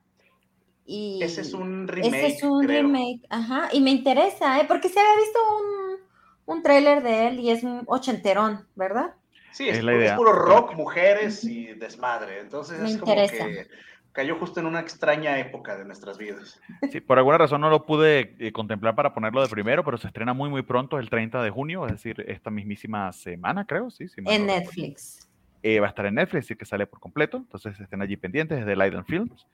Y Ese es un remake. ese es un creo. remake, ajá, y me interesa, ¿eh? Porque se había visto un, un tráiler de él y es un ochenterón, ¿verdad? Sí, es, Es la es idea. puro rock, mujeres y desmadre. Entonces Me es como interesa. que cayó justo en una extraña época de nuestras vidas. Sí, por alguna razón no lo pude eh, contemplar para ponerlo de primero, pero se estrena muy, muy pronto, el 30 de junio, es decir, esta mismísima semana, creo, sí. si En no recuerdo. Netflix. Eh, va a estar en Netflix, así que sale por completo. Entonces estén allí pendientes desde Leiden Films.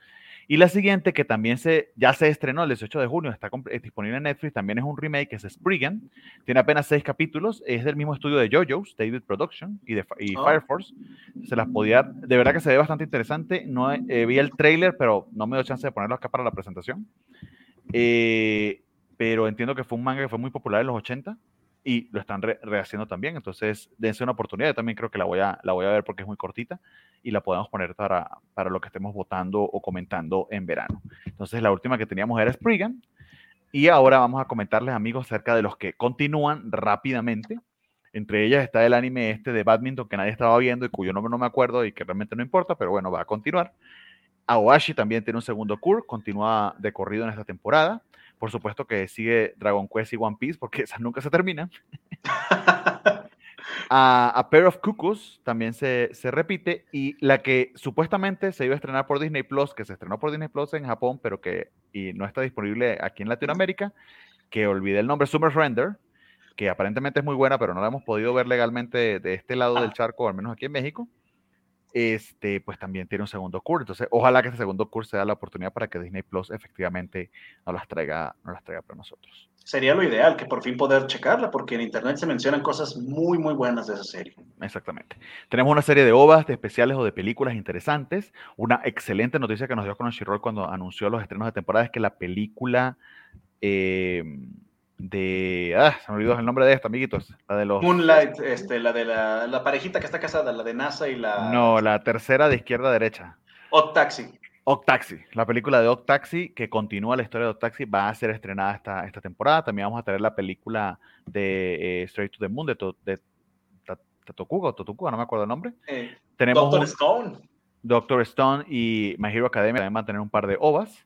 Y la siguiente, que también se, ya se estrenó el 18 de junio, está eh, disponible en Netflix, también es un remake, es Spriggan. Tiene apenas seis capítulos, es del mismo estudio de JoJo's, David Production y, de, y Ah. Fire Force. Se las podía, de verdad que se ve bastante interesante. No eh, vi el trailer, pero no me dio chance de ponerlo acá para la presentación. Eh, pero entiendo que fue un manga que fue muy popular en los 80 y lo están re- rehaciendo también. Entonces, dense una oportunidad. También creo que la voy a, la voy a ver porque es muy cortita y la podemos poner para, para lo que estemos votando o comentando en verano. Entonces, la última que teníamos era Spriggan. Y ahora vamos a comentarles, amigos, acerca de los que continúan rápidamente. Entre ellas está el anime este de badminton que nadie estaba viendo y cuyo nombre no me acuerdo y que realmente no importa, pero bueno, va a continuar. Aoashi también tiene un segundo cur, continúa de corrido en esta temporada. Por supuesto que sigue Dragon Quest y One Piece porque esas nunca se terminan. A, A Pair of Cuckoos también se, se repite y la que supuestamente se iba a estrenar por Disney Plus, que se estrenó por Disney Plus en Japón, pero que y no está disponible aquí en Latinoamérica, que olvidé el nombre, Summer Render, que aparentemente es muy buena, pero no la hemos podido ver legalmente de este lado del charco, al menos aquí en México. Este, pues también tiene un segundo curso. Entonces, ojalá que ese segundo curso sea la oportunidad para que Disney Plus efectivamente nos las traiga, nos las traiga para nosotros. Sería lo ideal que por fin poder checarla, porque en internet se mencionan cosas muy, muy buenas de esa serie. Exactamente. Tenemos una serie de ovas, de especiales o de películas interesantes. Una excelente noticia que nos dio Crunchyroll cuando anunció los estrenos de temporada es que la película eh, de... Ah, se me olvidó el nombre de esta, amiguitos. La de los... Moonlight, este, la de la, la parejita que está casada, la de NASA y la... No, la tercera de izquierda a derecha. Odd Taxi. Octaxi, la película de Octaxi, que continúa la historia de Octaxi, va a ser estrenada esta, esta temporada. También vamos a tener la película de eh, Straight to the Moon, de, to, de Ta- Tatokuga o Totokuga, no me acuerdo el nombre. Eh, Tenemos Doctor un- Stone. Doctor Stone y My Hero Academia también van a tener un par de ovas.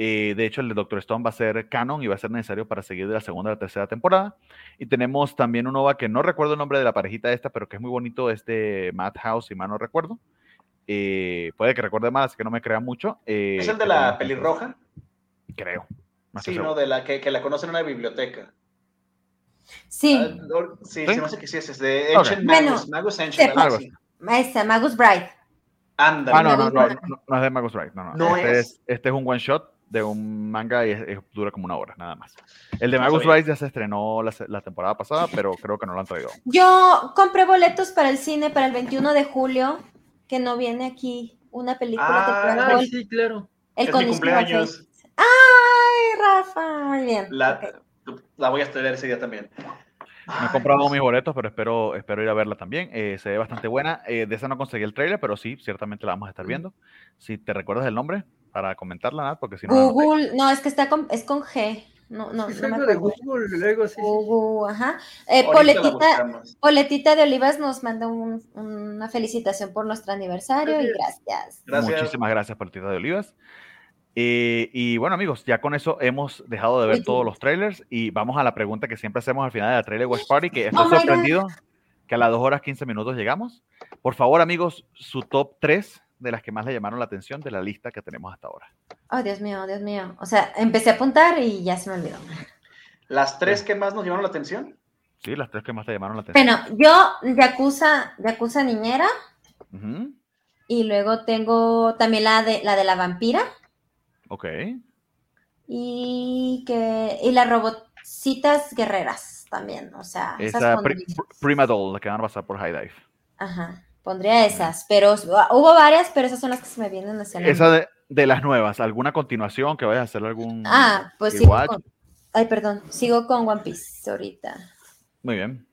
Eh, de hecho, el de Doctor Stone va a ser canon y va a ser necesario para seguir de la segunda a la tercera temporada. Y tenemos también un OVA que no recuerdo el nombre de la parejita esta, pero que es muy bonito, es de Madhouse, si mal no recuerdo. Eh, puede que recuerde más, así que no me crea mucho. eh, ¿Es el de la tenemos- pelirroja? Creo. No Sí, ¿no? De la que, que la conocen en una biblioteca. Sí, Ah, no, sí, ¿Sí? se me hace que sí, es de. Ancient Bueno, Magus. Magus Ancient, esa, Magus Bride. Ándale. Ah, no, no, Magus no, no, no es de Magus Wright. No, no. No este, es. es. este es un one shot de un manga y es- es- dura como una hora, nada más. El de No Magus. Wright ya se estrenó la, la temporada pasada, pero creo que no lo han traído. Yo compré boletos para el cine para el 21 de julio, que no viene aquí una película Ah, que sí, claro. el es mi cumpleaños. Ay, Rafa, muy bien. La, ok. la voy a estudiar ese día también. No he comprado mis boletos, pero espero, espero ir a verla también. Eh, se ve bastante buena. Eh, de esa no conseguí el trailer, pero sí, ciertamente la vamos a estar viendo. Si te recuerdas el nombre para comentarla, Nat, porque si no. Google, no, es que está con, es con G. No, no, Es no me algo de acuerdo. Google, así. sí. Google, ajá. Eh, Poletita. Poletita de Olivas nos manda un- una felicitación por nuestro aniversario y Gracias. gracias. Gracias. Muchísimas gracias por Tita de Olivas. Eh, y bueno, amigos, ya con eso hemos dejado de ver Uy, todos sí. los trailers y vamos a la pregunta que siempre hacemos al final de la trailer Watch Party, que estoy Oh sorprendido que a las 2 horas 15 minutos llegamos. Por favor, amigos, su top 3 de las que más le llamaron la atención de la lista que tenemos hasta ahora. Oh, Dios mío, Dios mío. O sea, empecé a apuntar y ya se me olvidó. Las tres que más nos llamaron la atención. Sí, las tres que más te llamaron la atención. Bueno, yo, Yakuza, Yakuza Niñera, Ujú, y luego tengo también la de la de la vampira, Ok. y que, y las robotcitas guerreras también. O sea, esas Esa pri- pondría. pr- Prima Doll, la que van a pasar por High Dive. Ajá, pondría esas, pero hubo varias, pero esas son las que se me vienen hacia la Esa de, de las nuevas, ¿alguna continuación que vayas a hacer algún Ah, pues sí. rewatch? con- Ay, perdón, sigo con One Piece ahorita. Muy bien.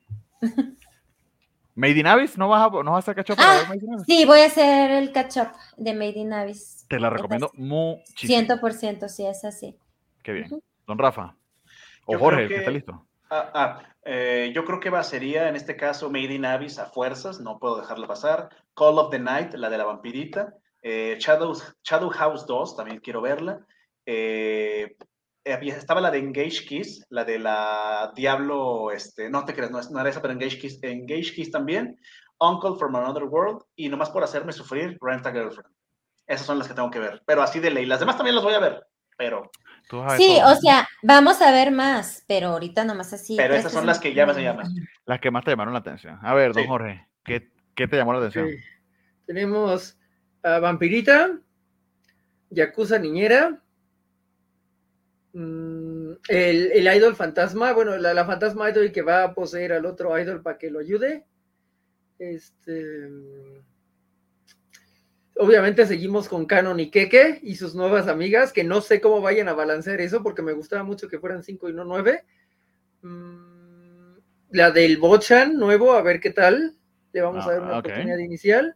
Made in Abyss, ¿no vas a, no vas a hacer catch up Ah? Sí, voy a hacer el catch up de Made in Abyss. Te la recomiendo así. muchísimo. 100%, sí, es así. Qué bien. Don Rafa. O Yo Jorge, que- está listo. Ah, ah, eh, yo creo que va, sería en este caso Made in Abyss a fuerzas, no puedo dejarla pasar. Call of the Night, la de la vampirita. Eh, Shadow, House 2, también quiero verla. Eh, estaba la de Engage Kiss, la de la Diablo, este, no te creas, no, no era esa, pero Engage Kiss, Engage Kiss también. Uncle from Another World y nomás por hacerme sufrir, Rent a Girlfriend. Esas son las que tengo que ver, pero así de ley. Las demás también las voy a ver, pero, Tú Sí, todo. o sea, vamos a ver más, pero ahorita nomás así. pero tres esas son las que me llaman. Las que más te llamaron la atención. A ver, don Sí. Jorge, ¿qué, qué te llamó la atención? Ok. Tenemos a Vampirita, Yakuza Niñera, mm, el, el idol fantasma, bueno, la, la fantasma idol que va a poseer al otro idol para que lo ayude. Este. Obviamente seguimos con Canon y Keke y sus nuevas amigas, que no sé cómo vayan a balancear eso, porque me gustaba mucho que fueran cinco y no nueve. Mm, la del Bochan nuevo, a ver qué tal. Le vamos a Ah, dar una ok. oportunidad inicial.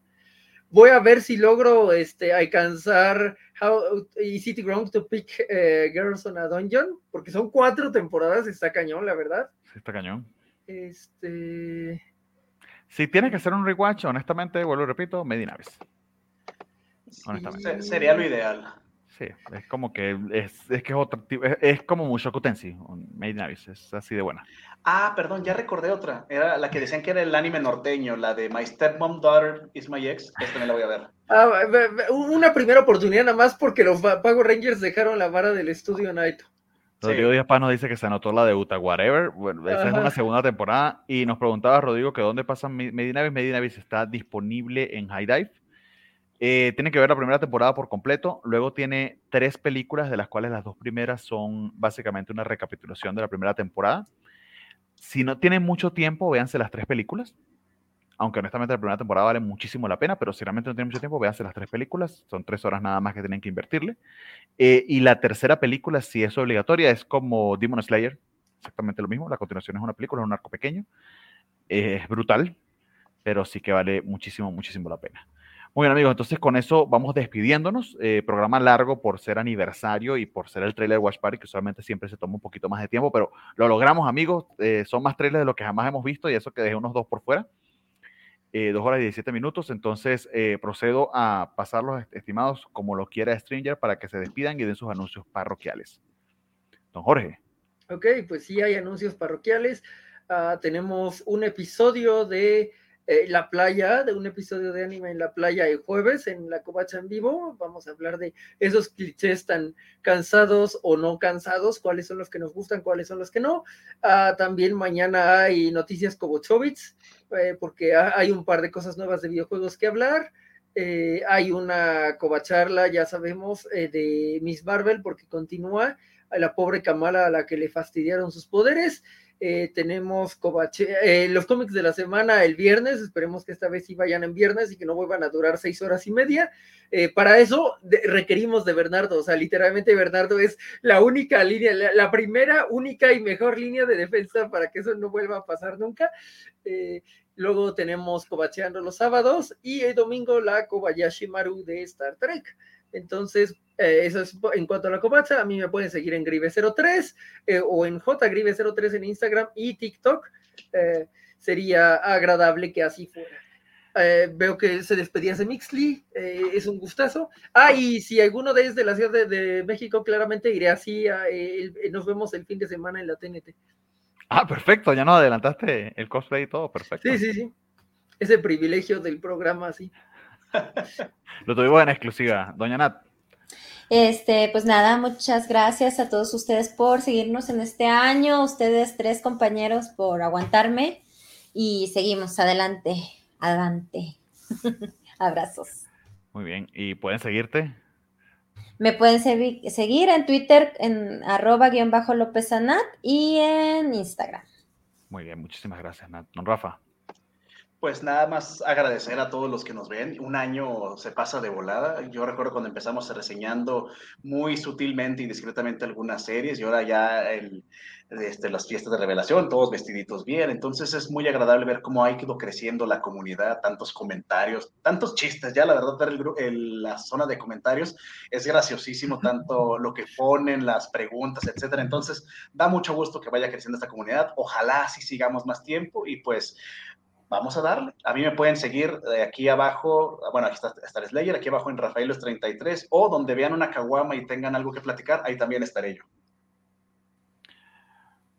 Voy a ver si logro este, alcanzar How Is It Wrong to Pick eh, Girls on a Dungeon, porque son cuatro temporadas, está cañón, la verdad. Sí, está cañón. Este. Si tienes que hacer un rewatch, honestamente, vuelvo y repito, Made in Abyss. Honestamente. Se- sería lo ideal. Sí, es como que es, es que es otro tipo, es, es como Mushoku Tensei, Made in Abyss, es así de buena. Ah, perdón, ya recordé otra. Era la que decían que era el anime norteño, la de My Stepmom Daughter is My Ex. Esta también la voy a ver. Ah, una primera oportunidad nada más porque los Pago Rangers dejaron la vara del estudio Naito. Rodrigo Díaz Paz nos dice que se anotó la de Uta Whatever. Bueno, esa es Ajá. una segunda temporada. Y nos preguntaba Rodrigo que dónde pasa in Abyss está disponible en High Dive. Eh, tiene que ver la primera temporada por completo. Luego tiene tres películas, de las cuales las dos primeras son básicamente una recapitulación de la primera temporada. Si no tienen mucho tiempo, véanse las tres películas. Aunque honestamente la primera temporada vale muchísimo la pena, pero si realmente no tienen mucho tiempo, véanse las tres películas. Son tres horas nada más que tienen que invertirle. Eh, y la tercera película, si es obligatoria, es como Demon Slayer. Exactamente lo mismo. La continuación es una película, es un arco pequeño. Es brutal, pero sí que vale muchísimo, muchísimo la pena. Muy bien, amigos, entonces con eso vamos despidiéndonos. Eh, programa largo por ser aniversario y por ser el trailer de Watch Party, que usualmente siempre se toma un poquito más de tiempo, pero lo logramos, amigos. Eh, son más trailers de lo que jamás hemos visto y eso que dejé unos dos por fuera. Eh, dos horas y 17 minutos. Entonces procedo a pasarlos, estimados, como lo quiera Stringer, para que se despidan y den sus anuncios parroquiales. Don Jorge. Ok, pues sí hay anuncios parroquiales. Ah, tenemos un episodio de eh, La Playa, de un episodio de anime en La Playa el jueves en la Covacha en vivo. Vamos a hablar de esos clichés tan cansados o no cansados, cuáles son los que nos gustan, cuáles son los que no. Ah, también mañana hay noticias Kobochovitz, eh, porque ha- hay un par de cosas nuevas de videojuegos que hablar. Eh, hay una covacharla, ya sabemos, de Miss Marvel, porque continúa la pobre Kamala a la que le fastidiaron sus poderes. Eh, tenemos eh, los cómics de la semana el viernes, esperemos que esta vez sí vayan en viernes y que no vuelvan a durar seis horas y media. Eh, para eso requerimos de Bernardo, o sea, literalmente Bernardo es la única línea, la, la primera, única y mejor línea de defensa para que eso no vuelva a pasar nunca. Luego tenemos Covacheando los sábados y el domingo la Kobayashi Maru de Star Trek. Entonces, eh, eso es en cuanto a la covacha. A mí me pueden seguir en Grive03 eh, o en JGrive03 en Instagram y TikTok. Eh, sería agradable que así fuera. Eh, veo que se despedía de Mixly, eh, es un gustazo. Ah, y si alguno de es de la Ciudad de, de México, claramente iré así. a, el- nos vemos el fin de semana en la TNT. Ah, perfecto, ya nos adelantaste el cosplay y todo, perfecto. Sí, sí, sí. Ese privilegio del programa, así. Lo tuvimos en exclusiva. Doña Nat, Este, pues nada, muchas gracias a todos ustedes por seguirnos en este año, ustedes tres compañeros por aguantarme y seguimos adelante, adelante. Abrazos. muy bien. ¿Y pueden seguirte? Me pueden segui- seguir en Twitter en arroba guion bajo López Anat y en Instagram. Muy bien, muchísimas gracias, Nat. Don Rafa. Pues nada más agradecer a todos los que nos ven. Un año se pasa de volada. Yo recuerdo cuando empezamos reseñando muy sutilmente y discretamente algunas series y ahora ya el, este, las fiestas de revelación, todos vestiditos bien. Entonces es muy agradable ver cómo ha ido creciendo la comunidad, tantos comentarios, tantos chistes. Ya la verdad, ver el, la zona de comentarios es graciosísimo, tanto lo que ponen, las preguntas, etcétera. Entonces da mucho gusto que vaya creciendo esta comunidad. Ojalá así sigamos más tiempo y pues vamos a darle. A mí me pueden seguir de aquí abajo, bueno, aquí está, está Slayer, aquí abajo en Rafaelos33, o donde vean una caguama y tengan algo que platicar, ahí también estaré yo.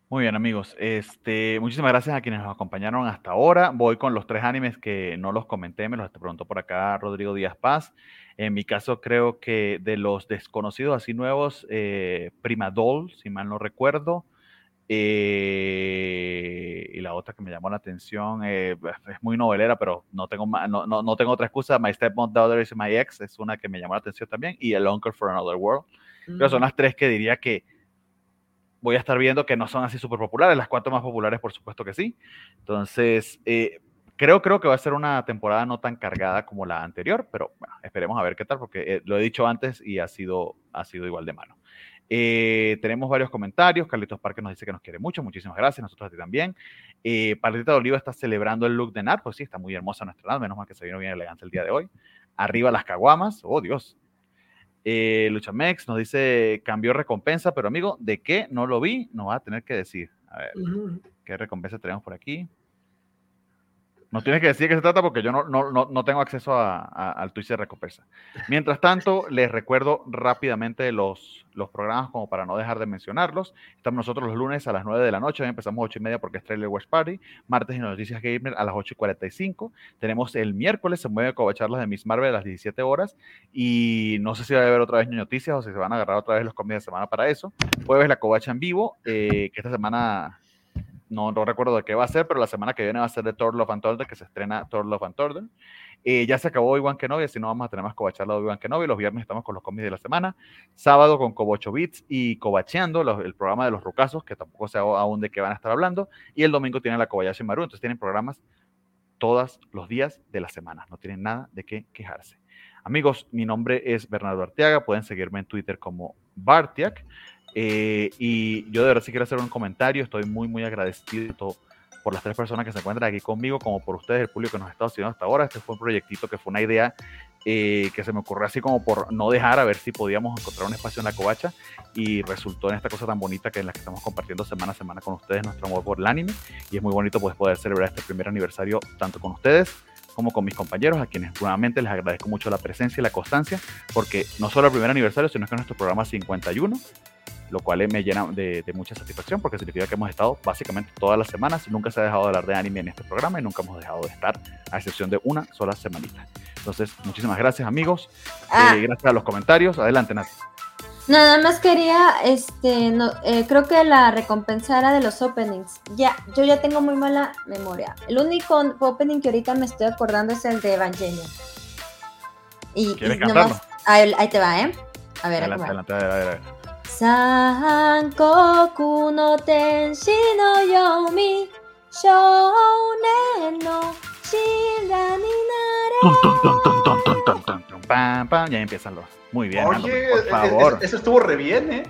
Muy bien, amigos. Este, muchísimas gracias a quienes nos acompañaron hasta ahora. Voy con los tres animes que no los comenté, me los preguntó por acá Rodrigo Díaz Paz. En mi caso, creo que de los desconocidos así nuevos, eh, Prima Doll, si mal no recuerdo. Eh, y la otra que me llamó la atención eh, es muy novelera, pero no tengo, no, no, tengo otra excusa. My Stepmom Daughter is My Ex es una que me llamó la atención también. Y El Uncle for Another World. Pero son mm. las tres que diría que voy a estar viendo que no son así súper populares. Las cuatro más populares, por supuesto que sí. Entonces, eh, creo, creo que va a ser una temporada no tan cargada como la anterior, pero bueno, esperemos a ver qué tal, porque eh, lo he dicho antes y ha sido, ha sido igual de mano. Eh, tenemos varios comentarios. Carlitos Parque nos dice que nos quiere mucho. Muchísimas gracias. Nosotros a ti también. Eh, de Oliva está celebrando el look de Nat. Pues sí, está muy hermosa nuestra Nat. Menos mal que se vino bien elegante el día de hoy. Arriba las caguamas. Oh, Dios. Eh, Luchamex nos dice, cambió recompensa, pero amigo, ¿de qué? No lo vi, nos va a tener que decir. A ver, ¿qué recompensa tenemos por aquí? No tienes que decir qué se trata porque yo no, no, no, tengo acceso a, al Twitch de recompensa. Mientras tanto, les recuerdo rápidamente los, los programas como para no dejar de mencionarlos. Estamos nosotros los lunes a las 9 de la noche, hoy empezamos a 8 y media porque es Trailer West Party. Martes y Noticias Gamer a las 8 y 45. Tenemos el miércoles, se mueve Covacharlas de Miss Marvel a las 17 horas. Y no sé si va a haber otra vez noticias o si se van a agarrar otra vez los comidas de semana para eso. Jueves la Covacha en vivo, eh, que esta semana no, no, recuerdo de qué va a ser, pero la semana que viene va a ser de Thor Love and Thunder, que se estrena Thor Love and Thunder. Eh, ya se acabó Obi-Wan Kenobi, así no vamos a tener más cobacharla de Obi-Wan Kenobi. Los viernes estamos con los cómics de la semana. Sábado con Cobocho y Cobacheando, el programa de los rucazos, que tampoco sé aún de qué van a estar hablando. Y el domingo tienen la Kobayashi Maru, entonces tienen programas todos los días de la semana. No tienen nada de qué quejarse. Amigos, mi nombre es Bernardo Arteaga. Pueden seguirme en Twitter como Bartiak. Eh, y yo de verdad sí quiero hacer un comentario, estoy muy, muy agradecido por las tres personas que se encuentran aquí conmigo, como por ustedes, el público que nos estado siguiendo hasta ahora. Este fue un proyectito que fue una idea eh, que se me ocurrió así como por no dejar a ver si podíamos encontrar un espacio en la covacha y resultó en esta cosa tan bonita que en la que estamos compartiendo semana a semana con ustedes nuestro amor por el anime y es muy bonito pues, poder celebrar este primer aniversario tanto con ustedes como con mis compañeros, a quienes nuevamente les agradezco mucho la presencia y la constancia, porque no solo el primer aniversario, sino que nuestro programa 51 lo cual me llena de, mucha satisfacción porque significa que hemos estado básicamente todas las semanas, nunca se ha dejado de hablar de anime en este programa y nunca hemos dejado de estar, a excepción de una sola semanita. Entonces, muchísimas gracias amigos, ah. eh, gracias a los comentarios, adelante Nati. Nada más quería, este, no, eh, creo que la recompensa era de los openings. Ya, yo ya tengo muy mala memoria. El único opening que ahorita me estoy acordando es el de Evangelion. Y, y nomás, ahí, ahí, te va, ¿eh? A ver, adelante, adelante, adelante, adelante. 三国の天使のように少年の知らになれ Ya empiezan los. Muy bien, Oye, por favor. Eso estuvo re bien, ¿eh?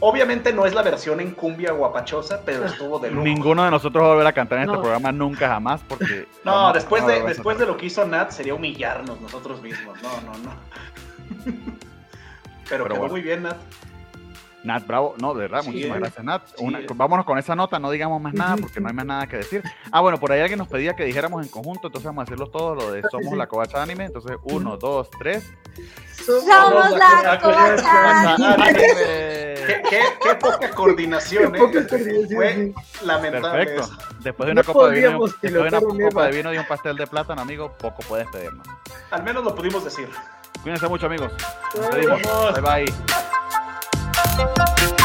Obviamente no es la versión en cumbia guapachosa, pero estuvo de lujo. Ninguno de nosotros va a volver a cantar en este programa nunca jamás porque... No, después, de, después de lo que hizo Nat sería humillarnos nosotros mismos. No, no, no. Pero, quedó muy bien, Nat. Nat, bravo. No, de verdad, muchísimas gracias, Nat. vámonos con esa nota, no digamos más nada porque no hay más nada que decir. Ah, bueno, por ahí alguien nos pedía que dijéramos en conjunto, entonces vamos a decirlo todos, lo de Somos la Covacha Anime. Entonces, uno, dos, tres. Somos la Covacha Anime. ¿Qué, poca coordinación, ¿eh? Fue lamentable. Perfecto. Después de una, copa de, vino, después de una copa de vino y un pastel de plátano, amigo, poco puedes pedirnos. Al menos lo pudimos decir. Cuídense mucho, amigos. Nos Bye bye. Thank you.